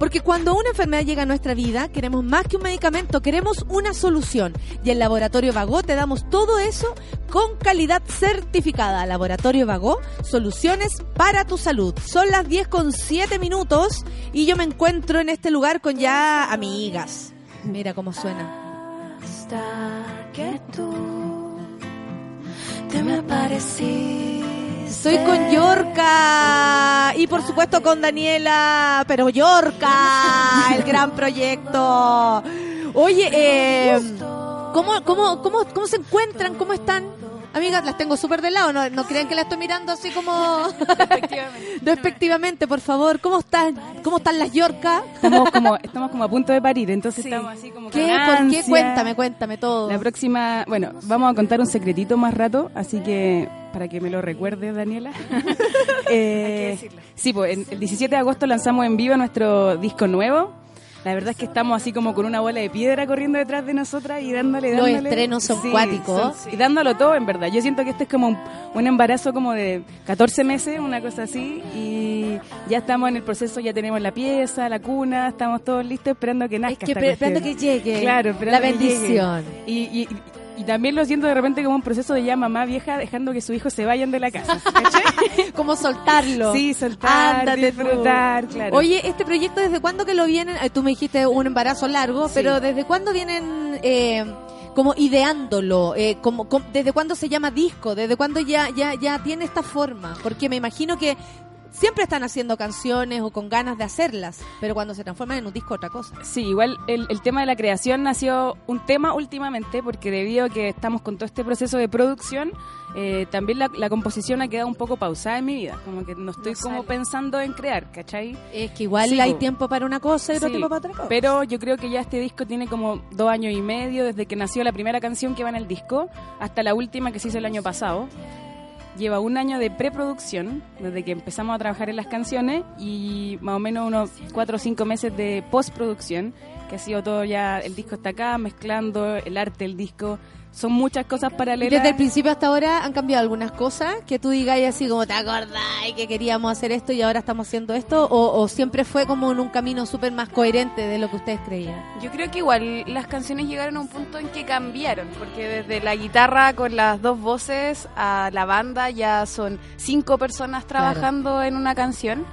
S1: Porque cuando una enfermedad llega a nuestra vida, queremos más que un medicamento, queremos una solución. Y en Laboratorio Vago te damos todo eso con calidad certificada. Laboratorio Vago, soluciones para tu salud. Son las 10 con 7 minutos y yo me encuentro en este lugar con ya amigas. Mira cómo suena.
S3: Hasta que tú te me apareciste.
S1: Estoy con Yorka y por supuesto con Daniela, pero Yorka, el gran proyecto. Oye, eh, ¿cómo, cómo, cómo, ¿cómo se encuentran? ¿Cómo están? Amigas, las tengo súper de lado, no, no crean que la estoy mirando así como... Despectivamente, por favor. ¿Cómo están? ¿Cómo están las Yorka?
S10: Estamos como, estamos como a punto de parir, entonces estamos así como
S1: ¿Qué? ¿Por qué? Cuéntame, cuéntame todo.
S10: La próxima, bueno, vamos a contar un secretito más rato, así que para que me lo recuerde, Daniela. Eh, sí, pues en- el 17 de agosto lanzamos en vivo nuestro disco nuevo. La verdad es que estamos así como con una bola de piedra corriendo detrás de nosotras y dándole,
S1: Los
S10: dándole.
S1: estrenos son cuáticos.
S10: son- y dándolo todo, en verdad. Yo siento que este es como un, un embarazo como de 14 meses, una cosa así, y ya estamos en el proceso, ya tenemos la pieza, la cuna, estamos todos listos esperando que nazca
S1: que
S10: esta
S1: pre- esperando
S10: cuestión.
S1: que llegue
S10: Claro, esperando
S1: la
S10: que llegue.
S1: bendición.
S10: Y, y Y también lo siento de repente como un proceso de ya mamá vieja dejando que sus hijos se vayan de la casa.
S1: como soltarlo.
S10: Sí, soltar,
S1: Ándate tú.
S10: disfrutar, claro.
S1: Oye, este proyecto, ¿desde cuándo que lo vienen? Tú me dijiste un embarazo largo,
S10: Sí.
S1: pero ¿desde cuándo vienen eh, como ideándolo? Eh, como, com- ¿Desde cuándo se llama disco? ¿Desde cuándo ya, ya, ya tiene esta forma? Porque me imagino que siempre están haciendo canciones o con ganas de hacerlas, pero cuando se transforman en un disco otra cosa.
S10: Sí, igual el, el tema de la creación nació un tema últimamente porque debido a que estamos con todo este proceso de producción, eh, también la, la composición ha quedado un poco pausada en mi vida. Como que no estoy
S1: No
S10: como pensando en crear, ¿cachai?
S1: Es que igual
S10: Sí,
S1: hay
S10: po.
S1: tiempo para una cosa y otro
S10: Sí,
S1: tiempo para otra cosa.
S10: Pero yo creo que ya este disco tiene como dos años y medio desde que nació la primera canción que va en el disco hasta la última que se hizo el año pasado. Lleva un año de preproducción desde que empezamos a trabajar en las canciones y más o menos unos cuatro o cinco meses de postproducción, que ha sido todo ya, el disco está acá, mezclando el arte, el disco, son muchas cosas
S1: Y
S10: paralelas.
S1: Desde el principio hasta ahora han cambiado algunas cosas que tú digas así como te acordás que queríamos hacer esto y ahora estamos haciendo esto o, o siempre fue como en un camino súper más coherente de lo que ustedes creían.
S11: Yo creo que igual las canciones llegaron a un punto en que cambiaron, porque desde la guitarra con las dos voces a la banda ya son cinco personas trabajando en una canción,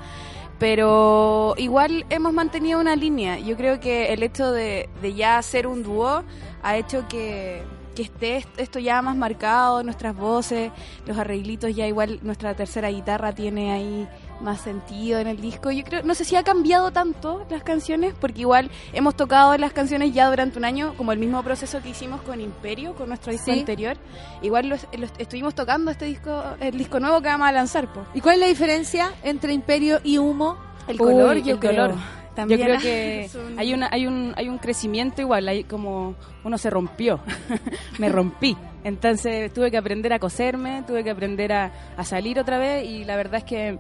S11: pero igual hemos mantenido una línea. Yo creo que el hecho de, de ya hacer un dúo ha hecho que, que esté est- esto ya más marcado, nuestras voces, los arreglitos, ya igual nuestra tercera guitarra tiene ahí más sentido en el disco. Yo creo, no sé si ha cambiado tanto las canciones, porque igual hemos tocado las canciones ya durante un año, como el mismo proceso que hicimos con Imperio, con nuestro disco
S1: Sí.
S11: anterior. Igual los- los- estuvimos tocando este disco, el disco nuevo que vamos a lanzar, po.
S1: ¿Y cuál es la diferencia entre Imperio y Humo?
S11: El
S10: Uy,
S11: color,
S10: el
S11: yo creo.
S10: color.
S11: También
S10: Yo creo que
S11: un-
S10: hay una hay un hay un crecimiento igual, hay como uno se rompió, me rompí. Entonces tuve que aprender a coserme, tuve que aprender a, a salir otra vez y la verdad es que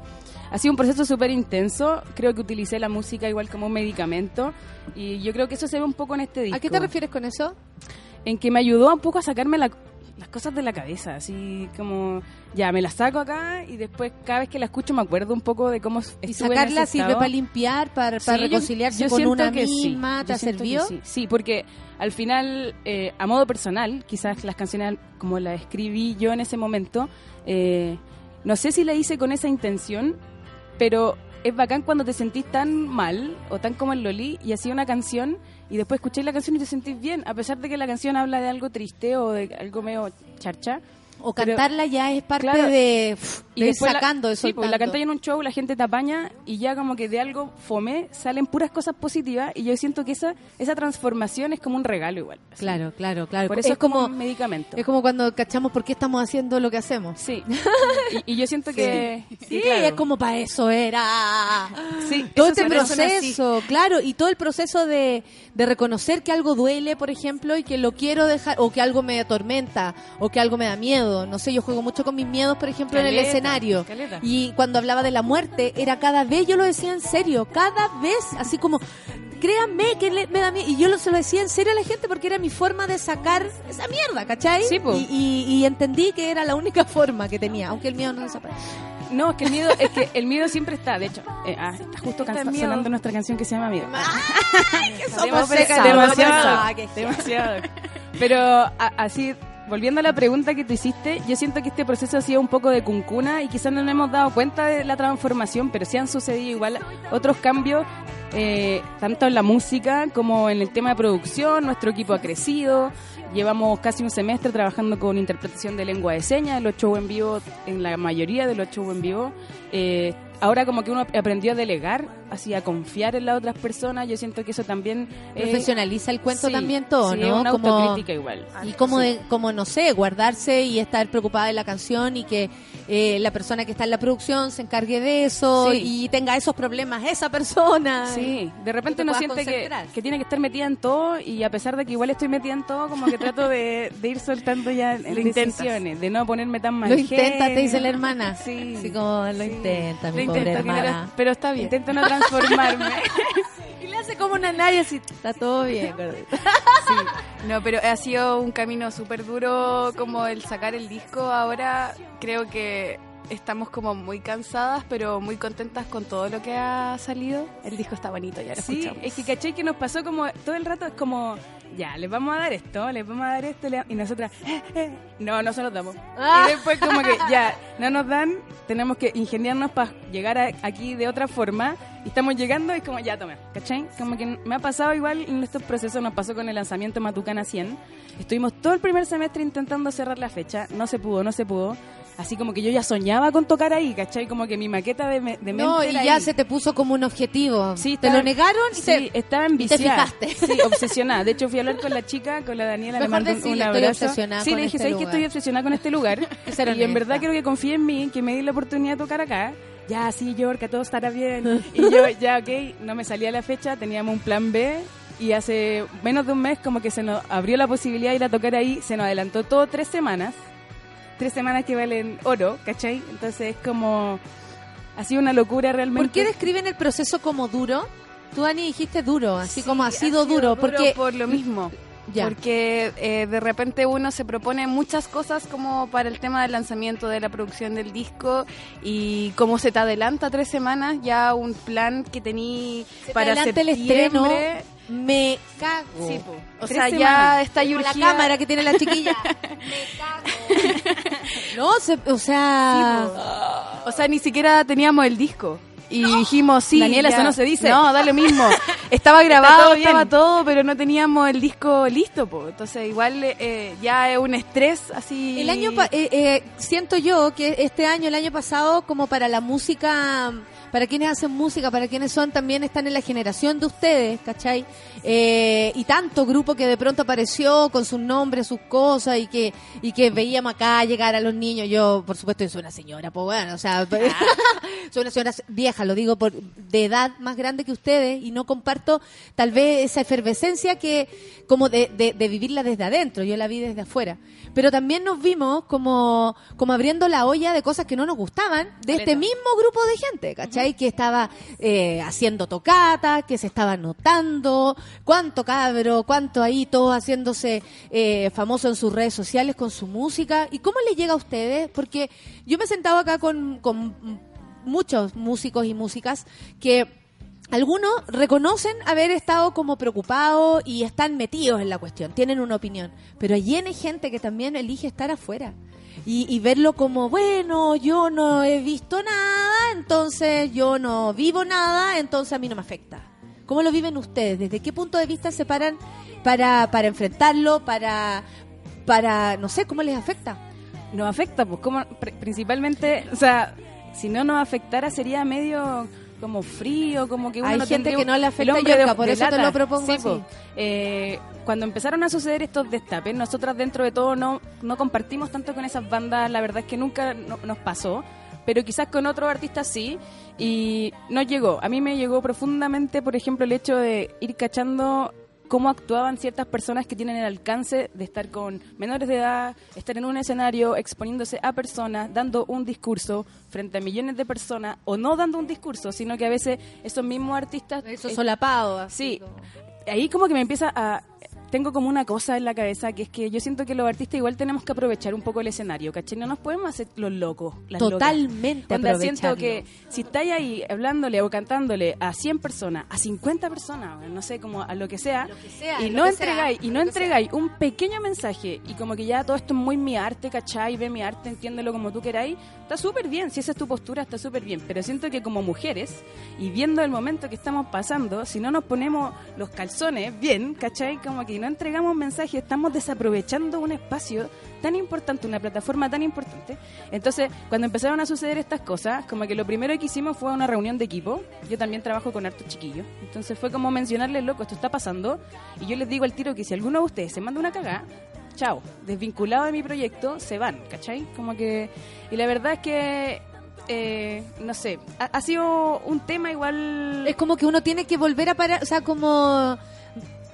S10: ha sido un proceso súper intenso. Creo que utilicé la música igual como un medicamento y yo creo que eso se ve un poco en este disco.
S1: ¿A qué te refieres con eso?
S10: En que me ayudó un poco a sacarme la- cosas de la cabeza, así como ya me las saco acá y después cada vez que la escucho me acuerdo un poco de cómo estuve
S1: ¿Y
S10: en
S1: sacarla
S10: ese
S1: sirve para limpiar, para, para
S10: Sí,
S1: reconciliarse
S10: yo
S1: con una
S10: que sí,
S1: misma? ¿Te servido?
S10: Sí, sí, porque al final, eh, a modo personal, quizás las canciones como las escribí yo en ese momento, eh, no sé si la hice con esa intención, pero es bacán cuando te sentís tan mal o tan como el Loli y hacía una canción y después escucháis la canción y te sentís bien, a pesar de que la canción habla de algo triste o de algo medio charcha.
S1: O
S10: Pero-
S1: cantarla ya es parte
S10: Claro.
S1: de, pff, de ir
S10: después la-
S1: sacando, de
S10: sí, pues, la cantáis en un show, la gente te apaña y ya como que de algo fome salen puras cosas positivas y yo siento que esa esa transformación es como un regalo igual. así.
S1: Claro, claro, claro.
S10: Por eso
S1: es,
S10: es, como,
S1: como
S10: un medicamento.
S1: es como cuando cachamos por qué estamos haciendo lo que hacemos.
S10: Sí. y, y yo siento que...
S1: Sí,
S10: que, claro,
S1: es como para eso era.
S10: Sí,
S1: todo
S10: eso
S1: este proceso, claro, y todo el proceso de, de reconocer que algo duele, por ejemplo, y que lo quiero dejar, o que algo me atormenta, o que algo me da miedo. No sé, yo juego mucho con mis miedos, por ejemplo, en el
S10: Caleta,
S1: escenario.
S10: caleta.
S1: Y cuando hablaba de la muerte, era cada vez, yo lo decía en serio, cada vez, así como, créanme que le- me da miedo. Y yo lo, se lo decía en serio a la gente porque era mi forma de sacar esa mierda, ¿cachai?
S10: Sí, po.
S1: y, y- y entendí que era la única forma que tenía, aunque el miedo no desaparece.
S10: No, es que el miedo, es que el miedo siempre está. De hecho, eh, ah, está justo
S11: Está
S10: sonando nuestra canción que se llama Miedo.
S1: somos
S10: Demasiado,
S1: pesados,
S10: demasiado,
S1: somos pesados.
S10: demasiado. Pero a- así, volviendo a la pregunta que tú hiciste, yo siento que este proceso ha sido un poco de cuncuna y quizás no nos hemos dado cuenta de la transformación, pero sí han sucedido igual otros cambios, eh, tanto en la música como en el tema de producción. Nuestro equipo ha crecido. Llevamos casi un semestre trabajando con interpretación de lengua de señas los shows en vivo, en la mayoría de los shows en vivo. Eh, ahora como que uno aprendió a delegar, así a confiar en las otras personas. Yo siento que eso también... eh,
S1: Profesionaliza el cuento
S10: sí,
S1: también todo,
S10: sí,
S1: ¿no?
S10: es una
S1: Como-
S10: autocrítica igual.
S1: Y como,
S10: Sí.
S1: de, como, no sé, guardarse y estar preocupada de la canción y que eh, la persona que está en la producción se encargue de eso
S10: Sí.
S1: y tenga esos problemas esa persona.
S10: Sí, de repente
S1: te
S10: uno siente que, que tiene que estar metida en todo y a pesar de que igual estoy metida en todo, como que trato de, de ir soltando ya
S11: Lo intentas.
S10: decisiones, de no ponerme tan mal.
S1: Lo intenta, te dice la hermana.
S10: Sí.
S1: Así como lo intenta, mi
S11: Lo
S1: pobre
S11: intento,
S1: hermana.
S11: pero está bien.
S10: Intento no transformarme.
S1: Y le hace como una nadie así, está todo bien, gordita.
S11: No, pero ha sido un camino súper duro como el sacar el disco. Ahora creo que estamos como muy cansadas, pero muy contentas con todo lo que ha salido. El disco está bonito, ya lo
S10: Sí,
S11: escuchamos.
S10: es que caché que nos pasó como todo el rato, es como ya, les vamos a dar esto, les vamos a dar esto, y nosotras, "Eh, eh". no, no se los damos.
S1: Ah.
S10: Y después como que ya, no nos dan, tenemos que ingeniarnos para llegar a- aquí de otra forma, y estamos llegando y es como, ya, toma, ¿cachai? Como que me ha pasado igual en estos procesos, nos pasó con el lanzamiento Matucana 100, estuvimos todo el primer semestre intentando cerrar la fecha, no se pudo, no se pudo, así como que yo ya soñaba con tocar ahí, ¿cachai? Como que mi maqueta de, me- de mente
S1: No, y
S10: era
S1: ya
S10: ahí.
S1: se te puso como un objetivo.
S10: Sí,
S1: te
S10: estaba-
S1: lo negaron
S10: Sí,
S1: te...
S10: estaba
S1: y te fijaste.
S10: Sí, obsesionada. De hecho, fui a hablar con la chica, con la Daniela, le
S1: Mejor
S10: mandé un- un
S1: decirle, estoy
S10: abrazo.
S1: obsesionada
S10: sí,
S1: con
S10: le dije,
S1: este
S10: ¿sabes que
S1: lugar?"
S10: estoy obsesionada con este lugar? Y en verdad quiero que confíe en mí, que me di la oportunidad de tocar acá. Ya, sí, Yorka, todo estará bien. Y yo, ya, ok, no me salía la fecha, teníamos un plan B. Y hace menos de un mes como que se nos abrió la posibilidad de ir a tocar ahí, se nos adelantó todo tres semanas. Tres semanas que valen oro, ¿cachai? Entonces es como... Ha sido una locura realmente.
S1: ¿Por qué describen el proceso como duro? Tú, Dani, dijiste duro, así como ha sido,
S10: ha sido
S1: duro, porque...
S10: por lo mismo.
S1: Ya.
S10: Porque eh, de repente uno se propone muchas cosas como para el tema del lanzamiento de la producción del disco y como se te adelanta tres semanas ya un plan que tení para
S1: adelanta el estreno,
S10: septiembre.
S1: Me cago.
S10: Sí, po. O
S1: Tres
S10: sea,
S1: semanas.
S10: ya está
S1: Como la cámara que tiene la chiquilla. me cago. No, se- o sea...
S10: O sea, ni siquiera teníamos el disco. Y dijimos, sí.
S2: Daniela, eso no se dice.
S10: No, da lo mismo. Estaba grabado,
S2: todo bien.
S10: estaba todo, pero no teníamos el disco listo, po. Entonces, igual eh, ya es un estrés así.
S1: El año, pa- eh, eh, siento yo que este año, el año pasado, como para la música, para quienes hacen música, para quienes son, también están en la generación de ustedes, ¿cachai? Eh, y tanto grupo que de pronto apareció con sus nombres, sus cosas, y que, y que veíamos acá llegar a los niños. Yo, por supuesto, soy una señora, pues bueno, o sea, soy una señora vieja, lo digo por de edad más grande que ustedes, y no comparto tal vez esa efervescencia que, como de, de, de vivirla desde adentro, yo la vi desde afuera. Pero también nos vimos como, como abriendo la olla de cosas que no nos gustaban de este mismo grupo de gente, ¿cachai? Que estaba eh, haciendo tocatas, que se estaba notando, cuánto cabro, cuánto ahí, todos haciéndose eh, famoso en sus redes sociales con su música. ¿Y cómo le llega a ustedes? Porque yo me he sentado acá con, muchos músicos y músicas que algunos reconocen haber estado como preocupados y están metidos en la cuestión, tienen una opinión, pero hay N gente que también elige estar afuera y, y verlo como, bueno, yo no he visto nada, entonces yo no vivo nada, entonces a mí no me afecta. ¿Cómo lo viven ustedes? ¿Desde qué punto de vista se paran para, para enfrentarlo, para, para, no sé, cómo les afecta?
S10: Nos afecta, pues, como pr- principalmente, o sea, si no nos afectara sería medio como frío, como que uno
S1: Hay
S10: no
S1: gente que no le
S10: el
S1: afecta,
S10: de-
S1: por
S10: de
S1: eso te
S10: lata.
S1: lo propongo
S10: Sí,
S1: así.
S10: Eh, cuando empezaron a suceder estos destapes, nosotras dentro de todo no, no compartimos tanto con esas bandas, la verdad es que nunca no- nos pasó, pero quizás con otros artistas sí, y nos llegó. A mí me llegó profundamente, por ejemplo, el hecho de ir cachando cómo actuaban ciertas personas que tienen el alcance de estar con menores de edad, estar en un escenario exponiéndose a personas, dando un discurso frente a millones de personas, o no dando un discurso, sino que a veces esos mismos artistas...
S1: Eso solapado. así
S10: Sí,
S1: como-
S10: ahí como que me empieza a... Tengo como una cosa en la cabeza que es que yo siento que los artistas igual tenemos que aprovechar un poco el escenario, ¿cachai? No nos podemos hacer los locos. las.
S1: Totalmente
S10: Onda, siento que si estáis ahí hablándole o cantándole a 100 personas, a 50 personas, no sé, como a lo que sea,
S1: sea,
S10: y no entregáis,
S1: sea,
S10: y no entregáis un pequeño mensaje, y como que ya todo esto es muy mi arte, ¿cachai? Ve mi arte, entiéndelo como tú queráis, está súper bien, si esa es tu postura, está súper bien, pero siento que como mujeres, y viendo el momento que estamos pasando, si no nos ponemos los calzones bien, ¿cachai? Como que no entregamos mensaje, estamos desaprovechando un espacio tan importante, una plataforma tan importante. Entonces, cuando empezaron a suceder estas cosas, como que lo primero que hicimos fue una reunión de equipo. Yo también trabajo con hartos chiquillos. Entonces fue como mencionarles, loco, esto está pasando. Y yo les digo al tiro que si alguno de ustedes se manda una cagada, chao, desvinculado de mi proyecto, se van, ¿cachai? Como que... Y la verdad es que... eh, no sé, ha, ha sido un tema igual...
S1: Es como que uno tiene que volver a parar, o sea, como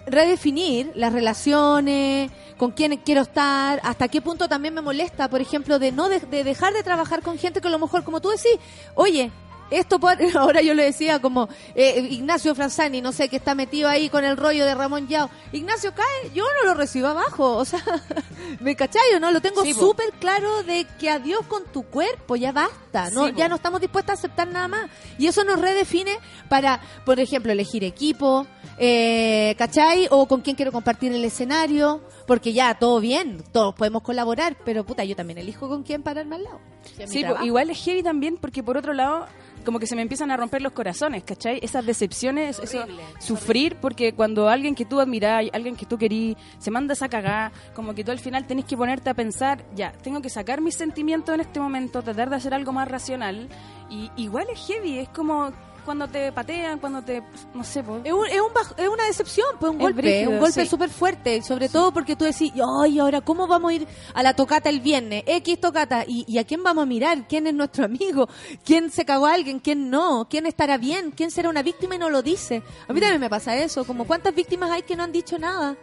S1: redefinir las relaciones, con quién quiero estar, hasta qué punto también me molesta, por ejemplo, de no de, de dejar de trabajar con gente que a lo mejor, como tú decís, oye, esto por- ahora yo lo decía como eh, Ignacio Franzani, no sé, que está metido ahí con el rollo de Ramón Yao. Ignacio cae, yo no lo recibo abajo, o sea, ¿me cachai o no? Lo tengo
S12: Sí,
S1: súper claro de que adiós con tu cuerpo, ya basta, no,
S12: Sí,
S1: ya no estamos dispuestos a aceptar nada más. Y eso nos redefine para, por ejemplo, elegir equipo, eh, ¿cachai? O con quién quiero compartir el escenario, porque ya, todo bien, todos podemos colaborar, pero puta, yo también elijo con quién pararme al lado. Si es
S10: Sí, po,
S1: trabajo.
S10: igual es heavy también porque por otro lado como que se me empiezan a romper los corazones, ¿cachai? Esas decepciones, eso, sufrir porque cuando alguien que tú admirás, alguien que tú querís, se manda esa cagada, como que tú al final tenés que ponerte a pensar, ya, tengo que sacar mis sentimientos en este momento, tratar de hacer algo más racional y igual es heavy, es como cuando te patean, cuando te, no sé, po.
S1: Es, un- es un baj- es una decepción, pues un
S10: Es
S1: golpe,
S10: brígido,
S1: un golpe
S10: sí.
S1: súper fuerte, sobre todo porque tú decís, ay, ahora, ¿cómo vamos a ir a la tocata el viernes? X tocata, ¿Y, y a quién vamos a mirar? ¿Quién es nuestro amigo? ¿Quién se cagó a alguien? ¿Quién no? ¿Quién estará bien? ¿Quién será una víctima y no lo dice? A mí también me pasa eso, como cuántas víctimas hay que no han dicho nada.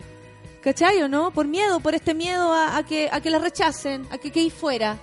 S1: ¿Cachai o no? Por miedo, por este miedo a, a que, a que la rechacen, a que quede fuera.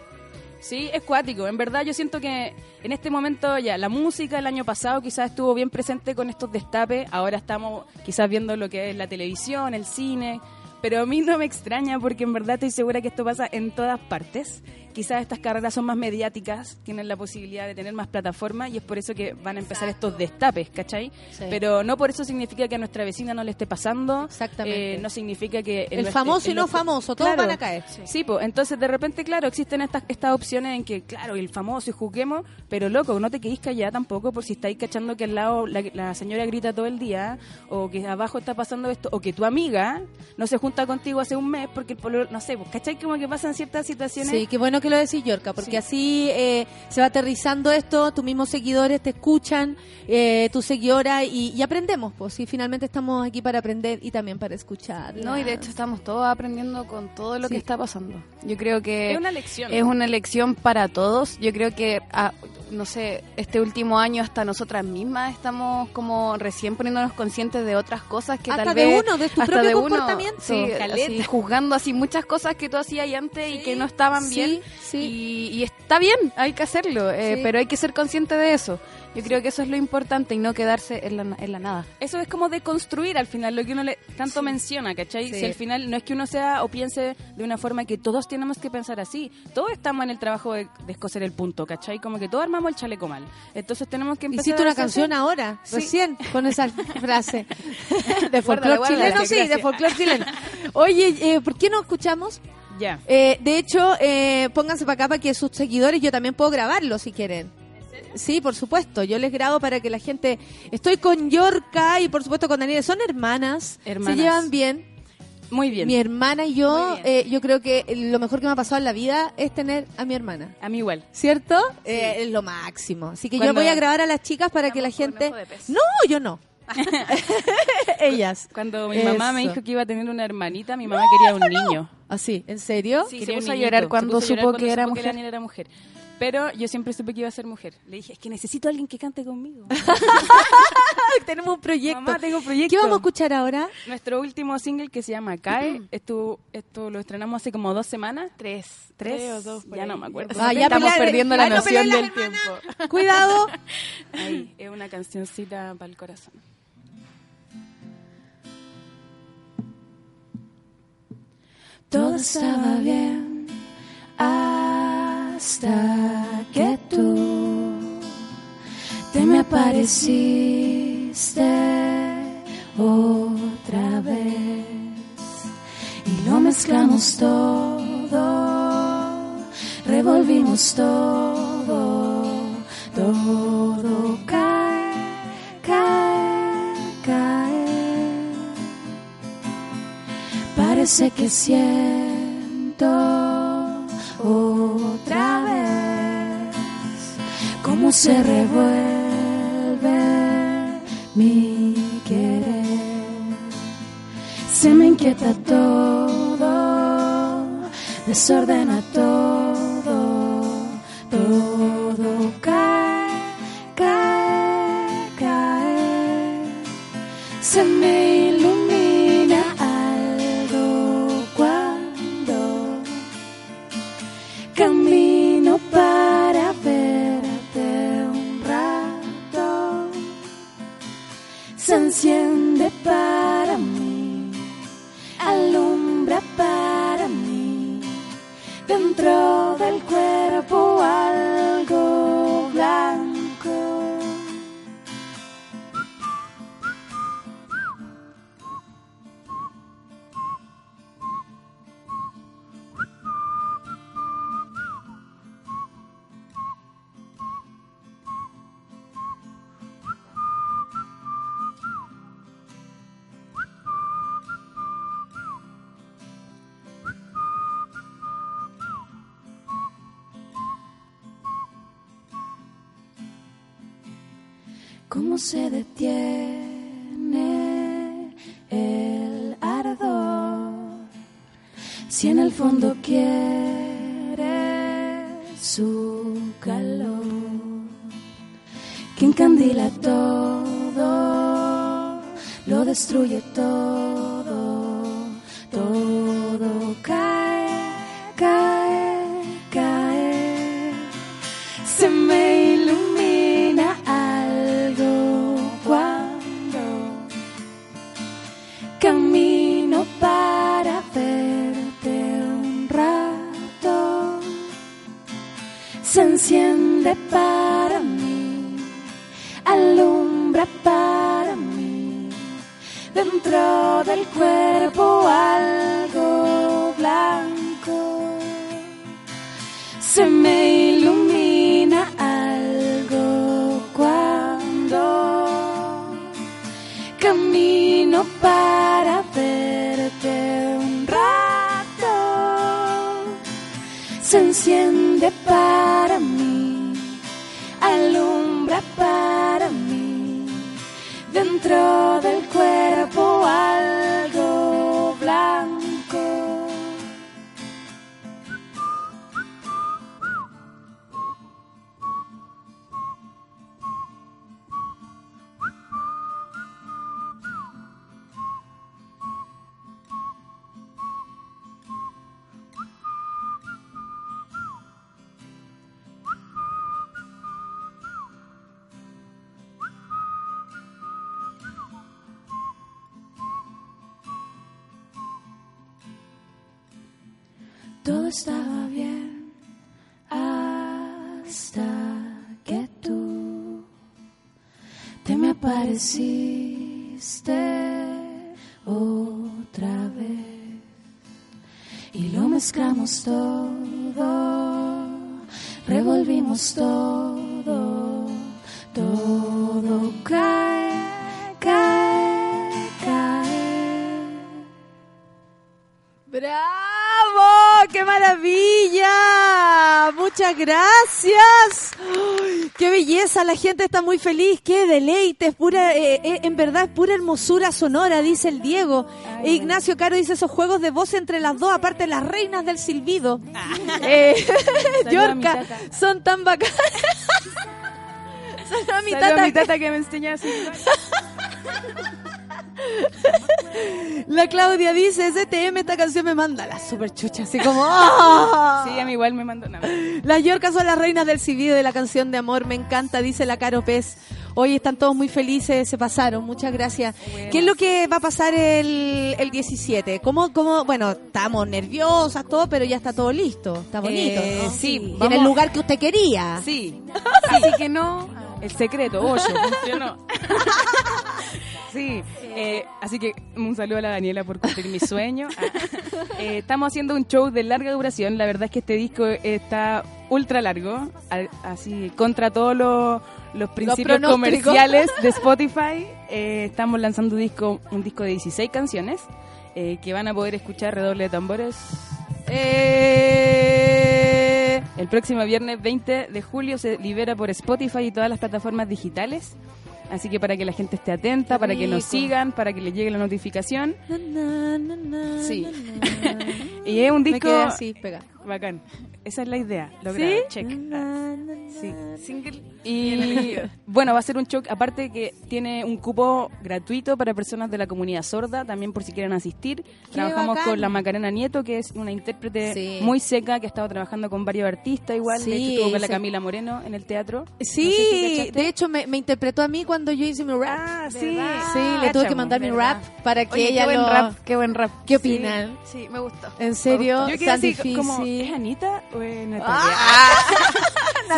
S10: Sí, es cuático. En verdad yo siento que en este momento ya la música el año pasado quizás estuvo bien presente con estos destapes. Ahora estamos quizás viendo lo que es la televisión, el cine. Pero a mí no me extraña porque en verdad estoy segura que esto pasa en todas partes. Quizás estas carreras son más mediáticas, tienen la posibilidad de tener más plataformas y es por eso que van a empezar estos destapes, ¿cachai?
S1: Sí.
S10: Pero no por eso significa que a nuestra vecina no le esté pasando.
S1: Exactamente.
S10: Eh, no significa que...
S1: El famoso y no famoso, todos van a caer.
S10: Sí, pues entonces de repente, claro, existen estas estas opciones en que, claro, el famoso y juguemos, pero loco, no te quedís callada tampoco por si estáis cachando que al lado la, la señora grita todo el día, o que abajo está pasando esto, o que tu amiga no se junta contigo hace un mes porque el pololo, no sé, pues, ¿cachai? Como que pasan ciertas situaciones.
S1: Sí, qué bueno que lo decís, Yorka, porque
S10: Sí.
S1: así eh, se va aterrizando esto, tus mismos seguidores te escuchan, eh, tus seguidoras, y, y aprendemos, pues sí, finalmente estamos aquí para aprender y también para escuchar.
S11: No, y de hecho estamos todos aprendiendo con todo lo
S1: Sí.
S11: que está pasando. Yo creo que
S10: Es una lección.
S11: es una lección para todos. Yo creo que, ah, no sé, este último año hasta nosotras mismas estamos como recién poniéndonos conscientes de otras cosas que
S1: Hasta
S11: tal
S1: de
S11: vez...
S1: uno, de tu
S11: hasta
S1: propio
S11: de uno,
S1: comportamiento.
S11: Sí,
S1: Caleta.
S11: así, juzgando así muchas cosas que tú hacías ahí antes y que no estaban
S1: sí,
S11: bien.
S1: sí.
S11: Y, y está bien, hay que hacerlo, eh,
S1: Sí.
S11: pero hay que ser consciente de eso. Yo creo que eso es lo importante y no quedarse en la, en la nada.
S10: Eso es como de construir al final lo que uno le tanto menciona, ¿cachai?
S1: Sí.
S10: Si al final no es que uno sea o piense de una forma que todos tenemos que pensar así. Todos estamos en el trabajo de, de escocer el punto, ¿cachai? Como que todos armamos el chaleco mal. Entonces tenemos que empezar
S1: Hiciste una canción ahora,
S10: Sí.
S1: recién, con esa frase. De folclore chileno, sí, de folclore chileno. Oye, eh, ¿por qué no escuchamos?
S10: Ya.
S1: Eh, de hecho, eh, pónganse para acá para que sus seguidores, yo también puedo grabarlo si quieren. Sí, por supuesto. Yo les grabo para que la gente. Estoy con Yorka y por supuesto con Daniela. Son hermanas.
S10: Hermanas.
S1: Se llevan bien.
S10: Muy bien.
S1: Mi hermana y yo, eh, yo creo que lo mejor que me ha pasado en la vida es tener a mi hermana.
S10: A mí igual.
S1: ¿Cierto? Eh, es lo máximo. Así que yo voy a grabar a las chicas para que la gente. No, yo no. Ellas.
S10: Cuando mi mamá me dijo que iba a tener una hermanita, mi mamá quería un niño.
S1: Así, ¿en serio?
S11: Sí, se puso a
S10: niñito.
S11: llorar
S10: Se
S11: cuando
S10: puso a llorar
S11: supo que era mujer.
S10: niña era mujer. Pero yo siempre supe que iba a ser mujer. Le dije, es que necesito a alguien que cante conmigo.
S1: Tenemos un proyecto.
S10: Mamá, tengo un proyecto.
S1: ¿Qué vamos a escuchar ahora?
S10: Nuestro último single que se llama Cae, esto, esto lo estrenamos hace como dos semanas.
S11: Tres.
S10: Tres,
S11: Tres o dos por
S10: ya
S11: ahí.
S10: no me acuerdo.
S1: Ah, ya
S11: Estamos
S1: pelear-
S11: perdiendo la
S1: no
S11: noción del tiempo.
S1: Cuidado.
S10: Ahí, es una cancioncita para el corazón.
S3: Todo estaba bien hasta apareciste otra vez y lo mezclamos todo, revolvimos todo, todo cae, cae, cae. Parece que siento otra vez cómo se revuelve mi querer. Se me inquieta todo, desordena todo, apareciste otra vez y lo mezclamos todo, revolvimos todo, todo cae, cae, cae.
S1: ¡Bravo! ¡Qué maravilla! Muchas gracias. ¡Ay, ¡Qué belleza! La gente está muy feliz. ¡Qué deleite! Es pura, eh, eh, en verdad es pura hermosura sonora, dice el Diego. E Ignacio Caro dice esos juegos de voz entre las dos, aparte las reinas del silbido. Eh,
S10: Saluda a mi
S1: Yorka, son tan bacanas. Saluda a mi
S10: a
S1: tata
S10: mi tata que me enseña.
S1: La Claudia dice, STM, esta canción me manda la super chucha, así como... ¡ah!
S10: Sí, a mí igual me mandó nada.
S1: Las Yorkas son las reinas del silbido de la canción de amor, me encanta, dice la Caro Pez. Hoy están todos muy felices, se pasaron, muchas gracias. ¿Qué es lo que va a pasar el, el 17? ¿Cómo, cómo, bueno, estamos nerviosas, todo, pero ya está todo listo, está bonito,
S10: Eh,
S1: ¿no?
S10: sí,
S1: Y en el lugar que usted quería.
S10: Sí. Así que no. El secreto, ocho, funcionó. Sí, eh, así que un saludo a la Daniela por cumplir mi sueño. Ah. Eh, estamos haciendo un show de larga duración. La verdad es que este disco está ultra largo, así contra todos los, los principios comerciales de Spotify. Eh, estamos lanzando un disco, un disco de 16 canciones eh, que van a poder escuchar redoble de tambores.
S1: Eh,
S10: El próximo viernes 20 de julio se libera por Spotify y todas las plataformas digitales. Así que para que la gente esté atenta, para que nos sigan, para que les llegue la notificación.
S1: na, na, na, na,
S10: Sí. Y es un
S1: Me
S10: disco
S1: quedé así, pega.
S10: bacán. Esa es la idea.
S1: ¿Sí?
S10: Lograda. Check.
S1: Na, na, na,
S10: Sí.
S11: single.
S10: Y bueno, va a ser un show, aparte que tiene un cupo gratuito para personas de la comunidad sorda, también por si quieren asistir. Trabajamos
S1: bacán.
S10: con la Macarena Nieto, que es una intérprete
S1: Sí.
S10: muy seca, que ha estado trabajando con varios artistas igual.
S1: Sí,
S10: de hecho, estuvo con la
S1: sí.
S10: Camila Moreno en el teatro.
S1: Sí,
S10: No sé si
S1: de hecho me, me interpretó a mí cuando yo hice mi rap.
S10: Ah, sí.
S1: Sí, le tuve que mandar mi
S11: ¿verdad?
S1: rap para que
S11: Oye,
S1: ella
S11: qué buen
S1: lo...
S11: rap, qué buen rap.
S1: ¿Qué opinan?
S11: Sí, me gustó.
S1: ¿En serio?
S10: Yo quedé
S1: Tan
S10: así
S1: difícil.
S10: como, ¿es Anita o es Natalia?
S1: Ah.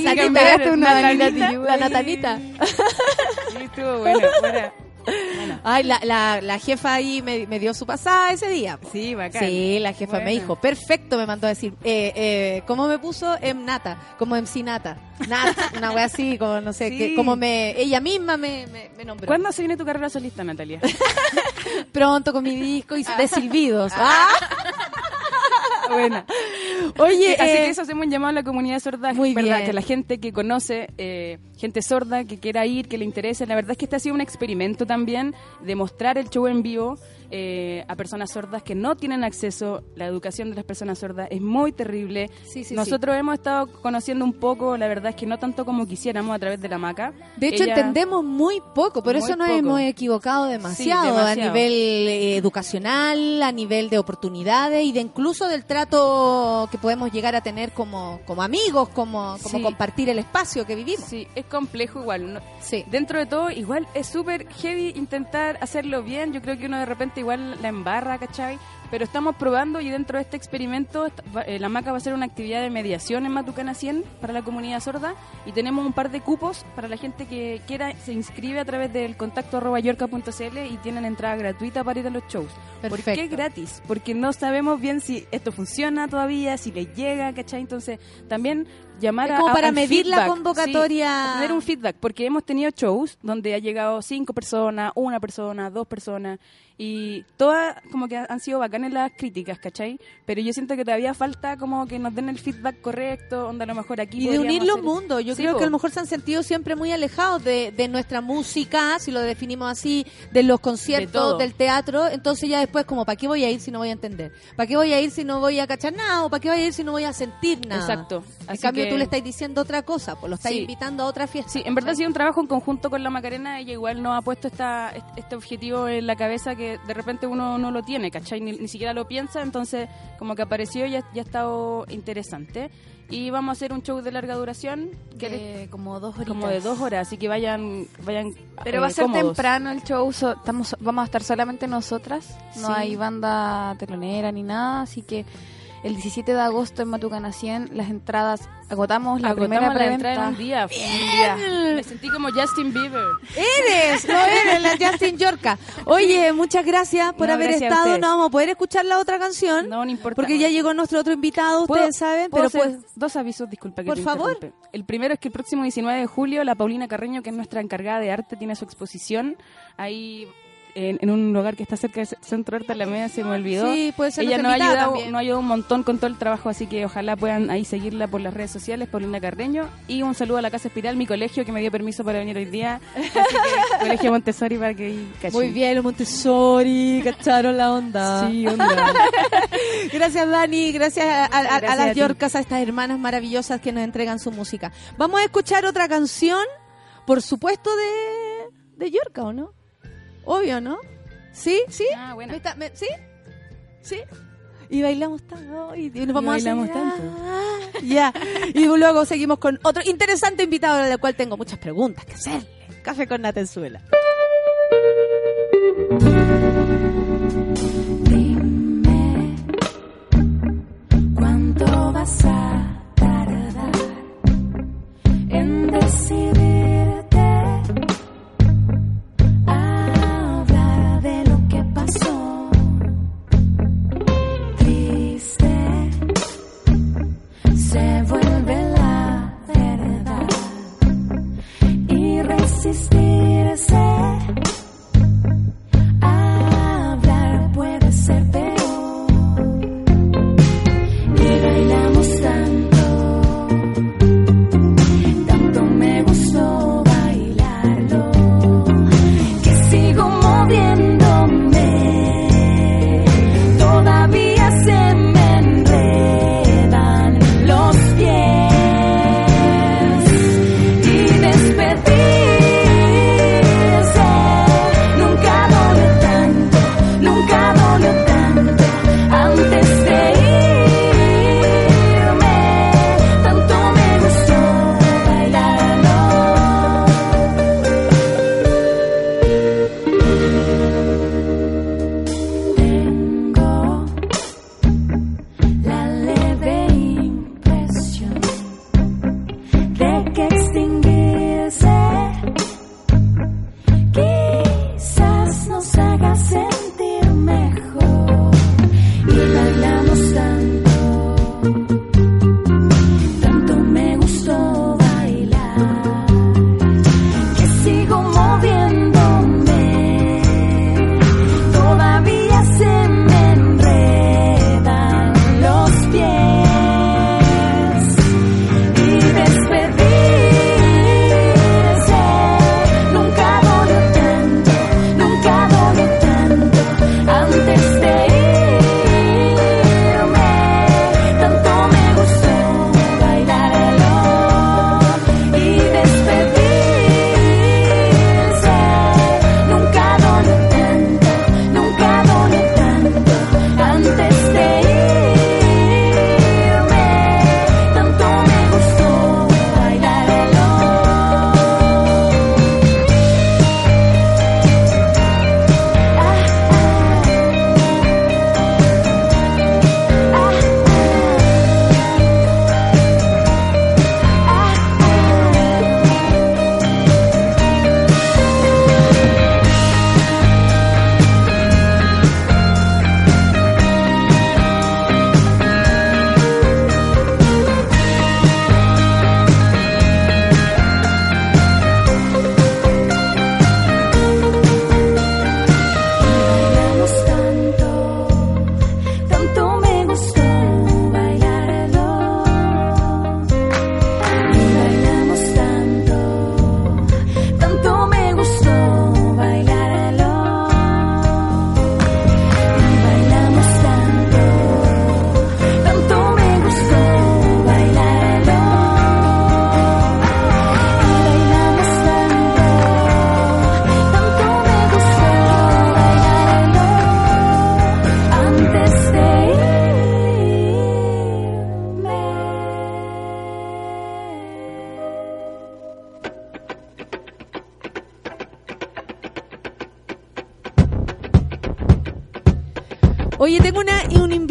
S10: Sí,
S1: pegaste una
S10: Natanita,
S1: la
S10: ahí.
S1: Natanita.
S10: Sí, estuvo bueno, fuera. Bueno.
S1: Ay, la, la, la jefa ahí me, me dio su pasada ese día.
S10: Sí, bacán.
S1: Sí, la jefa me dijo, perfecto, me mandó a decir, eh, eh, ¿cómo me puso? Em Nata, como MC Nata. Nat, una wea así, como no sé,
S10: Sí.
S1: que, como me, ella misma me, me, me nombró.
S10: ¿Cuándo se viene tu carrera solista, Natalia?
S1: Pronto con mi disco y de silbidos. Ah.
S10: Bueno.
S1: Oye,
S10: Así
S1: eh,
S10: que eso hacemos un llamado a la comunidad sorda.
S1: Muy
S10: ¿verdad?
S1: bien.
S10: Que la gente que conoce, eh, gente sorda, que quiera ir, que le interese. La verdad es que este ha sido un experimento también de mostrar el show en vivo eh, a personas sordas que no tienen acceso. La educación de las personas sordas es muy terrible.
S1: Sí, sí,
S10: Nosotros hemos estado conociendo un poco, la verdad es que no tanto como quisiéramos a través de la maca.
S1: De hecho,
S10: Ella-
S1: entendemos muy poco, por
S10: Muy
S1: eso nos
S10: poco.
S1: hemos equivocado demasiado, a nivel eh, educacional, a nivel de oportunidades y de incluso del trato que podemos llegar a tener como, como amigos, como, como compartir el espacio que vivimos.
S10: Sí, es complejo igual. ¿no?
S1: Sí.
S10: Dentro de todo, igual es súper heavy intentar hacerlo bien. Yo creo que uno de repente igual la embarra, ¿cachai? Pero estamos probando y dentro de este experimento, eh, la MACA va a hacer una actividad de mediación en Matucana 100 para la comunidad sorda y tenemos un par de cupos para la gente que quiera, se inscribe a través del contacto arroba yorca.cl y tienen entrada gratuita para ir a los shows. ¿Por qué
S1: Perfecto.
S10: gratis? Porque no sabemos bien si esto funciona todavía, si les llega, ¿cachai? Entonces, también llamar
S1: Es como
S10: a-
S1: para medir la convocatoria.
S10: Sí, tener un feedback, porque hemos tenido shows donde ha llegado cinco personas, una persona, dos personas, y todas como que han sido bacanas las críticas, ¿cachai? Pero yo siento que todavía falta como que nos den el feedback correcto, donde a lo mejor aquí
S1: Y de unir los
S10: hacer-
S1: mundos. Yo
S10: Sí,
S1: creo
S10: po.
S1: que a lo mejor se han sentido siempre muy alejados de, de nuestra música, si lo definimos así, de los
S10: De
S1: conciertos,
S10: todo.
S1: del teatro. Entonces ya después como, ¿para qué voy a ir si no voy a entender? ¿Para qué voy a ir si no voy a cachar nada? ¿O para qué voy a ir si no voy a sentir nada?
S10: Exacto.
S1: En
S10: Así
S1: cambio
S10: que-
S1: tú le estás diciendo otra cosa, pues lo estás
S10: Sí.
S1: invitando a otra fiesta.
S10: Sí, en verdad ha sido un trabajo en conjunto con la Macarena. Ella igual nos ha puesto esta, este objetivo en la cabeza que de repente uno no lo tiene, ¿cachai? Ni, ni siquiera lo piensa, entonces como que apareció y ya, ya ha estado interesante. Y vamos a hacer un show de larga duración, que
S11: De como dos horitas.
S10: como de dos horas, así que vayan, vayan
S11: Pero
S10: eh,
S11: va a ser
S10: cómodos.
S11: temprano el show, so- estamos, vamos a estar solamente nosotras, no
S10: Sí.
S11: hay banda telonera ni nada, así que el 17 de agosto en Matucana 100 las entradas agotamos la
S10: Agotamos
S11: primera
S10: la entrada en un día. un día. Me sentí como Justin Bieber.
S1: Eres, no eres la Justin Yorka. Oye, muchas gracias por
S10: No,
S1: haber
S10: gracias
S1: estado. No vamos a poder escuchar la otra canción.
S10: No, no importa.
S1: Porque ya llegó nuestro otro invitado,
S10: ¿Puedo-
S1: ustedes saben, pero pues
S10: dos avisos, disculpa que
S1: Por
S10: te
S1: favor.
S10: El primero es que el próximo 19 de julio la Paulina Carreño, que es nuestra encargada de arte, tiene su exposición ahí en, en un lugar que está cerca del Centro de Alameda, se me olvidó.
S1: Sí, puede ser
S10: Ella nos ha, ayudado, ha ayudado un montón con todo el trabajo, así que ojalá puedan ahí seguirla por las redes sociales, Paulina Carreño. Y un saludo a la Casa Espiral, mi colegio, que me dio permiso para venir hoy día. Así que, Colegio Montessori para que cachen.
S1: muy bien, Montessori, cacharon la onda.
S10: Sí, onda.
S1: Gracias Dani, gracias a, a- a- a
S10: Gracias
S1: las
S10: a ti.
S1: Yorcas, a estas hermanas maravillosas que nos entregan su música. Vamos a escuchar otra canción, por supuesto de, de Yorka, ¿o no? Obvio, ¿no? ¿Sí? ¿Sí?
S10: Ah, buena.
S1: ¿Me está- me- ¿Sí? ¿Sí? Y bailamos tanto. Y, y nos vamos
S10: bailamos
S1: a
S10: tanto.
S1: Ya. Y luego seguimos con otro interesante invitado, al cual tengo muchas preguntas que hacerle. Café con Natenzuela.
S4: Dime cuánto vas a tardar en decidirte y resistirse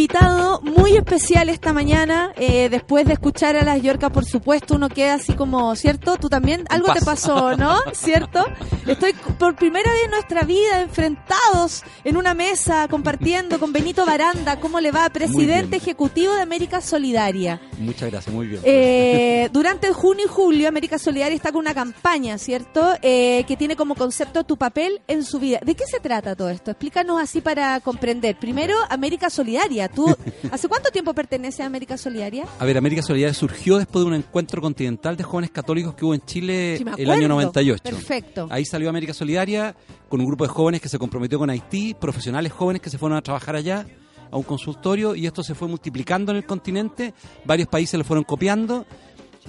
S1: invitado muy especial esta mañana. eh, después de escuchar a las Yorcas, por supuesto, uno queda así como, ¿cierto? Tú también, algo te pasó, ¿no? ¿Cierto? Estoy por primera vez en nuestra vida enfrentados en una mesa compartiendo con Benito Baranda. ¿Cómo le va? Presidente ejecutivo de América Solidaria.
S13: Muchas gracias, muy bien.
S1: Eh, durante junio y julio, América Solidaria está con una campaña, ¿cierto? Eh, que tiene como concepto tu papel en su vida. ¿De qué se trata todo esto? Explícanos así para comprender. Primero, América Solidaria. ¿Tú hace cuánto tiempo perteneces a América Solidaria?
S13: A ver, América Solidaria surgió después de un encuentro continental de jóvenes católicos que hubo en Chile
S1: Sí,
S13: el año
S1: acuerdo.
S13: 98.
S1: Perfecto.
S13: Ahí salió América Solidaria con un grupo de jóvenes que se comprometió con Haití, profesionales jóvenes que se fueron a trabajar allá a un consultorio y esto se fue multiplicando en el continente, varios países lo fueron copiando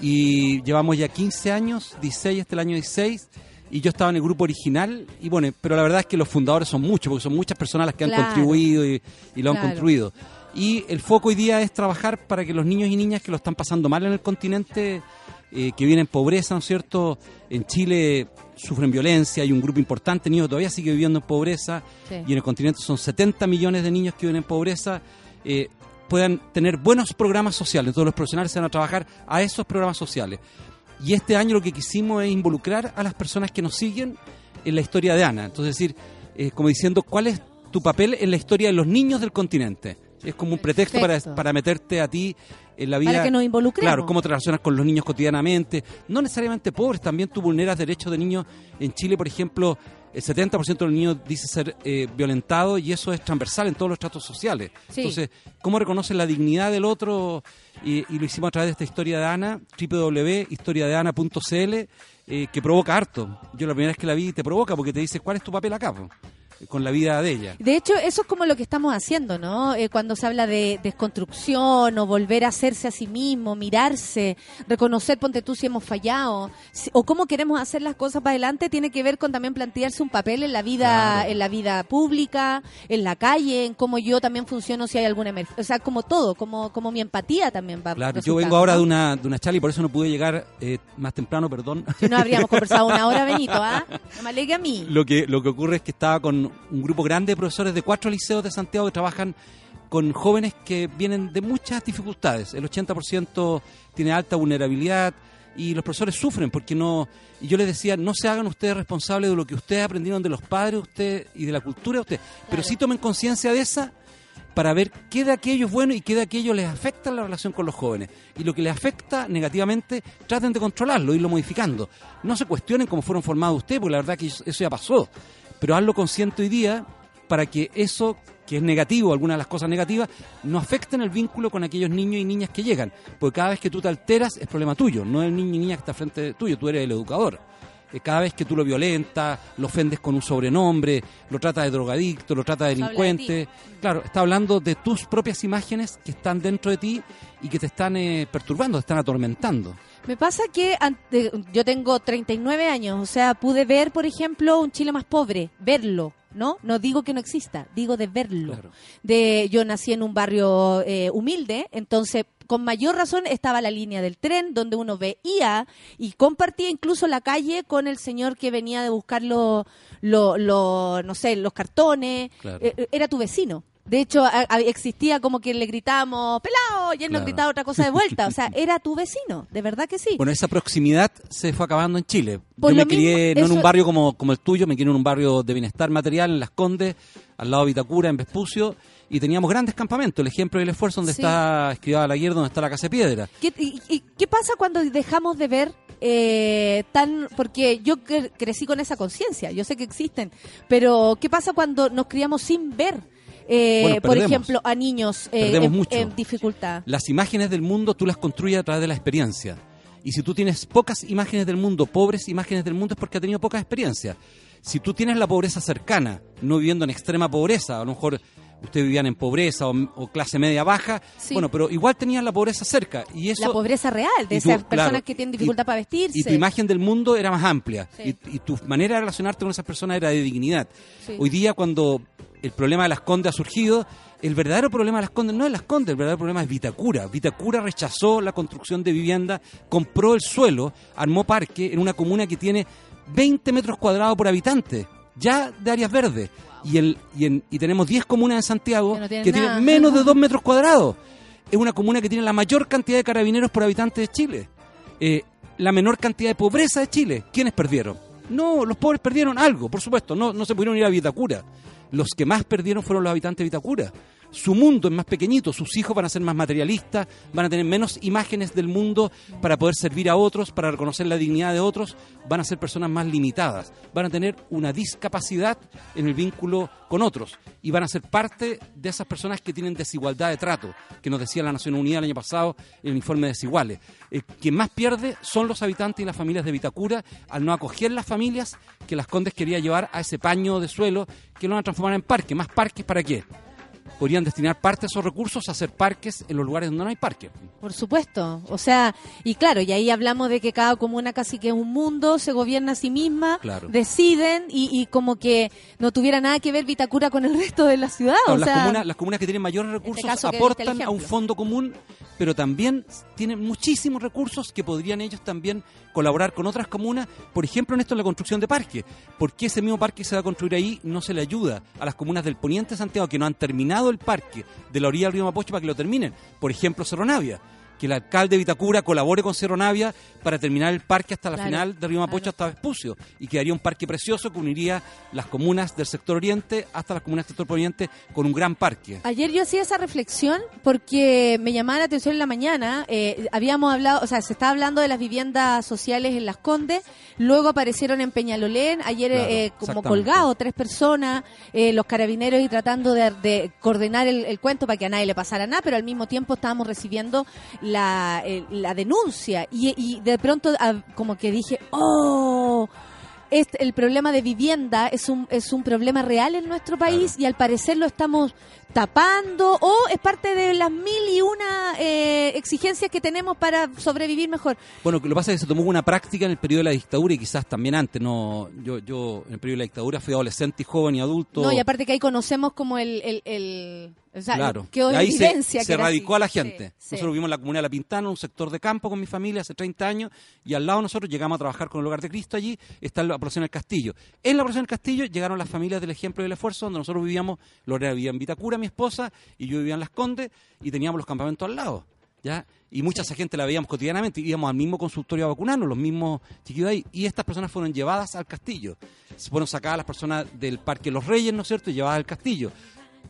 S13: y llevamos ya 15 años, 16 este el año 16 y yo estaba en el grupo original y bueno, pero la verdad es que los fundadores son muchos porque son muchas personas las que han contribuido y, y lo han construido. Y el foco hoy día es trabajar para que los niños y niñas que lo están pasando mal en el continente, eh, que viven en pobreza, ¿no es cierto? En Chile sufren violencia, hay un grupo importante de niños que todavía sigue viviendo en pobreza
S1: Sí.
S13: y en el continente son 70 millones de niños que viven en pobreza, eh, puedan tener buenos programas sociales. Entonces los profesionales se van a trabajar a esos programas sociales. Y este año lo que quisimos es involucrar a las personas que nos siguen en la historia de Ana. Entonces decir, eh, como diciendo, ¿cuál es tu papel en la historia de los niños del continente? Es como un pretexto para, para meterte a ti en la vida.
S1: Para que nos involucremos.
S13: Claro, cómo te relacionas con los niños cotidianamente. No necesariamente pobres, también tú vulneras derechos de niños. En Chile, por ejemplo, el 70% de los niños dice ser eh, violentado y eso es transversal en todos los tratos sociales.
S1: Sí.
S13: Entonces, ¿cómo reconoces la dignidad del otro? Y, y lo hicimos a través de esta historia de Ana, www.historiadeana.cl, eh, que provoca harto. Yo la primera vez que la vi te provoca porque te dice, ¿cuál es tu papel acá? po? Con la vida de ella.
S1: De hecho, eso es como lo que estamos haciendo, ¿no? Eh, cuando se habla de desconstrucción o volver a hacerse a sí mismo, mirarse, reconocer, ponte tú, si hemos fallado, si- o cómo queremos hacer las cosas para adelante, tiene que ver con también plantearse un papel en la vida,
S13: Claro.
S1: en la vida pública, en la calle, en cómo yo también funciono si hay alguna emergencia, o sea, como todo, como, como mi empatía también va
S13: Claro, yo vengo ahora
S1: ¿no?
S13: de una, de una charla y por eso no pude llegar eh, más temprano, perdón.
S1: Si no habríamos conversado una hora, Benito, ¿ah? No me alegue a mí.
S13: Lo que, lo que ocurre es que estaba con un grupo grande de profesores de cuatro liceos de Santiago que trabajan con jóvenes que vienen de muchas dificultades. El 80% tiene alta vulnerabilidad y los profesores sufren porque no... Y yo les decía, no se hagan ustedes responsables de lo que ustedes aprendieron de los padres usted, y de la cultura de ustedes, pero sí tomen conciencia de esa para ver qué de aquello es bueno y qué de aquello les afecta en la relación con los jóvenes. Y lo que les afecta negativamente, traten de controlarlo, irlo modificando. No se cuestionen cómo fueron formados ustedes, porque la verdad que eso ya pasó. Pero hazlo consciente hoy día para que eso que es negativo, algunas de las cosas negativas, no afecten el vínculo con aquellos niños y niñas que llegan. Porque cada vez que tú te alteras es problema tuyo, no el niño y niña que está frente tuyo, tú eres el educador. Eh, Cada vez que tú lo violentas, lo ofendes con un sobrenombre, lo tratas de drogadicto, lo tratas de delincuente. Claro, está hablando de tus propias imágenes que están dentro de ti y que te están eh, perturbando, te están atormentando.
S1: Me pasa que ante- yo tengo 39 años, o sea, pude ver, por ejemplo, un Chile más pobre, verlo, ¿no? No digo que no exista, digo de verlo. De, yo nací en un barrio eh, humilde, entonces con mayor razón estaba la línea del tren donde uno veía y compartía incluso la calle con el señor que venía de buscar los, lo, lo- no sé, los cartones.
S13: Claro.
S1: Eh, eh, era tu vecino. De hecho, a- a- existía como que le gritamos, pelado, y él nos gritaba otra cosa de vuelta. O sea, era tu vecino, de verdad que sí.
S13: Bueno, esa proximidad se fue acabando en Chile.
S1: Por
S13: Yo me crié no en un barrio como, como el tuyo, me crié en un barrio de bienestar material en Las Condes, al lado de Vitacura, en Vespucio, y teníamos grandes campamentos. El ejemplo y el esfuerzo donde
S1: Sí.
S13: está Escribada la Guerra, donde está la Casa de Piedra.
S1: ¿Qué, y, y qué pasa cuando dejamos de ver eh, tan... Porque yo cre- crecí con esa conciencia, yo sé que existen, pero ¿qué pasa cuando nos criamos sin ver, eh,
S13: Bueno,
S1: por ejemplo, a niños eh, en, dificultad?
S13: Las imágenes del mundo tú las construyes a través de la experiencia. Y si tú tienes pocas imágenes del mundo, pobres imágenes del mundo, es porque has tenido poca experiencia. Si tú tienes la pobreza cercana, no viviendo en extrema pobreza, a lo mejor ustedes vivían en pobreza o, o clase media baja,
S1: Sí.
S13: bueno, pero igual tenías la pobreza cerca. Y eso,
S1: la pobreza real de
S13: tú,
S1: esas personas
S13: claro,
S1: que tienen
S13: y-
S1: dificultad para vestirse.
S13: y tu imagen del mundo era más amplia.
S1: Sí.
S13: Y, y tu manera de relacionarte con esas personas era de dignidad.
S1: Sí.
S13: Hoy día, cuando el problema de las Condes ha surgido, el verdadero problema de las Condes no es las Condes, el verdadero problema es Vitacura. Vitacura rechazó la construcción de vivienda, compró el suelo, armó parque en una comuna que tiene 20 metros cuadrados por habitante. ya de áreas verdes. Y, el, y, en- y tenemos 10 comunas en Santiago
S1: Que no tienen
S13: que tienen
S1: nada.
S13: menos de 2 metros cuadrados. Es una comuna que tiene la mayor cantidad de carabineros por habitante de Chile. Eh, la menor cantidad de pobreza de Chile. ¿Quiénes perdieron? No, los pobres perdieron algo, por supuesto. No, no se pudieron ir a Vitacura. Los que más perdieron fueron los habitantes de Vitacura. Su mundo es más pequeñito, sus hijos van a ser más materialistas, van a tener menos imágenes del mundo para poder servir a otros, para reconocer la dignidad de otros, van a ser personas más limitadas, van a tener una discapacidad en el vínculo con otros y van a ser parte de esas personas que tienen desigualdad de trato, que nos decía la Nación Unida el año pasado en el informe de Desiguales. Eh, quien más pierde son los habitantes y las familias de Vitacura al no acoger las familias que las Condes quería llevar a ese paño de suelo que lo van a transformar en parque. ¿Más parques para qué? Podrían destinar parte de esos recursos a hacer parques en los lugares donde no hay parques.
S1: Por supuesto. O sea, y claro, y ahí hablamos de que cada comuna casi que es un mundo, se gobierna a sí misma,
S13: Claro.
S1: deciden y, y como que no tuviera nada que ver Vitacura con el resto de la ciudad.
S13: Claro,
S1: o
S13: las,
S1: sea,
S13: comunas, las comunas que tienen mayores recursos
S1: diste el
S13: aportan a un fondo común, pero también tienen muchísimos recursos que podrían ellos también colaborar con otras comunas, por ejemplo, en esto en la construcción de parques. ¿Por qué ese mismo parque que se va a construir ahí no se le ayuda a las comunas del poniente de Santiago que no han terminado el parque de la orilla del río Mapocho para que lo terminen? Por ejemplo, Cerro Navia. Que el alcalde de Vitacura colabore con Cerro Navia para terminar el parque hasta la
S1: Claro,
S13: final del río Mapocho hasta Vespucio. Y quedaría un parque precioso que uniría las comunas del sector oriente hasta las comunas del sector poniente con un gran parque.
S1: Ayer yo hacía esa reflexión porque me llamaba la atención en la mañana. eh, habíamos hablado, o sea, se estaba hablando de las viviendas sociales en Las Condes, luego aparecieron en Peñalolén, ayer
S14: Claro,
S1: eh, como colgado tres personas, eh, los carabineros y tratando de, de coordinar el, el cuento para que a nadie le pasara nada, pero al mismo tiempo estábamos recibiendo la, eh, la denuncia. Y, y de pronto ah, como que dije, oh este, el problema de vivienda es un, es un problema real en nuestro país y al parecer lo estamos tapando o es parte de las mil y una eh, exigencias que tenemos para sobrevivir mejor.
S13: Bueno, lo que pasa es que se tomó una práctica en el periodo de la dictadura y quizás también antes. No, yo, yo en el periodo de la dictadura fui adolescente y joven y adulto.
S1: No, y aparte que ahí conocemos como el... el, el- o sea,
S13: claro.
S1: en
S13: ahí se,
S1: que
S13: se
S1: era así.
S13: radicó a la gente.
S1: Sí, sí.
S13: Nosotros vivimos en la comunidad de La Pintana, un sector de campo con mi familia hace 30 años, y al lado nosotros llegamos a trabajar con el Hogar de Cristo allí, está la población del Castillo. En la población del Castillo llegaron las familias del Ejemplo y del Esfuerzo, donde nosotros vivíamos, Lorena vivía en Vitacura, mi esposa, y yo vivía en Las Condes, y teníamos los campamentos al lado. ¿Ya? Y mucha esa gente la veíamos cotidianamente, íbamos al mismo consultorio a vacunarnos, los mismos chiquillos ahí, y estas personas fueron llevadas al castillo. Se fueron sacadas las personas del Parque Los Reyes, ¿no es cierto?, y llevadas al castillo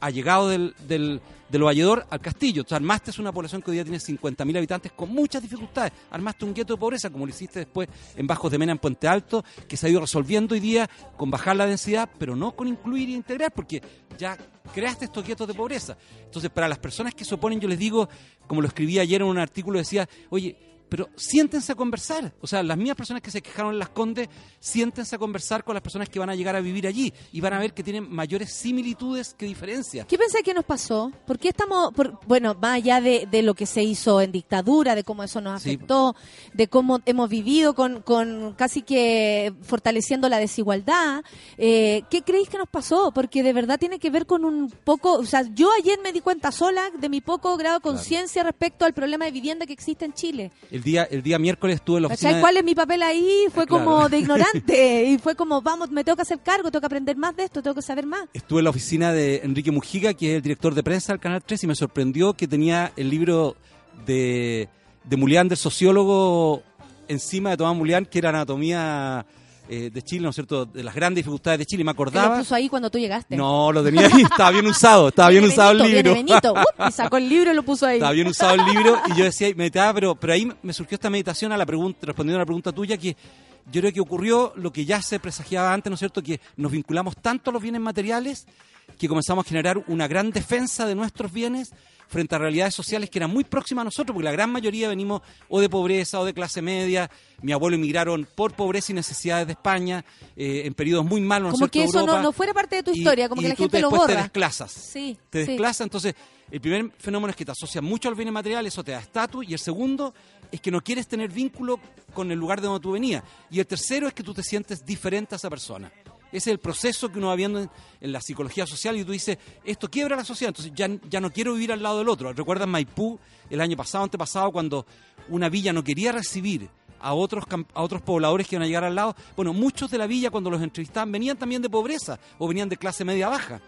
S13: ha llegado del, del, del Valledor al Castillo. O sea, armaste una población que hoy día tiene 50.000 habitantes con muchas dificultades. Armaste un gueto de pobreza, como lo hiciste después en Bajos de Mena, en Puente Alto, que se ha ido resolviendo hoy día con bajar la densidad, pero no con incluir e integrar, porque ya creaste estos guetos de pobreza. Entonces, para las personas que se oponen, yo les digo, como lo escribí ayer en un artículo, decía, oye, pero siéntense a conversar. O sea, las mismas personas que se quejaron en Las Condes, siéntense a conversar con las personas que van a llegar a vivir allí y van a ver que tienen mayores similitudes que diferencias.
S1: ¿Qué pensás que nos pasó? ¿Por qué estamos, por- bueno, más allá de, de lo que se hizo en dictadura, de cómo eso nos
S13: Sí.
S1: afectó, de cómo hemos vivido con, con casi que fortaleciendo la desigualdad, eh, ¿qué creéis que nos pasó? Porque de verdad tiene que ver con un poco, o sea, yo ayer me di cuenta sola de mi poco grado de conciencia respecto al problema de vivienda que existe en Chile.
S13: El día, el día miércoles estuve en la oficina. De-
S1: ¿Cuál es mi papel ahí? Fue
S13: Claro.
S1: como de ignorante y fue como, vamos, me tengo que hacer cargo, tengo que aprender más de esto, tengo que saber más.
S13: Estuve en la oficina de Enrique Mujica, que es el director de prensa del Canal 3, y me sorprendió que tenía el libro de, de Mulián, del sociólogo, encima de Tomás Mulián, que era Anatomía eh, de Chile, ¿no es cierto?, de las grandes dificultades de Chile. Me
S1: Que lo
S13: acordaba...
S1: puso ahí cuando tú llegaste.
S13: No, lo tenía ahí, estaba bien usado, estaba bien
S1: Viene
S13: usado el
S1: Benito,
S13: libro.
S1: Benito, ¡up! y sacó el libro y lo puso ahí.
S13: Estaba bien usado el libro y yo decía, meditaba, pero, pero ahí me surgió esta meditación a la pregunta, respondiendo a la pregunta tuya, que yo creo que ocurrió lo que ya se presagiaba antes, ¿no es cierto? Que nos vinculamos tanto a los bienes materiales que comenzamos a generar una gran defensa de nuestros bienes frente a realidades sociales que eran muy próximas a nosotros, porque la gran mayoría venimos o de pobreza o de clase media. Mi abuelo emigraron por pobreza y necesidades de España eh, en periodos muy malos, ¿no es
S1: Como que eso no,
S13: Europa.
S1: no fuera parte de tu
S13: Y-
S1: historia, como
S13: y
S1: que la
S13: tú
S1: gente lo
S13: después te
S1: borra.
S13: desclasas
S1: Sí,
S13: te
S1: sí.
S13: desplaza. Entonces, el primer fenómeno es que te asocias mucho al bien material, eso te da estatus. Y el segundo es que no quieres tener vínculo con el lugar de donde tú venías. Y el tercero es que tú te sientes diferente a esa persona. Ese es el proceso que uno va viendo en, en la psicología social y tú dices, esto quiebra la sociedad, entonces ya, ya no quiero vivir al lado del otro. ¿Recuerdas Maipú el año pasado, antepasado, cuando una villa no quería recibir a otros a otros pobladores que iban a llegar al lado. Bueno, muchos de la villa cuando los entrevistaban venían también de pobreza o venían de clase media baja.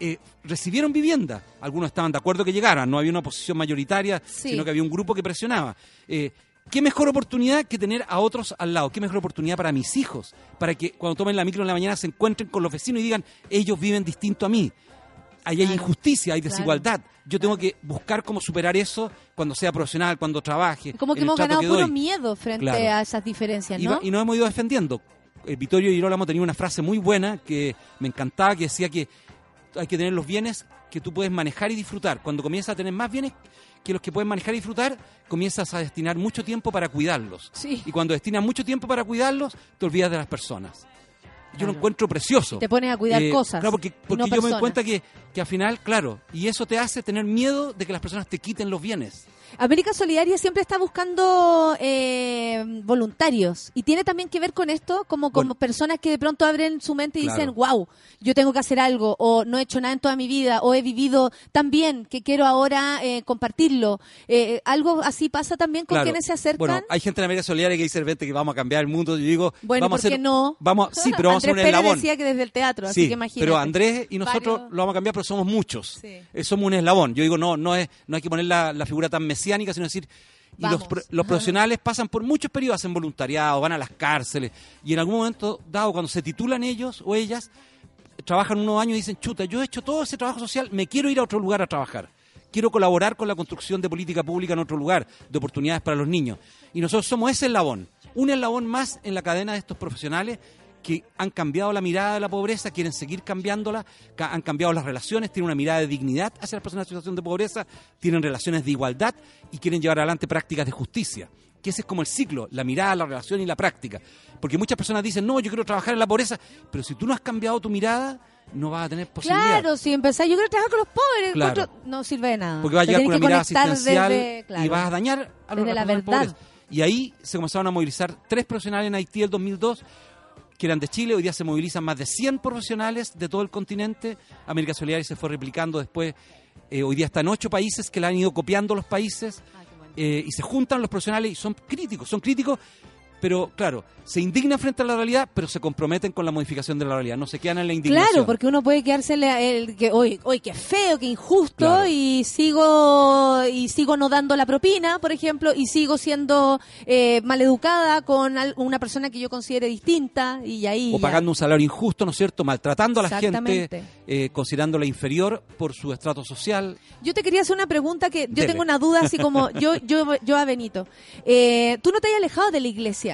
S13: Eh, recibieron vivienda. Algunos estaban de acuerdo que llegaran, no había una oposición mayoritaria,
S1: Sí.
S13: sino que había un grupo que presionaba. Eh, ¿Qué mejor oportunidad que tener a otros al lado? ¿Qué mejor oportunidad para mis hijos? Para que cuando tomen la micro en la mañana se encuentren con los vecinos y digan, ellos viven distinto a mí. Ahí hay injusticia, hay
S1: claro.
S13: desigualdad. Yo tengo que buscar cómo superar eso cuando sea profesional, cuando trabaje.
S1: Como que
S13: el
S1: hemos ganado
S13: que
S1: puro miedo frente a esas diferencias,
S13: Y,
S1: ¿no?
S13: va- y nos hemos ido defendiendo. Eh, Vittorio Girolamo tenía una frase muy buena que me encantaba, que decía que hay que tener los bienes que tú puedes manejar y disfrutar. Cuando comienzas a tener más bienes que los que puedes manejar y disfrutar, comienzas a destinar mucho tiempo para cuidarlos.
S1: Sí.
S13: Y cuando destinas mucho tiempo para cuidarlos, te olvidas de las personas. Yo lo encuentro precioso.
S1: Te pones a cuidar
S13: Eh,
S1: cosas.
S13: Claro, porque, porque
S1: no
S13: yo me doy cuenta que, que al final, claro, y eso te hace tener miedo de que las personas te quiten los bienes.
S1: América Solidaria siempre está buscando eh, voluntarios y tiene también que ver con esto, como, como personas que de pronto abren su mente y
S13: Claro.
S1: dicen, wow, yo tengo que hacer algo, o no he hecho nada en toda mi vida, o he vivido tan bien que quiero ahora eh, compartirlo. Eh, algo así pasa también con
S13: Claro.
S1: quienes se acercan.
S13: Bueno, hay gente en América Solidaria que dice, vente que vamos a cambiar el mundo. Yo digo,
S1: Bueno,
S13: vamos
S1: ¿por
S13: a hacer,
S1: no?
S13: Vamos, sí, pero vamos a hacer un
S1: Andrés Pérez
S13: eslabón.
S1: decía que desde el teatro, así
S13: Sí,
S1: que imagínate.
S13: pero Andrés y nosotros
S1: Varios-
S13: lo vamos a cambiar, pero somos muchos.
S1: Sí.
S13: Somos un eslabón. Yo digo, no, no es, no hay que poner la, la figura tan mesiánica, sino decir, y los, los profesionales pasan por muchos periodos, hacen voluntariado, van a las cárceles, y en algún momento dado, cuando se titulan ellos o ellas, trabajan unos años y dicen, chuta, yo he hecho todo ese trabajo social, me quiero ir a otro lugar a trabajar. Quiero colaborar con la construcción de política pública en otro lugar, de oportunidades para los niños. Y nosotros somos ese eslabón, un eslabón más en la cadena de estos profesionales que han cambiado la mirada de la pobreza, quieren seguir cambiándola, ca- han cambiado las relaciones, tienen una mirada de dignidad hacia las personas en situación de pobreza, tienen relaciones de igualdad y quieren llevar adelante prácticas de justicia. Que ese es como el ciclo, la mirada, la relación y la práctica. Porque muchas personas dicen, no, yo quiero trabajar en la pobreza, pero si tú no has cambiado tu mirada, no vas a tener posibilidad.
S1: Claro, si empezás, yo quiero trabajar con los pobres,
S13: Claro.
S1: no sirve de nada.
S13: Porque vas a llegar con una mirada asistencial
S1: desde-
S13: y vas a dañar a los
S1: la verdad.
S13: pobres. Y ahí se comenzaron a movilizar tres profesionales en Haití el 2002 que eran de Chile, hoy día se movilizan más de 100 profesionales de todo el continente. América Solidaria se fue replicando después, eh, hoy día están ocho países que la han ido copiando los países eh, y se juntan los profesionales y son críticos, son críticos, pero claro, se indignan frente a la realidad, pero se comprometen con la modificación de la realidad, no se quedan en la indignación.
S1: Claro, porque uno puede quedarse en la- el que hoy, hoy qué feo, qué injusto
S13: Claro.
S1: y sigo y sigo no dando la propina, por ejemplo, y sigo siendo eh, maleducada con al- una persona que yo considere distinta y ahí
S13: o
S1: ya.
S13: pagando un salario injusto, ¿no es cierto? Maltratando a la gente, eh, considerándola inferior por su estrato social.
S1: Yo te quería hacer una pregunta que yo
S13: Dele.
S1: tengo una duda así como yo yo yo a Benito. Eh, ¿Tú no te has alejado de la iglesia?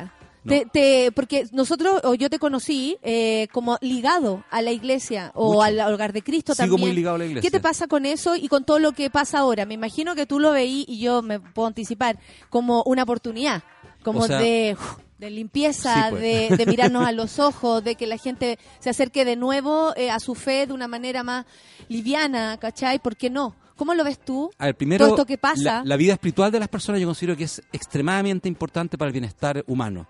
S13: No.
S1: Te- te- porque nosotros, o yo te conocí eh, como ligado a la iglesia o
S13: Mucho.
S1: al hogar de Cristo
S13: Sigo
S1: también.
S13: muy ligado a la iglesia.
S1: ¿Qué te pasa con eso y con todo lo que pasa ahora? Me imagino que tú lo veí y yo me puedo anticipar como una oportunidad, como
S13: O sea-
S1: de, de limpieza,
S13: Sí, pues.
S1: de, de mirarnos a los ojos, de que la gente se acerque de nuevo eh, a su fe de una manera más liviana, ¿cachai? ¿Por qué no? ¿Cómo lo ves tú?
S13: A ver, primero,
S1: todo esto que pasa.
S13: La, la vida espiritual de las personas yo considero que es extremadamente importante para el bienestar humano.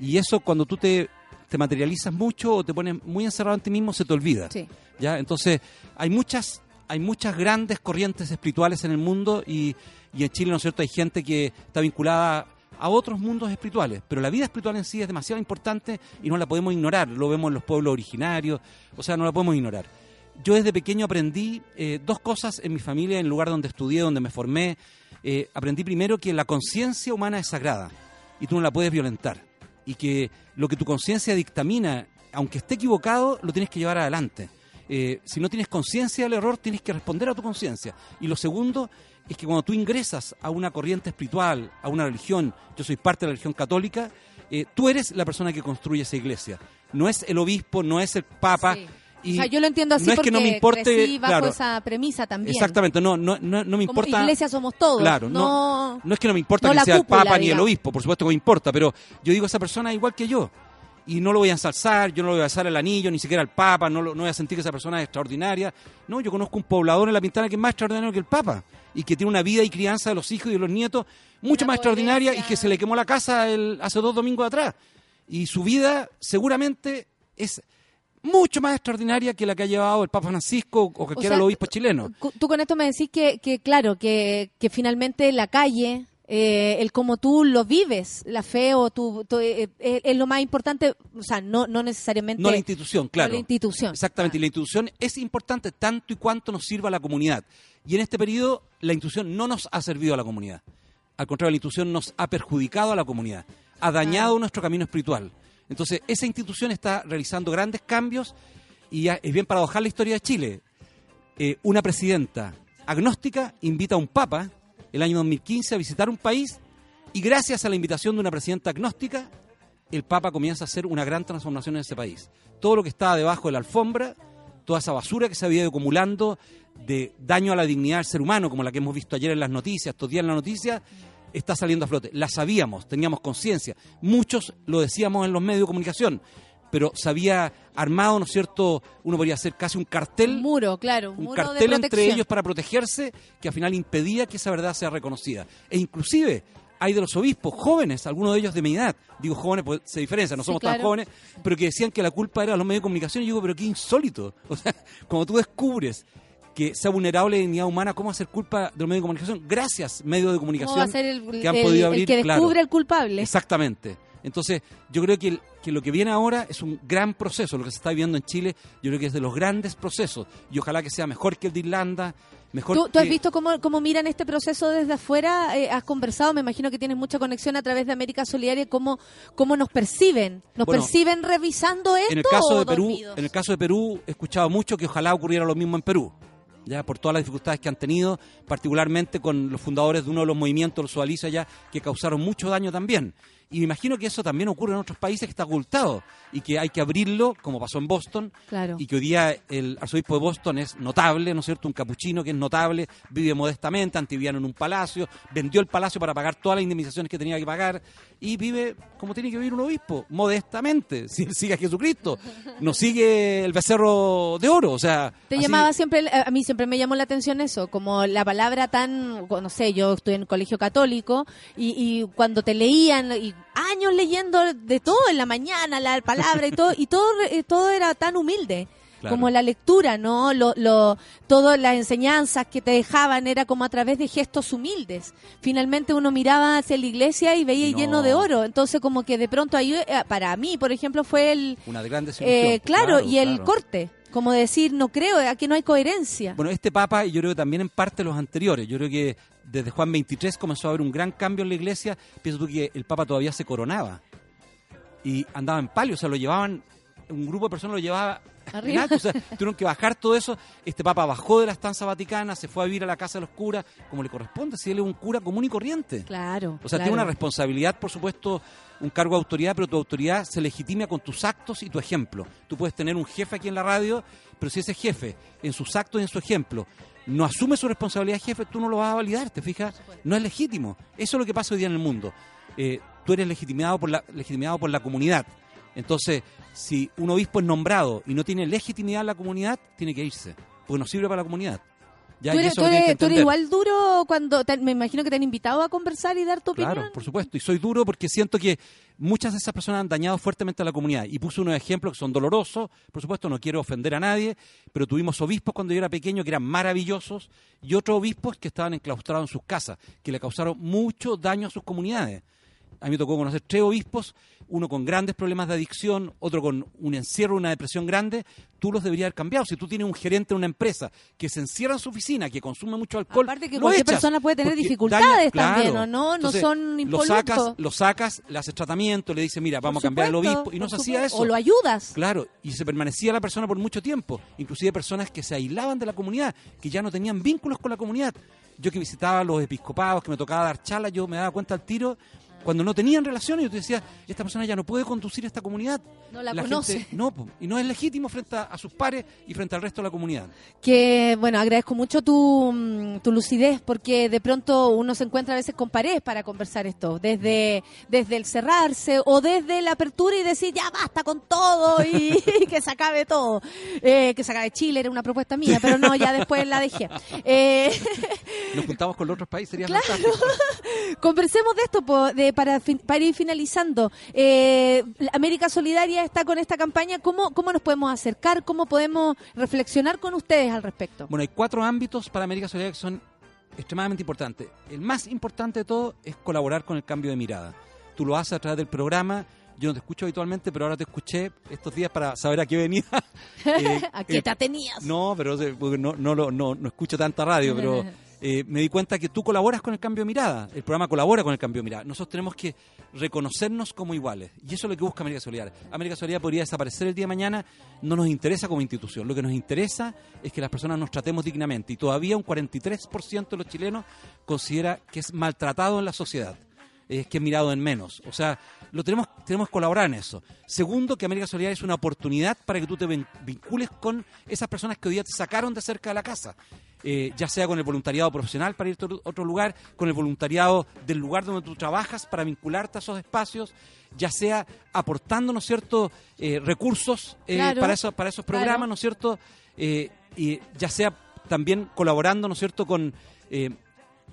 S13: Y eso cuando tú te, te materializas mucho o te pones muy encerrado en ti mismo, se te olvida.
S1: Sí.
S13: ¿ya? Entonces, hay muchas, hay muchas grandes corrientes espirituales en el mundo y, y en Chile, ¿no es cierto?, hay gente que está vinculada a otros mundos espirituales, pero la vida espiritual en sí es demasiado importante y no la podemos ignorar, lo vemos en los pueblos originarios, o sea, no la podemos ignorar. Yo desde pequeño aprendí eh, dos cosas en mi familia, en el lugar donde estudié, donde me formé. Eh, aprendí primero que la conciencia humana es sagrada y tú no la puedes violentar. Y que lo que tu conciencia dictamina, aunque esté equivocado, lo tienes que llevar adelante. Eh, si no tienes conciencia del error, tienes que responder a tu conciencia. Y lo segundo es que cuando tú ingresas a una corriente espiritual, a una religión, yo soy parte de la religión católica, eh, tú eres la persona que construye esa iglesia. No es el obispo, no es el papa. Y
S1: o sea, yo lo entiendo así
S13: no es que no me importe,
S1: crecí bajo
S13: claro,
S1: esa premisa también.
S13: Exactamente, no, no, no, no me
S1: Como
S13: importa.
S1: iglesia somos todos.
S13: Claro,
S1: no,
S13: no, no es que no me importa que sea el Papa ni el obispo, por supuesto que me importa, pero yo digo esa persona es igual que yo. Y no lo voy a ensalzar, yo no le voy a besar el anillo, ni siquiera al Papa, no, lo- no voy a sentir que esa persona es extraordinaria. No, yo conozco un poblador en La Pintana que es más extraordinario que el Papa y que tiene una vida y crianza de los hijos y de los nietos mucho más extraordinaria y que se le quemó la casa el- hace dos domingos atrás. Y su vida seguramente es mucho más extraordinaria que la que ha llevado el Papa Francisco o cualquiera de los obispos chilenos.
S1: Tú con esto me decís que, que claro, que, que finalmente la calle eh, el cómo tú lo vives, la fe o tu, tu- eh, eh, es lo más importante, o sea, no, no necesariamente
S13: No la institución, claro.
S1: la institución.
S13: Exactamente, y la institución es importante tanto y cuanto nos sirva a la comunidad. Y en este periodo la institución no nos ha servido a la comunidad. Al contrario, la institución nos ha perjudicado a la comunidad, ha dañado nuestro camino espiritual. Entonces, esa institución está realizando grandes cambios y es bien paradojal la historia de Chile. Eh, una presidenta agnóstica invita a un papa el año 2015 a visitar un país y gracias a la invitación de una presidenta agnóstica, el Papa comienza a hacer una gran transformación en ese país. Todo lo que estaba debajo de la alfombra, toda esa basura que se había ido acumulando de daño a la dignidad del ser humano, como la que hemos visto ayer en las noticias, estos días en las noticias, está saliendo a flote. La sabíamos, teníamos conciencia. Muchos lo decíamos en los medios de comunicación, pero se había armado, ¿no es cierto? Uno podría hacer casi un cartel
S1: Un muro, claro, un,
S13: un
S1: muro de
S13: cartel entre ellos para protegerse que al final impedía que esa verdad sea reconocida. E inclusive hay de los obispos jóvenes, algunos de ellos de mi edad, digo jóvenes porque se diferencia, no
S1: Sí,
S13: somos tan jóvenes, pero que decían que la culpa era de los medios de comunicación y yo digo, pero qué insólito. O sea, cuando tú descubres que sea vulnerable la dignidad humana, ¿cómo hacer culpa de los medios de comunicación? Gracias, medios de comunicación
S1: ¿Cómo va a ser el,
S13: que han
S1: el-
S13: podido
S1: el
S13: abrir,
S1: que
S13: claro.
S1: descubre el culpable?
S13: Exactamente. Entonces, yo creo que, el- que lo que viene ahora es un gran proceso. Lo que se está viendo en Chile, yo creo que es de los grandes procesos. Y ojalá que sea mejor que el de Irlanda, mejor
S1: ¿Tú, tú has
S13: que-
S1: visto cómo, cómo miran este proceso desde afuera? Eh, ¿Has conversado? Me imagino que tienes mucha conexión a través de América Solidaria. ¿Cómo, cómo nos perciben? ¿Nos
S13: Bueno,
S1: perciben revisando esto?
S13: En el caso de Perú,
S1: dormidos?
S13: en el caso de Perú he escuchado mucho que ojalá ocurriera lo mismo en Perú. Ya por todas las dificultades que han tenido, particularmente con los fundadores de uno de los movimientos, los Sualiza ya, que causaron mucho daño también. Y me imagino que eso también ocurre en otros países que está ocultado y que hay que abrirlo, como pasó en Boston,
S1: Claro.
S13: y que hoy día el arzobispo de Boston es notable, ¿no es cierto? Un capuchino que es notable, vive modestamente, antiviano en un palacio, vendió el palacio para pagar todas las indemnizaciones que tenía que pagar y vive como tiene que vivir un obispo, modestamente, sigue a Jesucristo, no sigue el becerro de oro, o sea...
S1: Te
S13: así-
S1: llamaba siempre, a mí siempre me llamó la atención eso, como la palabra tan, no sé, yo estoy en colegio católico y, y cuando te leían, y años leyendo de todo en la mañana, la palabra y todo, y todo, eh, todo era tan humilde.
S14: Claro.
S1: Como la lectura, ¿no? Lo, lo, todas las enseñanzas que te dejaban era como a través de gestos humildes. Finalmente uno miraba hacia la iglesia y veía
S13: No.
S1: lleno de oro. Entonces como que de pronto ahí, eh, para mí, por ejemplo, fue el,
S13: Una gran
S1: eh,
S13: desilusión.
S1: claro, y el
S13: claro.
S1: corte. Como decir, no creo, aquí no hay coherencia.
S13: Bueno, este Papa, y yo creo que también en parte los anteriores, yo creo que desde Juan 23 comenzó a haber un gran cambio en la iglesia. Pienso tú que el Papa todavía se coronaba y andaba en palio, o sea, lo llevaban, un grupo de personas lo llevaba en
S1: Arriba.
S13: alto, o sea, tuvieron que bajar todo eso. Este Papa bajó de la estancia vaticana, se fue a vivir a la casa de los curas, como le corresponde, si él es un cura común y corriente.
S1: Claro.
S13: O sea,
S1: claro.
S13: tiene una responsabilidad, por supuesto, un cargo de autoridad, pero tu autoridad se legitima con tus actos y tu ejemplo. Tú puedes tener un jefe aquí en la radio, pero si ese jefe, en sus actos y en su ejemplo, no asume su responsabilidad jefe, tú no lo vas a validar, ¿te fijas? No es legítimo. Eso es lo que pasa hoy día en el mundo. Eh, tú eres legitimado por, la, legitimado por la comunidad. Entonces, si un obispo es nombrado y no tiene legitimidad en la comunidad, tiene que irse, porque no sirve para la comunidad. Ya,
S1: ¿Tú eres, tú tú igual duro cuando te- me imagino que te han invitado a conversar y dar tu opinión.
S13: Claro, por supuesto. Y soy duro porque siento que muchas de esas personas han dañado fuertemente a la comunidad. Y puse unos ejemplos que son dolorosos. Por supuesto, no quiero ofender a nadie, pero tuvimos obispos cuando yo era pequeño que eran maravillosos y otros obispos que estaban enclaustrados en sus casas, que le causaron mucho daño a sus comunidades. A mí me tocó conocer tres obispos, uno con grandes problemas de adicción, otro con un encierro, una depresión grande. Tú los deberías haber cambiado. Si tú tienes un gerente de una empresa que se encierra en su oficina, que consume mucho alcohol,
S1: Aparte que
S13: lo
S1: cualquier
S13: echas,
S1: persona puede tener dificultades
S13: daña-
S1: también,
S13: claro.
S1: ¿o no? No son
S13: lo
S1: impolutos.
S13: sacas, lo sacas, le haces tratamiento, le dices, mira, vamos a cambiar al obispo. Y no se hacía eso.
S1: O lo ayudas.
S13: Claro, y se permanecía la persona por mucho tiempo. Inclusive personas que se aislaban de la comunidad, que ya no tenían vínculos con la comunidad. Yo que visitaba los episcopados, que me tocaba dar charlas, yo me daba cuenta al tiro cuando no tenían relaciones, yo te decía, esta persona ya no puede conducir esta comunidad.
S1: No la conoce.
S13: no, y no es legítimo frente a, a sus pares y frente al resto de la comunidad.
S1: Que, bueno, agradezco mucho tu, mm, tu lucidez porque de pronto uno se encuentra a veces con paredes para conversar esto, desde, desde el cerrarse o desde la apertura y decir ya basta con todo y, que se acabe todo. Eh, que se acabe Chile, era una propuesta mía, pero no, ya después la dejé. Eh,
S13: Nos juntamos con los otros países, sería
S1: Claro. Conversemos de esto po, de, para, fin- para ir finalizando. Eh, América Solidaria está con esta campaña. ¿Cómo, ¿Cómo nos podemos acercar? ¿Cómo podemos reflexionar con ustedes al respecto?
S13: Bueno, hay cuatro ámbitos para América Solidaria que son extremadamente importante. El más importante de todo es colaborar con el cambio de mirada. Tú lo haces a través del programa. Yo no te escucho habitualmente, pero ahora te escuché estos días para saber a qué venía. Eh,
S1: ¿A qué
S13: eh,
S1: te tenías?
S13: No, pero eh, no, no, no, no escucho tanta radio, pero eh, me di cuenta que tú colaboras con el cambio de mirada. El programa colabora con el cambio de mirada. Nosotros tenemos que reconocernos como iguales. Y eso es lo que busca América Solidaria. América Solidaria podría desaparecer el día de mañana. No nos interesa como institución. Lo que nos interesa es que las personas nos tratemos dignamente. Y todavía un 43% de los chilenos considera que es maltratado en la sociedad es que es mirado en menos. O sea, lo tenemos, tenemos que colaborar en eso. Segundo, que América Solidaria es una oportunidad para que tú te vin- vincules con esas personas que hoy día te sacaron de cerca de la casa. Eh, ya sea con el voluntariado profesional para irte a otro- lugar, con el voluntariado del lugar donde tú trabajas para vincularte a esos espacios, ya sea aportando, ¿no es cierto?, eh, recursos eh,
S1: Claro.
S13: para, eso, para esos programas,
S1: Claro.
S13: ¿no es cierto?, Eh, y ya sea también colaborando, ¿no es cierto?, con,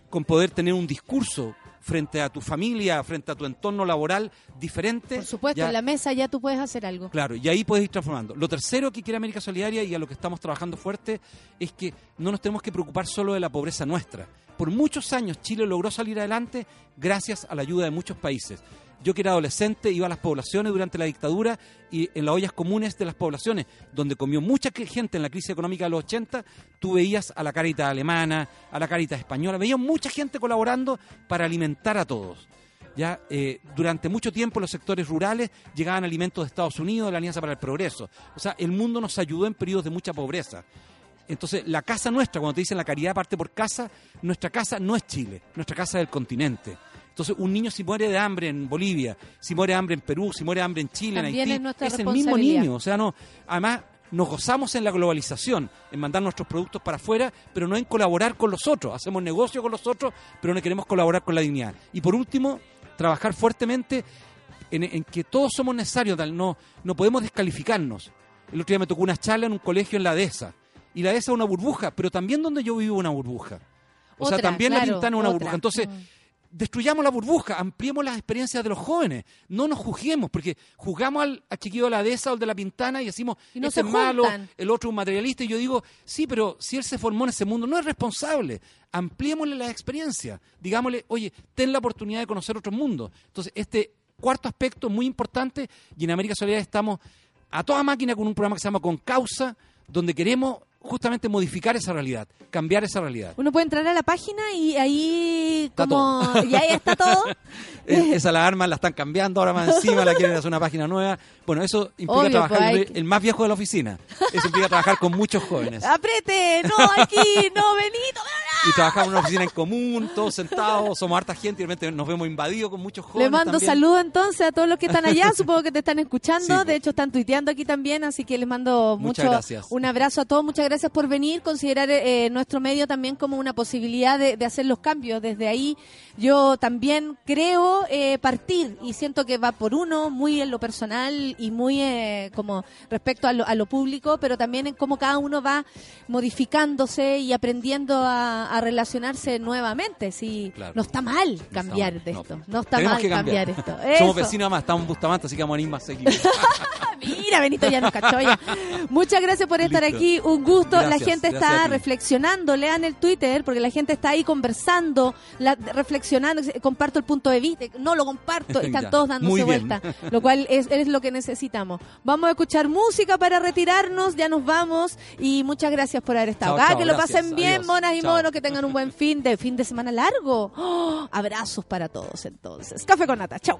S13: con poder tener un discurso frente a tu familia, frente a tu entorno laboral diferente.
S1: Por supuesto,
S13: ya-
S1: en la mesa ya tú puedes hacer algo.
S13: Claro, y ahí puedes ir transformando. Lo tercero que quiere América Solidaria y a lo que estamos trabajando fuerte es que no nos tenemos que preocupar solo de la pobreza nuestra. Por muchos años Chile logró salir adelante gracias a la ayuda de muchos países. Yo que era adolescente iba a las poblaciones durante la dictadura y en las ollas comunes de las poblaciones, donde comió mucha gente en la crisis económica de los 80, tú veías a la Caritas alemana, a la Caritas española, veías mucha gente colaborando para alimentar a todos. Ya eh, durante mucho tiempo los sectores rurales llegaban alimentos de Estados Unidos, de la Alianza para el Progreso. O sea, el mundo nos ayudó en periodos de mucha pobreza. Entonces, la casa nuestra, cuando te dicen la caridad parte por casa, nuestra casa no es Chile, nuestra casa es el continente. Entonces, un niño si muere de hambre en Bolivia, si muere de hambre en Perú, si muere de hambre en Chile,
S1: También
S13: en Haití,
S1: es
S13: el mismo niño. O sea, no, además nos gozamos en la globalización, en mandar nuestros productos para afuera, pero no en colaborar con los otros. Hacemos negocio con los otros, pero no queremos colaborar con la dignidad. Y por último, trabajar fuertemente en, en que todos somos necesarios, no, no podemos descalificarnos. El otro día me tocó una charla en un colegio en la dehesa. Y la dehesa es una burbuja, pero también donde yo vivo una burbuja. O sea, también la
S1: claro,
S13: Pintana es una
S1: otra.
S13: burbuja. Entonces,
S1: Mm.
S13: Destruyamos la burbuja, ampliemos las experiencias de los jóvenes, no nos juzguemos, porque juzgamos al, al chiquillo de la dehesa o el de la pintana y decimos,
S1: Y no
S13: este es malo, el otro es un materialista, y yo digo, sí, pero si él se formó en ese mundo, no es responsable, ampliémosle las experiencias, digámosle, oye, ten la oportunidad de conocer otro mundo. Entonces, este cuarto aspecto muy importante, y en América Solidaria estamos a toda máquina con un programa que se llama Con Causa, donde queremos justamente modificar esa realidad, cambiar esa realidad.
S1: Uno puede entrar a la página y ahí
S13: Está
S1: como
S13: todo.
S1: y ahí está todo.
S13: Esa la arman, la están cambiando, ahora más encima la quieren hacer una página nueva. Bueno, eso implica
S1: Obvio,
S13: trabajar,
S1: pues, hay
S13: el más viejo de la oficina. Eso implica trabajar con muchos jóvenes.
S1: Aprete, no aquí, no Benito.
S13: Y trabajar en una oficina en común, todos sentados, somos harta gente y de repente nos vemos invadidos con muchos jóvenes.
S1: Le mando
S13: también.
S1: saludos entonces a todos los que están allá, supongo que te están escuchando,
S13: Sí,
S1: de hecho están tuiteando aquí también, así que les mando mucho
S13: gracias.
S1: un abrazo a todos, muchas gracias por venir, considerar eh, nuestro medio también como una posibilidad de, de hacer los cambios. Desde ahí yo también creo eh, partir y siento que va por uno, muy en lo personal y muy eh, como respecto a lo, a lo público, pero también en cómo cada uno va modificándose y aprendiendo a, a relacionarse nuevamente. Si
S13: Claro.
S1: no está mal cambiar
S13: mal,
S1: de esto, no está mal cambiar.
S13: cambiar.
S1: esto.
S13: Somos vecinos más, estamos en Bustamante, así que vamos a ir más seguido.
S1: Mira, Benito ya nos cachó ya. Muchas gracias por estar
S13: Listo.
S1: aquí. Un gusto. la gente está reflexionando. Lean el Twitter porque la gente está ahí conversando, la- reflexionando. Comparto el punto de vista. No lo comparto. Están todos dándose vuelta. Lo cual es, es lo que necesitamos. Vamos a escuchar música para retirarnos. Ya nos vamos. Y muchas gracias por haber estado acá. que lo
S13: gracias.
S1: pasen bien,
S13: Adiós.
S1: monas y monos. Que tengan un buen fin de fin de semana largo. ¡Oh! abrazos para todos entonces. Café con nata. Chao.